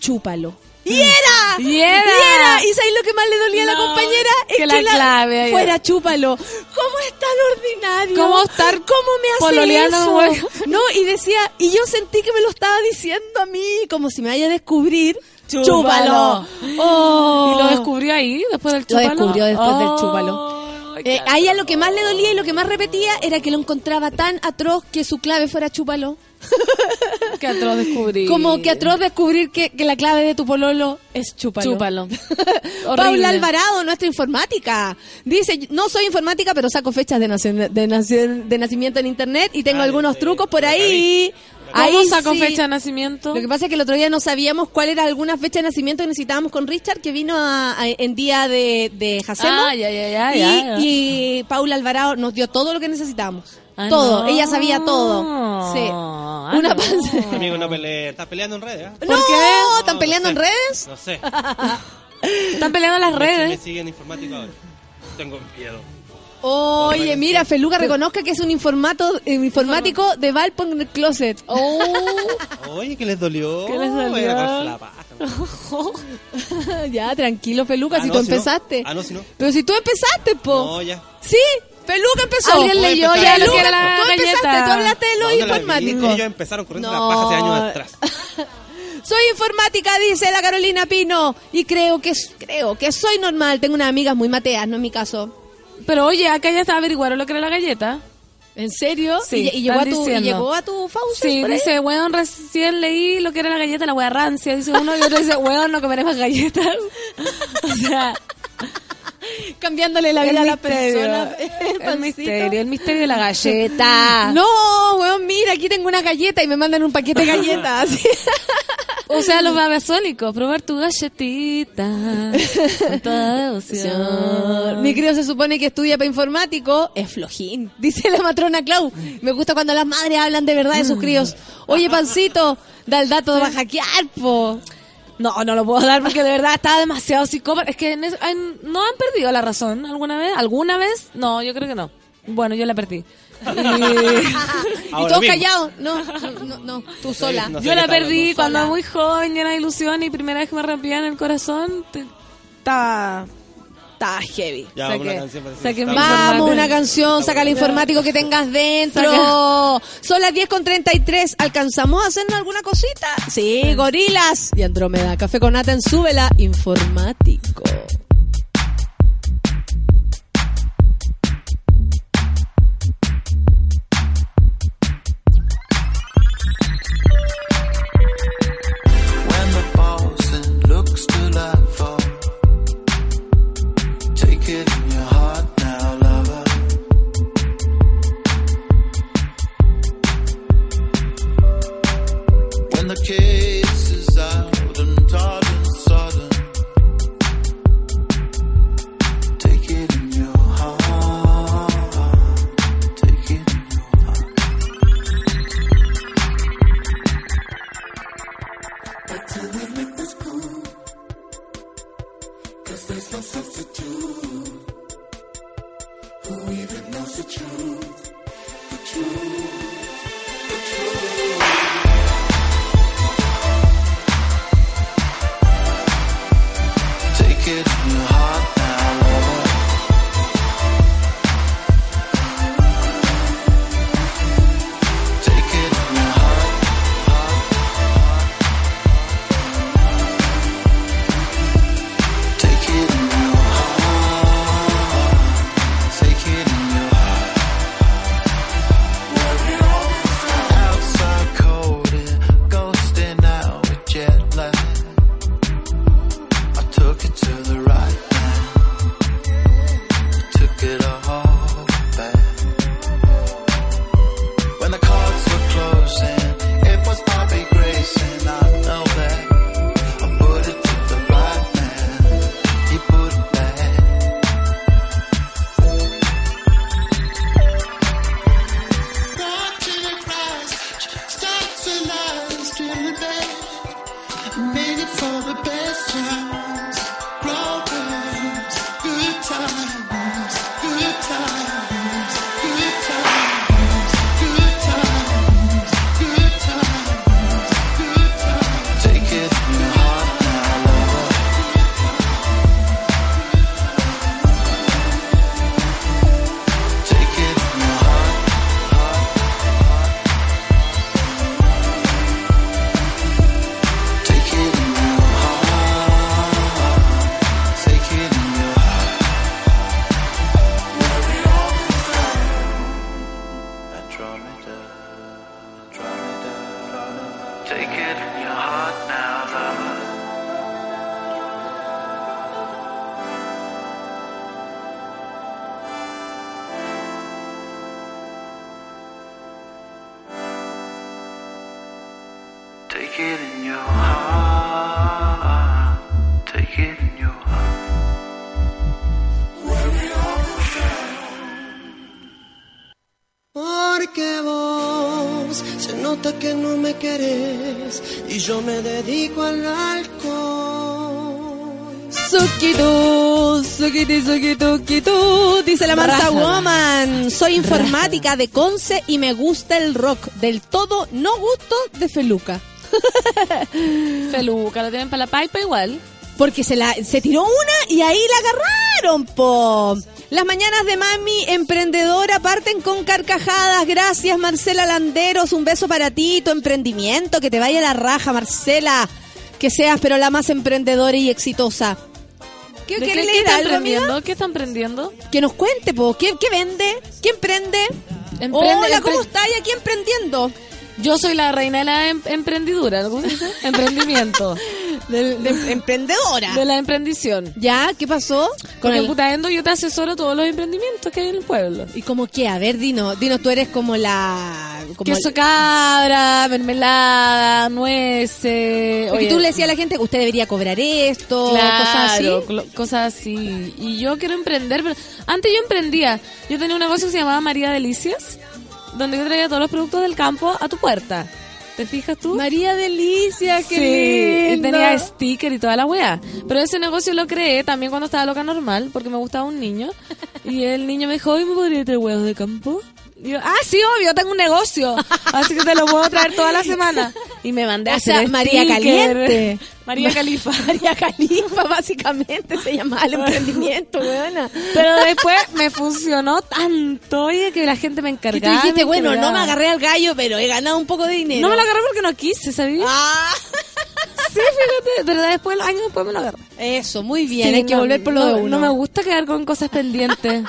Chúpalo. ¡Y era! ¡Y era! ¡Y era! ¿Y sabéis lo que más le dolía a la compañera? Es que la clave fuera chúpalo. ¿Cómo es tan ordinario? ¿Cómo estar ¿Cómo me hace pololeando eso? un No, y decía, y yo sentí que me lo estaba diciendo a mí, como si me vaya a descubrir. Chúpalo. ¡Chúpalo! Oh. ¿Y lo descubrió ahí, después del Lo chúpalo? descubrió después del Oh, chúpalo. Eh, a ella lo que más le dolía y lo que más repetía era que lo encontraba tan atroz que su clave fuera chúpalo. Qué atroz descubrir. Como que atroz descubrir que, que la clave de tu pololo es chúpalo. Chúpalo. Paula. Alvarado, nuestra informática. Dice, no soy informática, pero saco fechas de, naci- de, naci- de nacimiento en internet y tengo Ay, algunos sí. trucos por ahí. ¿Cómo Ahí sacó sí. fecha de nacimiento? Lo que pasa es que el otro día no sabíamos cuál era alguna fecha de nacimiento que necesitábamos con Richard, que vino a- a- en día de, de Jacemo. Ah, ya, ya, ya, y, ya. y Paula Alvarado nos dio todo lo que necesitábamos. Ah, todo. no. Ella sabía todo. Sí. Ah, Una no. panza- Amigo, no pelee. ¿Estás peleando en redes? ah? No, No, ¿están no peleando sé. en redes? No sé. Están peleando en las Me, me redes. siguen informático ahora. Tengo miedo. Oye, mira, Feluca reconozca que es un informato, eh, informático de Valpo en el closet. Oh. Oye, ¿qué les dolió? ¿Qué les dolió? Voy a sacarse la paja. ya, tranquilo, Feluca, Ah, si no, tú si no. empezaste. Ah, no, si no. Pero si tú empezaste, po. No, ya. Sí, Feluca empezó. Alguien leyó ya lo que era la tú empezaste, galleta. tú hablaste de lo ¿Dónde la vi? informático. Ellos empezaron corriendo No. la paja hace años atrás. Soy informática, dice la Carolina Pino. Y creo que, creo que soy normal. Tengo unas amigas muy mateas, no es mi caso. Pero oye, acá ya está averiguaron lo que era la galleta. ¿En serio? Sí, ¿Y, y llegó, a tu, y llegó a tu Fausto? Sí, dice, weón, recién leí lo que era la galleta, la wea rancia, dice uno, y otro dice, weón, no comeré más galletas. o sea, Cambiándole la vida a la persona. el misterio, el misterio de la galleta. No, weón, mira, aquí tengo una galleta y me mandan un paquete de galletas. O sea, los babasónicos, probar tu galletita con toda devoción. Mi crío se supone que estudia para informático. Es flojín, dice la matrona Clau. Me gusta cuando las madres hablan de verdad de sus críos. Oye, pancito, da el dato de hackear, po. No, no lo puedo dar porque de verdad estaba demasiado psicópata. Es que en eso- en- no han perdido la razón alguna vez. ¿Alguna vez? No, yo creo que no. Bueno, yo la perdí. Y- todos callados. No, no, no, no, tú sola. no sé yo la está perdí cuando sola. muy joven, llena de ilusión y primera vez que me rompían el corazón. te- Estaba. Estaba heavy. Ya, Saqué- una canción para decir saqué que mi está Vamos, una canción, saca el informático que tengas dentro. Son las 10 con 33. ¿Alcanzamos a hacernos alguna cosita? Sí, gorilas. Y Andrómeda, café con nata en súbela, informático. Soy informática de Conce y me gusta el rock. Del todo no gusto de Feluca. Feluca, lo tienen para la pipa igual. Porque se, la, se tiró una y ahí la agarraron, po. Las mañanas de mami emprendedora parten con carcajadas. Gracias, Marcela Landeros. Un beso para ti, tu emprendimiento. Que te vaya la raja, Marcela. Que seas, pero la más emprendedora y exitosa. ¿Qué, ¿De ¿Quiere qué, leer qué están aprendiendo? ¿Qué están aprendiendo? Que nos cuente, po. ¿Qué, qué vende? ¿Qué emprende? Emprende, Hola, ¿cómo está? ¿Y aquí emprendiendo? Yo soy la reina de la em- emprendidura, ¿cómo se dice? Emprendimiento. Del- de emprendedora. De la emprendición. ¿Ya? ¿Qué pasó? Con el el- Putaendo yo te asesoro todos los emprendimientos que hay en el pueblo. ¿Y cómo qué? A ver, dinos. Dinos, tú eres como la... Como Queso cabra, mermelada, nueces. Porque oye, tú le decías a la gente, usted debería cobrar esto, cosas así. Claro, cosas así. Y yo quiero emprender, pero antes yo emprendía. Yo tenía un negocio que se llamaba María Delicias, donde yo traía todos los productos del campo a tu puerta. ¿Te fijas tú? María Delicia, qué Sí, y tenía sticker y toda la weá. Pero ese negocio lo creé también cuando estaba loca normal, porque me gustaba un niño. Y el niño me dijo, ¿y me podría traer huevos de campo? Y yo, ah, sí, obvio, tengo un negocio. Así que te lo puedo traer toda la semana. Y me mandé a hacer sea, María. Caliente. María Califa. María Califa, básicamente, se llamaba el emprendimiento, weona. Pero después me funcionó tanto, oye, que la gente me tú encargaba. dijiste, me bueno, no me agarré al gallo, pero he ganado un poco de dinero. No me lo agarré porque no quise, ¿sabías? Ah, Sí, fíjate, pero después, años después me lo agarré. eso, muy bien, Sí, hay que volver por lo no, de uno. No me gusta quedar con cosas pendientes.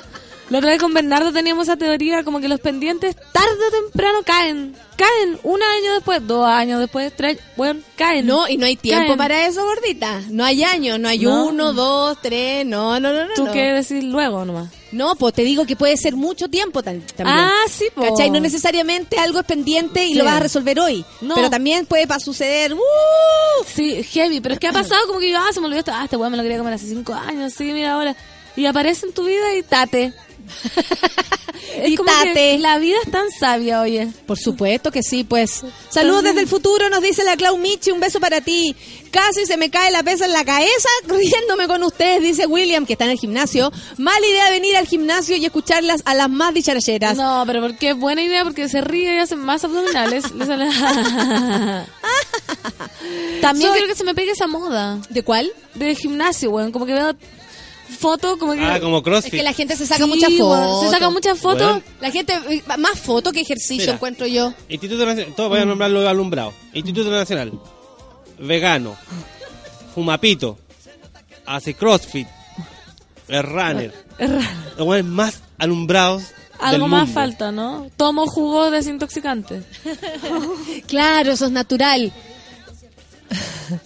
La otra vez con Bernardo teníamos esa teoría como que los pendientes tarde o temprano caen. Caen un año después, dos años después, tres, bueno, caen. No, y no hay tiempo Caen. para eso, gordita. No hay años, no hay No. uno, dos, tres, no, no, no, no. ¿Tú no. qué decir luego nomás? No, pues te digo que puede ser mucho tiempo también. Ah, sí, po. ¿Cachai? No necesariamente algo es pendiente y Sí. lo vas a resolver hoy. No. Pero también puede pa suceder. ¡uh! Sí, heavy, pero es que ha pasado como que yo, ah, se me olvidó esto, ah, este weón me lo quería comer hace cinco años, sí, mira ahora. Y aparece en tu vida y tate. es como que la vida es tan sabia, oye. Por supuesto que sí, pues. Saludos desde el futuro, nos dice la Clau Michi, un beso para ti. Casi se me cae la pesa en la cabeza riéndome con ustedes, dice William, que está en el gimnasio. Mala idea venir al gimnasio y escucharlas a las más dicharacheras. No, pero porque es buena idea, porque se ríe y hace más abdominales. También Soy- quiero que se me pegue esa moda ¿De cuál? de gimnasio, weón. Como que veo fotos, como que... Ah, como Es CrossFit. que la gente se saca Sí, muchas fotos. Se saca muchas fotos. La gente, eh, más fotos que ejercicio Mira. encuentro yo. Instituto Nacional, todos voy a nombrar los alumbrados. Instituto Nacional, vegano, fumapito, hace CrossFit, es runner. Los más alumbrados Algo más mundo. falta, ¿no? Tomo jugo desintoxicante. Claro, eso es natural.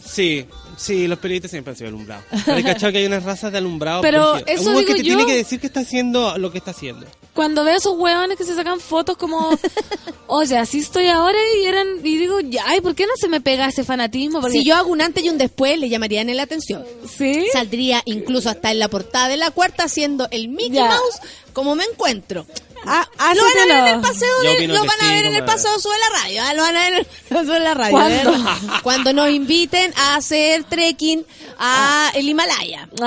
Sí, sí, los periodistas siempre han sido alumbrados. Pero cachado que hay unas razas de alumbrados. Pero eso Un weón que digo te yo. tiene que decir que está haciendo lo que está haciendo. Cuando veo esos hueones que se sacan fotos como, oye, así estoy ahora y eran y digo, ay, ¿por qué no se me pega ese fanatismo? Porque, Si yo hago un antes y un después, le llamarían la atención. ¿Sí? Saldría incluso hasta en la portada de la cuarta haciendo el Mickey Ya. Mouse como me encuentro. Ah, Ah, lo van a ver en el paseo de, lo van a sí, ver en el paseo sube la radio, ah, lo van a ver en el paseo sube la radio. Cuando nos inviten a hacer trekking a el Himalaya.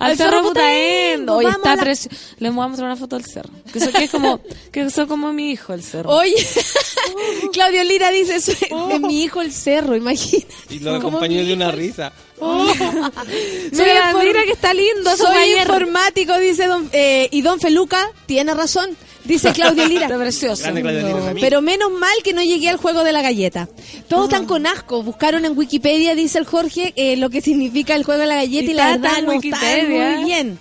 Al Al cerro Cerro Putaendo. Vamos está la- precioso. Les voy a mostrar una foto del cerro. Que eso que es como, que eso como mi hijo, el cerro. Oye, Claudio Lira dice, "Soy de mi hijo el cerro, imagínate. Y lo acompañó de una risa. mira, infor- mira que está lindo. Soy informático, dice don, eh, y don Feluca tiene razón, dice Claudio Lira. Está precioso. Grande Claudio Lira, No, amigo. pero menos mal que no llegué al juego de la galleta. Todos están con asco. Buscaron en Wikipedia, dice el Jorge, eh, lo que significa el juego de la galleta y, Y la verdad no está muy bien.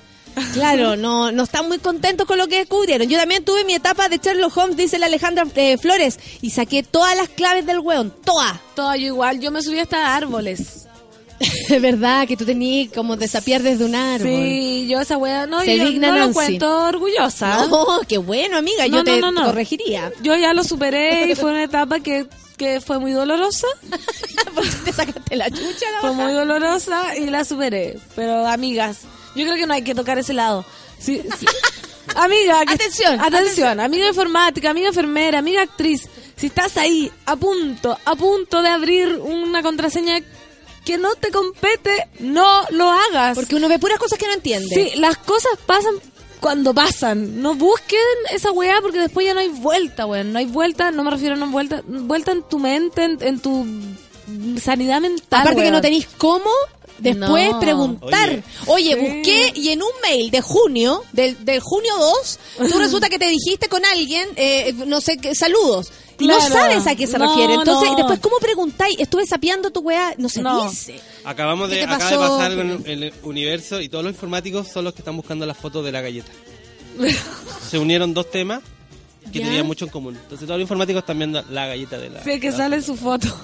Claro, no, no están muy contentos con lo que descubrieron. Yo también tuve mi etapa de Sherlock Holmes, dice la Alejandra eh, Flores, y saqué todas las claves del weón, todas. Todo yo igual. Yo me subí hasta árboles. Es verdad que tú tenías como desapiar desde un árbol. Sí, yo esa wea no, Se yo digna no lo cuento orgullosa. No, qué bueno, amiga. No, yo te no, corregiría. Yo ya lo superé y fue una etapa que, que fue muy dolorosa. te sacaste la chucha, la Fue baja. muy dolorosa y la superé. Pero, amigas, yo creo que no hay que tocar ese lado. Sí, sí. Amiga, que- Atención, atención, amiga informática, amiga enfermera, amiga actriz, si estás ahí a punto, a punto de abrir una contraseña que no te compete, no lo hagas. Porque uno ve puras cosas que no entiende. Sí, las cosas pasan cuando pasan. No busquen esa weá porque después ya no hay vuelta, weón. No hay vuelta, no me refiero a no vuelta, vuelta en tu mente, en, en tu sanidad mental. Aparte que no tenéis cómo después No. preguntar. Oye, Sí. busqué y en un mail de junio, del, del junio 2, tú resulta que te dijiste con alguien, eh, no sé qué, saludos. No sabes a qué se No, refiere. Entonces, no. después, ¿cómo preguntáis? Estuve sapeando tu weá, no se No. dice. Acabamos ¿Qué de, acaba de pasar algo en el universo y todos los informáticos son los que están buscando las fotos de la galleta. Se unieron dos temas que ¿Ya? tenían mucho en común. Entonces todos los informáticos están viendo la galleta de la... Sí, que la- sale su foto.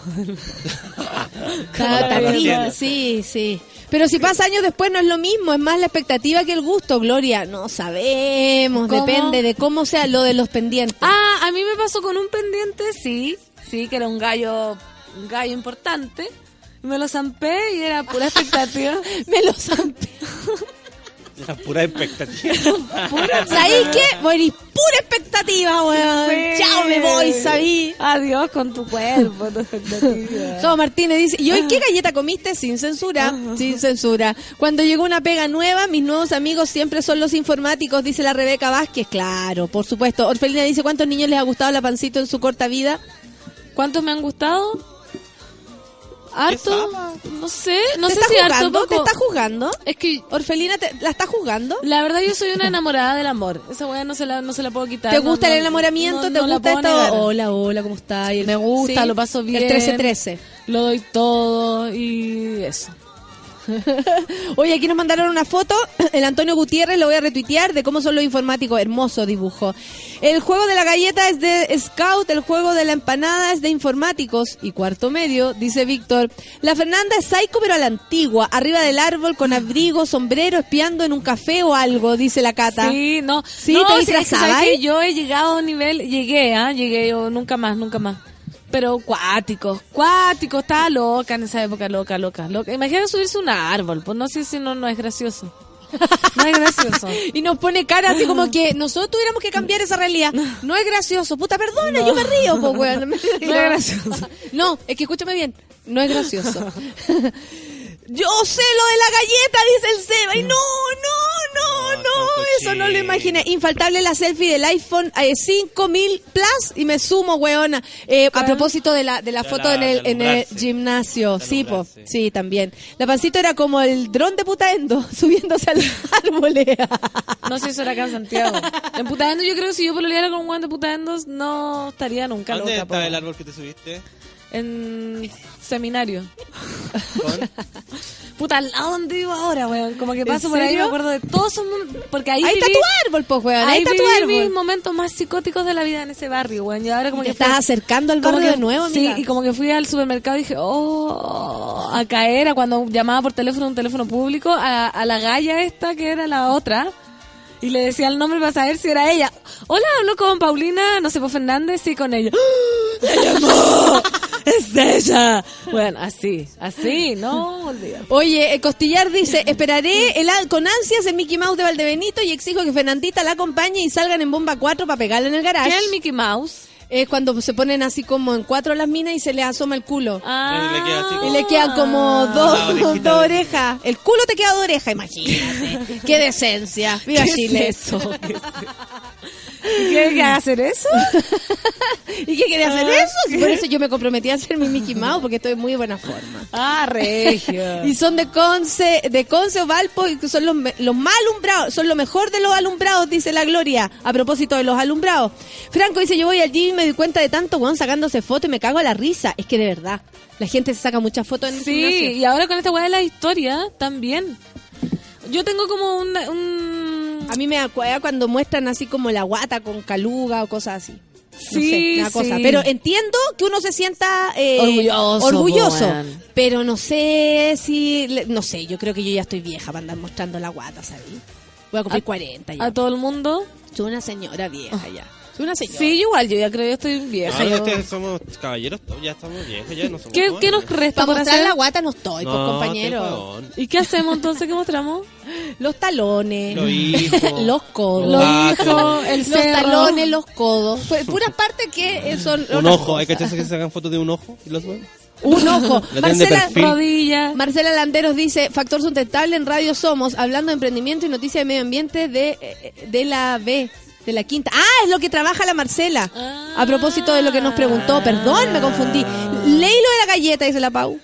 Está-. Sí, sí. Pero si pasa años después no es lo mismo, es más la expectativa que el gusto, Gloria. No sabemos, ¿Cómo? depende de cómo sea lo de los pendientes. Ah, a mí me pasó con un pendiente, sí, sí, que era un gallo, un gallo importante. Me lo zampé y era pura expectativa. Me lo zampé. Era pura expectativa. ¿Sabéis qué? Voy a ir pura expectativa, weón. Sí. Chao, me voy, sabí. Adiós con tu cuerpo, tu expectativa. Jo Martínez dice, ¿y hoy qué galleta comiste? Sin censura, sin censura. Cuando llegó una pega nueva, mis nuevos amigos siempre son los informáticos, dice la Rebeca Vázquez. Claro, por supuesto. Orfelina dice, ¿cuántos niños les ha gustado la pancito en su corta vida? ¿Cuántos me han gustado? ¿Harto? No sé, no ¿Te sé si harto poco. ¿Te está juzgando? Es que Orfelina, te- ¿la está juzgando? la verdad yo soy una enamorada del amor. Esa weá no se la, no se la puedo quitar. ¿Te gusta no- el enamoramiento? no- ¿Te gusta esto? negar. Hola, hola, ¿cómo está? Y el- Me gusta, Sí. lo paso bien. El 13-13. Lo doy todo y eso. Oye, aquí nos mandaron una foto, el Antonio Gutiérrez, lo voy a retuitear, de cómo son los informáticos. Hermoso dibujo. El juego de la galleta es de Scout, el juego de la empanada es de informáticos. Y cuarto medio, dice Víctor. La Fernanda es psycho, pero a la antigua, arriba del árbol, con abrigo, sombrero, espiando en un café o algo, dice la Cata. Sí, no. Sí, no, te sí, es que ahí? yo he llegado a un nivel, llegué, ¿ah? Llegué yo nunca más, nunca más. Pero cuático, cuático, estaba loca en esa época, loca, loca, loca. Imagínate subirse a un árbol, pues no sé si no, no es gracioso. No es gracioso. Y nos pone cara así como que nosotros tuviéramos que cambiar esa realidad. No es gracioso. Puta, perdona, yo me río, pues, weón. No, es gracioso. No, es que escúchame bien. No es gracioso. Yo sé lo de la galleta, dice el Seba. Y no, no, no, no, eso no lo imaginé. Infaltable la selfie del iPhone eh, 5000 Plus y me sumo, weona. Eh, a propósito de la, de la De foto la- en el, en el gimnasio. De Sí, po. Sí, también. La pancito era como el dron de putaendo, subiéndose al árbol. No sé si eso era acá en Santiago. En Putaendo yo creo que si yo pololeara con un guante de Putaendo no estaría nunca ¿Dónde loca. está po. el árbol que te subiste? En seminario. ¿Con? Puta, al lado donde vivo ahora, weón. Como que ¿En paso por ahí me acuerdo de todos esos Porque ahí, Ahí está viví- tu árbol, pues, weón. Ahí, está tu mis momentos más psicóticos de la vida en ese barrio, weón. Y ahora como Te que estás fui- acercando al barrio que- de nuevo, Sí, amiga. y como que fui al supermercado y dije, oh, a caer a cuando llamaba por teléfono, un teléfono público, a, a la galla esta que era la otra. Y le decía el nombre para saber si era ella. Hola, hablo con Paulina, no sé, por Fernández, sí, con ella. ¡Se llamó! ¡Es ella! Bueno, así, así, no olvídate. Oye, eh, Costillar dice, esperaré el, con ansias el Mickey Mouse de Valdebenito y exijo que Fernandita la acompañe y salgan en bomba 4 para pegarle en el garage. ¿Qué es el Mickey Mouse? Es cuando se ponen así como en cuatro las minas y se les asoma el culo. Ah, Y le queda así Y como- le quedan como Una dos, dos de- orejas. El culo te queda de oreja, imagínate. Qué decencia. Viva ¿Qué es Chile. eso? ¿Y ¿Quiere que haga hacer eso? ¿Y qué quería hacer Ah, eso? ¿qué? Por eso yo me comprometí a hacer mi Mickey Mouse porque estoy en muy buena forma. Ah, regio. Y son de Conce, de Conce o Valpo, y son los, los más alumbrados, son lo mejor de los alumbrados, dice la Gloria, a propósito de los alumbrados. Franco dice, yo voy al gym y me doy cuenta de tanto weón sacándose fotos y me cago a la risa. Es que de verdad, la gente se saca muchas fotos en el Sí, gimnasio. y ahora con esta weá de la historia también. Yo tengo como un... un... A mí me acuerda cuando muestran así como la guata con caluga o cosas así. No Sí, sé, una cosa. sí. Pero entiendo que uno se sienta eh, Orgulloso, orgulloso. Pero no sé si... No sé, yo creo que yo ya estoy vieja para andar mostrando la guata, ¿sabes? Voy a cumplir 40 ya. A todo el mundo. Soy una señora vieja ya. Soy una señora. Sí, igual, yo ya creo que estoy vieja. Yo- somos caballeros, ya estamos viejos, ya no somos ¿Qué, jóvenes. qué nos resta Para por mostrar hacer? la guata no estoy, pues, compañero. ¿Y qué hacemos entonces? ¿Qué mostramos? Los talones. Los hijos. los codos. Los hijos, el los cerro. talones, los codos. Pu- Puras partes que son. Un ojo, hay que que se sacan fotos de un ojo y los ven. Un ojo. Marcela. Rodilla. Marcela Landeros dice, factor sustentable en Radio Somos, hablando de emprendimiento y noticias de medio ambiente de, eh, de la B, de la quinta. Ah, es lo que trabaja la Marcela. A propósito de lo que nos preguntó, perdón, me confundí. Leí lo de la galleta, dice la Pau.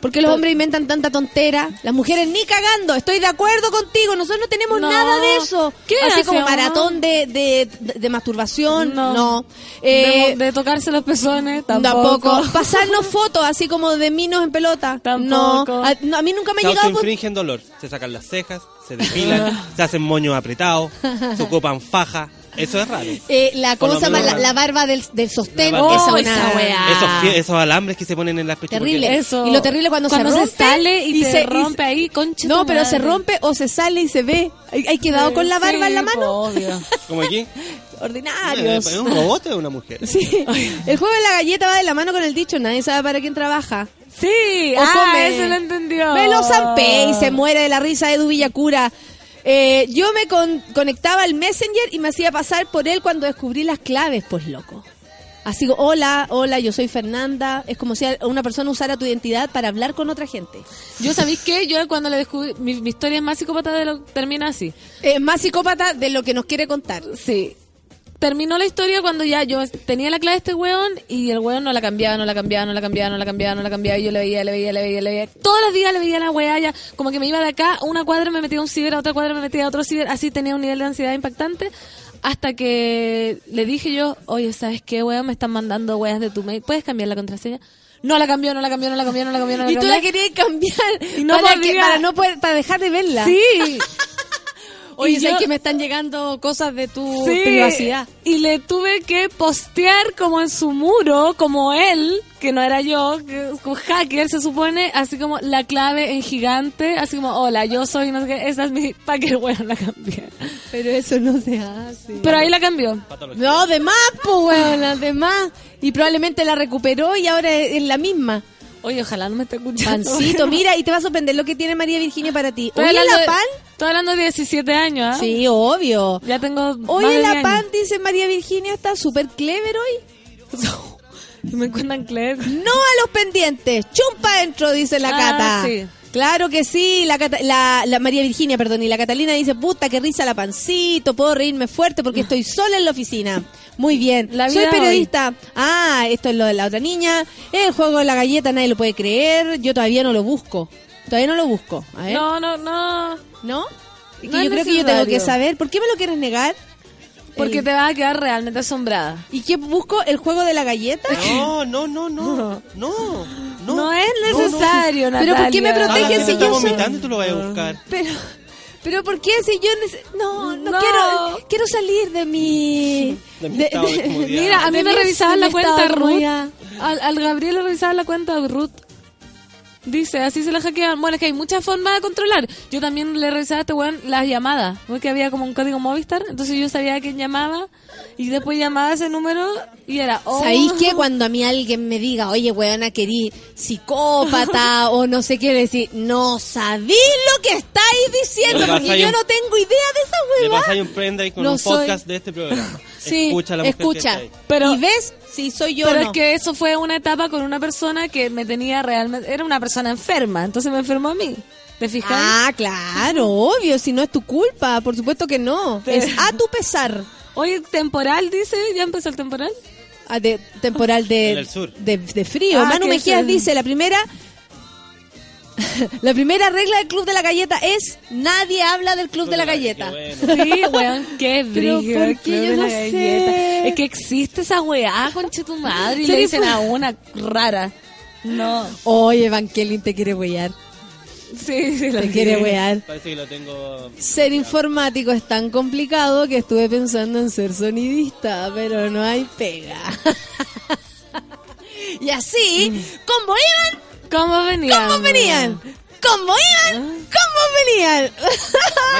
Porque los hombres inventan tanta tontera. Las mujeres ni cagando. Estoy de acuerdo contigo. Nosotros no tenemos No. nada de eso. ¿Qué Así como maratón de, de, de- de masturbación. No. No. Eh, de, de tocarse los pezones, Tampoco. tampoco. Pasarnos fotos así como de minos en pelota. Tampoco. No. A, no, a mí nunca me ha Se llegado. por- dolor. Se sacan las cejas, se depilan, se hacen moños apretados, se ocupan faja. Eso es raro. Eh, la, ¿Cómo se llama? La, la barba del, del sostén. Barba. esa Oh, una- esa weá. Esos, esos alambres que se ponen en las pechugas. Terrible. porque- Eso. Y lo terrible cuando, Cuando se se rompe. sale y te se- rompe ahí, concha No, pero se madre. rompe o se sale y se ve. ¿Hay, hay quedado con la barba Sí, en la mano? obvio. Como aquí. Ordinarios. ¿Es un robot o es una mujer? Sí. El juego de la galleta va de la mano con el dicho, nadie sabe para quién trabaja. Sí, O ah, come. eso lo entendió. Me lo zampé y se muere de la risa de Edu Villacura. Eh, yo me con- conectaba al Messenger y me hacía pasar por él cuando descubrí las claves, pues loco. Así, hola, hola, yo soy Fernanda. Es como si una persona usara tu identidad para hablar con otra gente. Yo, ¿sabéis qué? Yo cuando le descubrí... Mi, mi historia es más psicópata de lo termina así. Es más psicópata de lo que nos quiere contar. Sí. Terminó la historia cuando ya yo tenía la clave de este weón y el weón no la cambiaba, no la cambiaba, no la cambiaba, no la cambiaba, no la cambiaba. Y yo le veía, le veía, le veía, le veía. Todos los días le veía la weá ya. Como que me iba de acá, una cuadra me metía a un ciber, a otra cuadra me metía a otro ciber. Así tenía un nivel de ansiedad impactante. Hasta que le dije yo, oye, ¿sabes qué, weón? Me están mandando weas de tu mail. ¿Puedes cambiar la contraseña? No la cambió, no la cambió, no la cambió, no la cambió, no la Y tú la querías cambiar Y no para, que- podía. para no poder, para dejar de verla. Sí. Oye, Y ¿sabes yo- que me están llegando cosas de tu Sí. privacidad? Y le tuve que postear como en su muro, como él, que no era yo, que como hacker se supone, así como la clave en gigante, así como, hola, yo soy, no sé qué, esa es mi, para que bueno la cambié. Pero eso no se hace. Pero ahí la cambió. No, de más, pues, weón, de más. Y probablemente la recuperó y ahora es la misma. Oye, ojalá no me esté escuchando. Pancito, mira, y te va a sorprender lo que tiene María Virginia para ti. Oye, la de- pan. Estoy hablando de 17 años, ¿ah? Sí, obvio. Ya tengo Oye, la 10 pan, años. dice María Virginia, está súper clever hoy. Me encuentran Claire. No a los pendientes, chumpa adentro, dice la Ah, Cata. sí. Claro que sí, la, Cata- la, la María Virginia, perdón, y la Catalina dice, puta, qué risa la pancito, puedo reírme fuerte porque estoy sola en la oficina. Muy bien, La soy periodista. Ah, esto es lo de la otra niña. El juego de la galleta nadie lo puede creer, yo todavía no lo busco. Todavía no lo busco. A ver. No, no, no. ¿No? Y que No es yo creo que yo tengo que saber. ¿Por qué me lo quieres negar? Porque El- te vas a quedar realmente asombrada. ¿Y qué busco? ¿El juego de la galleta? No, no, no, no. No. No, No es necesario, Pero ¿por qué me Natalia. protege Ah, si yo soy- vomitando y tú lo vas a buscar. Pero, pero ¿por qué si yo no, no, No. quiero quiero salir de mi De mi de. Mira, a mí me revisaban la cuenta Ruth. Al, al Gabriel le revisaban la cuenta de Ruth. Dice, así se la hackean. Bueno, es que hay muchas formas de controlar. Yo también le revisaba a este weón las llamadas. Porque había como un código Movistar. Entonces yo sabía quién llamaba. Y después llamaba ese número y era... Oh, ¿Sabéis qué? Cuando a mí alguien me diga, oye, weona, querí psicópata o no sé qué decir, no sabí lo que estáis diciendo Le porque yo un- no tengo idea de esa Le weá. pasáis un con No un soy- podcast de este programa. Sí, escucha a la mujer que escucha. está ahí. Pero- ¿Y ves si soy yo Pero es que eso fue una etapa con una persona que me tenía realmente... Era una persona enferma. Entonces me enfermó a mí. ¿Te fijas? Ah, claro, obvio, si no es tu culpa, por supuesto que no. Pero- Es a tu pesar. Oye, temporal, dice. ¿Ya empezó el temporal? Ah, de, temporal de, En el sur. de, de frío. Ah, Manu Mejías dice, la primera... la primera regla del Club de la Galleta es nadie habla del Club de la Galleta. Qué bueno. Sí, weón, qué Pero brillo. ¿por qué yo no la sé? Es que existe esa weá, conche tu madre, y Sí, le dicen a una rara. No. Oye, Evangelin te quiere huear. Sí, sí, lo Te quiere huear. Parece que lo tengo. Ser informático es tan complicado que estuve pensando en ser sonidista, pero no hay pega. Y así, como iban, ¿Cómo venían? como venían. Como iban, como venían.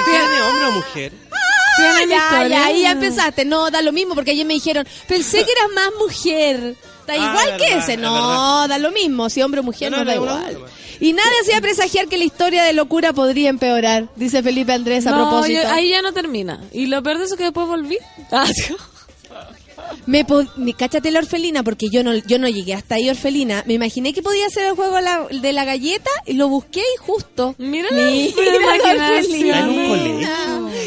¿Tiene hombre o mujer? ¿Tienen ya, ya, ahí ya empezaste. No, da lo mismo porque ayer me dijeron, pensé que eras más mujer. Da Ah, igual que ese. es No, da lo mismo. Si hombre o mujer No, no, no, da no, igual. no, no. Y nadie hacía presagiar que la historia de locura podría empeorar, dice Felipe Andrés a No, propósito. yo- ahí ya no termina. Y lo peor de eso es que después volví. Me, me- cáchate la orfelina, porque yo no, yo no llegué hasta ahí orfelina. Me imaginé que podía ser el juego la- de la galleta y lo busqué y justo. Mira la- Mira la orfelina. Está en un colegio.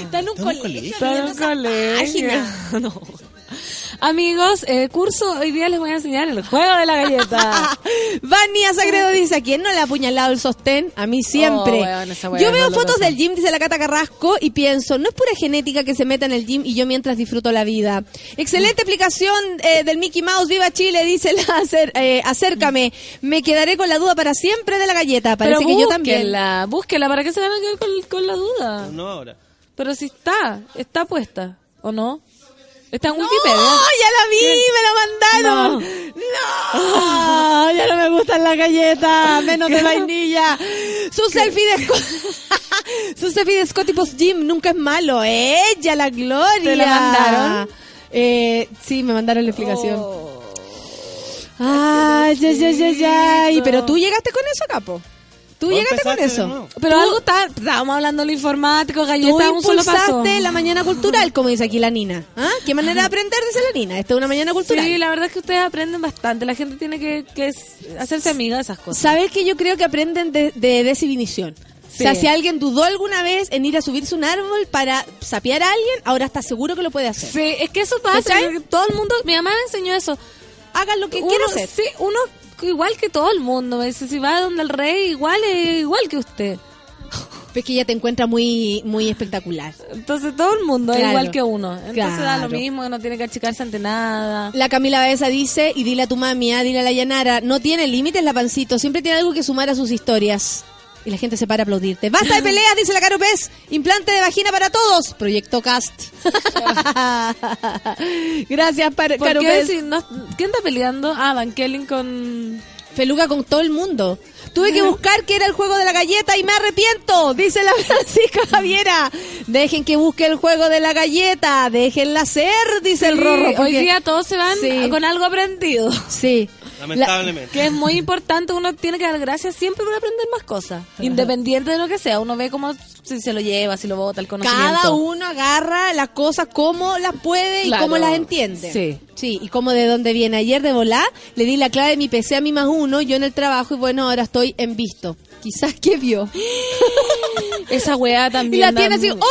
Está en un colegio. Está en un colegio. No. Amigos, eh, curso, hoy día les voy a enseñar el juego de la galleta. Vania Sagredo dice, ¿a quién no le ha apuñalado el sostén? A mí siempre. Oh, weón, esa weá yo veo fotos del gym, dice la Cata Carrasco, y pienso, no es pura genética que se meta en el gym y yo mientras disfruto la vida. Excelente explicación eh, del Mickey Mouse, viva Chile, dice la acer- eh, acércame. Me quedaré con la duda para siempre de la galleta. Parece Pero que yo también. búsquenla, ¿para qué se van a quedar con, con la duda? No ahora. Pero si está, está puesta, ¿o no? Está en ¡No! Wikipedia. ¡Ya la vi! ¡Me la mandaron! ¡No! ¡Ya no me gustan las galletas! ¡Menos de vainilla! Su selfie de Scott... Su selfie de Scotty Post Jim nunca es malo. ¡Ella, la gloria! ¿Te la mandaron? Eh, sí, me mandaron la explicación. Oh, ¡Ay, ya, ya, ya, ya! Y, Pero tú llegaste con eso, capo. Tú llegaste con eso. Pero Tú- algo está, estábamos hablando de lo informático, galletas, un solo paso. impulsaste la mañana cultural, como dice aquí la Nina. ¿Ah? ¿Qué manera de aprender, dice la Nina? Esta es una mañana cultural. Sí, la verdad es que ustedes aprenden bastante. La gente tiene que, que hacerse amiga de esas cosas. ¿Sabes que yo creo que aprenden de, de desinhibición? Sí. O sea, si alguien dudó alguna vez en ir a subirse un árbol para sapear a alguien, ahora está seguro que lo puede hacer. Sí, es que eso pasa. Todo el mundo, mi mamá me enseñó eso. Hagan lo que Uno, quieran hacer. sí, uno igual que todo el mundo. Me dice, si va donde el rey, igual es igual que usted. Es que ella te encuentra muy, muy espectacular. Entonces todo el mundo es Claro. igual que uno. Entonces da lo Claro. mismo, que no tiene que achicarse ante nada. La Camila Baeza dice, y dile a tu mami, ah, dile a la Yanara, no tiene límites la pancito, siempre tiene algo que sumar a sus historias. Y la gente se para a aplaudirte. Basta de peleas, dice la Caro Pez. Implante de vagina para todos. Proyecto Cast. Gracias, par- ¿Por Caro qué Pez. si no- ¿Quién está peleando? Ah, Van Kelly con... Feluga con todo el mundo. Tuve que buscar que era el juego de la galleta y me arrepiento, dice la Francisca Javiera. Dejen que busque el juego de la galleta, déjenla ser, dice el Rorro. Hoy día todos se van Sí. con algo aprendido. Sí. Lamentablemente. Que es muy importante, uno tiene que dar gracias siempre por aprender más cosas. Independiente de lo que sea, uno ve cómo si se lo lleva, si lo bota, el conocimiento. Cada uno agarra las cosas como las puede Claro. y cómo las entiende. Sí. Sí, y como de dónde viene. Ayer de volar le di la clave de mi PC a mi más uno, yo en el trabajo y bueno, ahora estoy en visto. Quizás que vio. Esa weá Y también. la da tiene así, hola,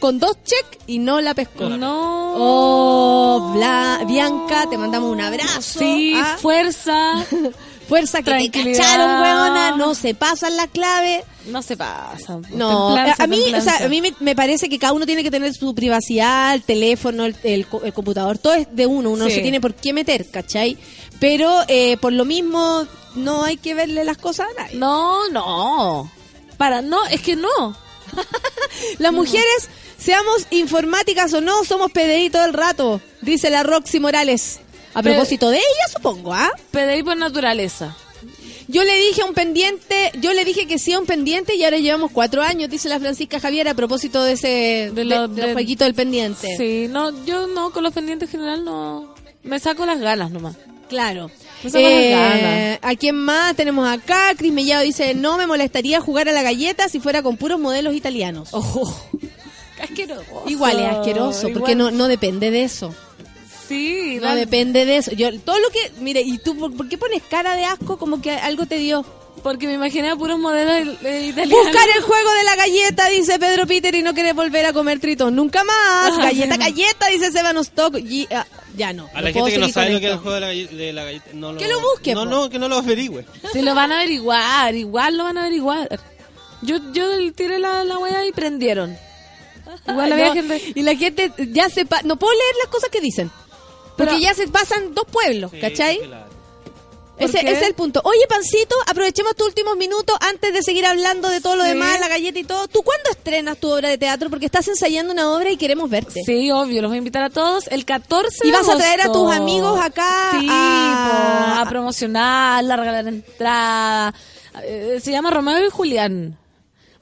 con dos check y no la pescó. No. Oh, Bla- Bianca, te mandamos un abrazo. Sí, Ah, fuerza. fuerza que te cacharon, huevona, no se pasan la clave. No se pasa. No, Templanza, a mí, o sea, a mí me, me parece que cada uno tiene que tener su privacidad, el teléfono, el, el co- el computador, todo es de uno, uno no se tiene por qué meter, ¿cachai? Pero eh, por lo mismo no hay que verle las cosas a nadie. No, no. Para, no, es que no. Las mujeres, seamos informáticas o no, somos PDI todo el rato, dice la Roxy Morales. A propósito de ella, supongo, ¿ah? PDI por naturaleza. Yo le dije a un pendiente, yo le dije que sí a un pendiente y ahora llevamos cuatro años, dice la Francisca Javier a propósito de ese de, lo- del jueguito del pendiente. Sí, no, yo no, con los pendientes en general no. Me saco las ganas nomás. Claro. Eh. ¿A quién más tenemos acá? Cris Mellado dice, no me molestaría jugar a la galleta si fuera con puros modelos italianos. Oh, asqueroso. Igual es asqueroso, porque Igual- no, no depende de eso. Sí, No depende de eso. Yo, todo lo que, mire, ¿y tú por, por qué pones cara de asco como que algo te dio? Porque me imaginé a puros modelos eh, italianos. Buscar el juego de la galleta, dice Pedro Peter, y no querés volver a comer tritón. Nunca más. Ah, Galleta, sí. galleta, dice Seban Stock. Y, ah, ya no. A la gente que no sabe lo que es el juego de la, galle- de la galleta, no lo, Que lo busque, No, po. no, que no lo averigüe. Si lo van a averiguar, igual lo van a averiguar. Yo, yo tiré la, la wea y prendieron. Igual había No, gente. Y la gente ya se... pa- no puedo leer las cosas que dicen. Porque Pero- ya se pasan dos pueblos, Sí, ¿cachai? claro. ¿Por Ese, ese es el punto. Oye, Pancito, aprovechemos tus últimos minutos antes de seguir hablando de todo lo demás, la galleta y todo. ¿Tú cuándo estrenas tu obra de teatro? Porque estás ensayando una obra y queremos verte. Sí, obvio, los voy a invitar a todos el 14 ¿Y de vas a traer a tus amigos acá Sí, a- a promocionar, a regalar entrada. Eh, Se llama Romeo y Julián.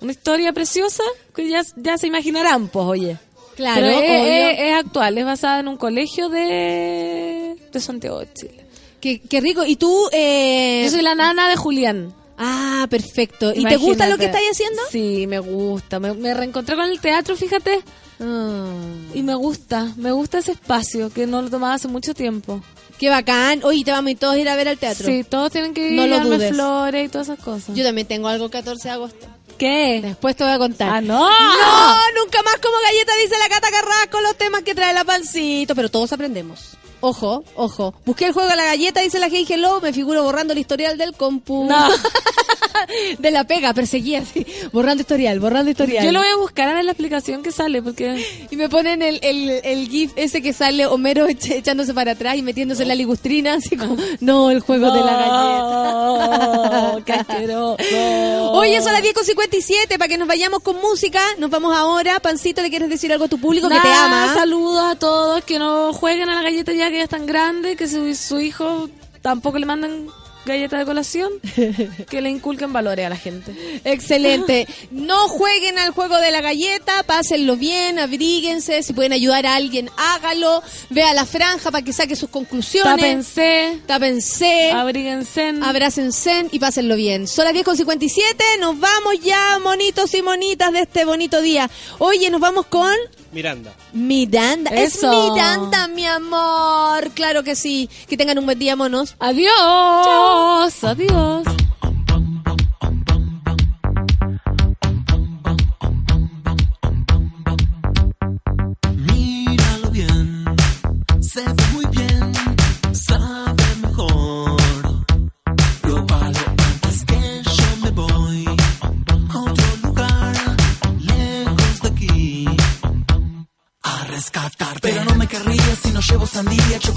Una historia preciosa que ya, ya se imaginarán, pues, oye. Claro, Pero es- es actual, es basada en un colegio de, de Santiago de Chile. Qué, qué rico. ¿Y tú? Eh... Yo soy la nana de Julián. Ah, perfecto. ¿Y te gusta lo que estáis haciendo? Sí, me gusta. Me, me reencontré con el teatro, fíjate. Ah. Y me gusta, me gusta ese espacio que no lo tomaba hace mucho tiempo. Qué bacán. Oye, te vamos a todos a ir a ver al teatro. Sí, todos tienen que ir No lo a dudes. flores y todas esas cosas. Yo también tengo algo el 14 de agosto. ¿Qué? Después te voy a contar. ¡Ah, no! No, nunca más como galleta, dice la Cata Carrasco, los temas que trae la pancito. Pero todos aprendemos. Ojo, ojo. Busqué el juego de la galleta, dice la Hey Hello, me figuro borrando el historial del compu. No. de la pega, perseguía así. Borrando historial, borrando historial. Yo lo voy a buscar a ver la explicación que sale, porque... Y me ponen el, el, el gif ese que sale Homero echándose para atrás y metiéndose en la ligustrina, así como, no, el juego de la galleta. ¡Oh, qué asqueroso! Oye, son las 10.57, para que nos vayamos con música. Nos vamos ahora. Pancito, ¿le quieres decir algo a tu público que te ama? Saludos a todos que no jueguen a la galleta ya que ya es tan grande, que su, su hijo tampoco le mandan galleta de colación, que le inculquen valores a la gente. Excelente. No jueguen al juego de la galleta, pásenlo bien, abríguense. Si pueden ayudar a alguien, hágalo. Vea la franja para que saque sus conclusiones. Tápense, Tápense. abríguense. Abrácense y pásenlo bien. Son las 10.57, nos vamos ya, monitos y monitas de este bonito día. Oye, nos vamos con Miranda. Miranda. Es Eso. Miranda, mi amor. Claro que sí. Que tengan un buen día, monos. Adiós, adiós.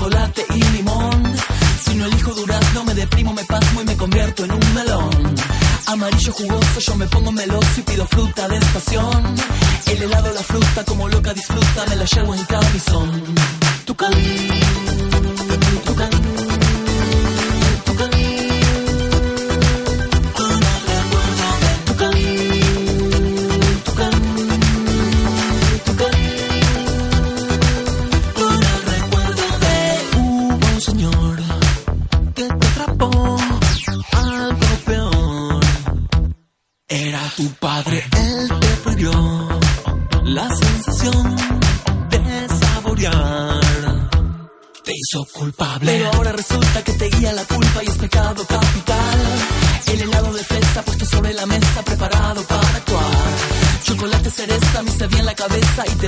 Chocolate y limón. Si no elijo durazno, me deprimo, me pasmo y me convierto en un melón. Amarillo jugoso, yo me pongo meloso y pido fruta de estación. El helado, la fruta, como loca disfruta, me la llevo en camisón. Tucán, tucán.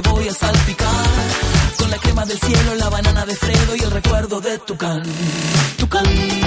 Te voy a salpicar. Con la crema del cielo, la banana de Fredo y el recuerdo de Tucán. Tucán. Tucán.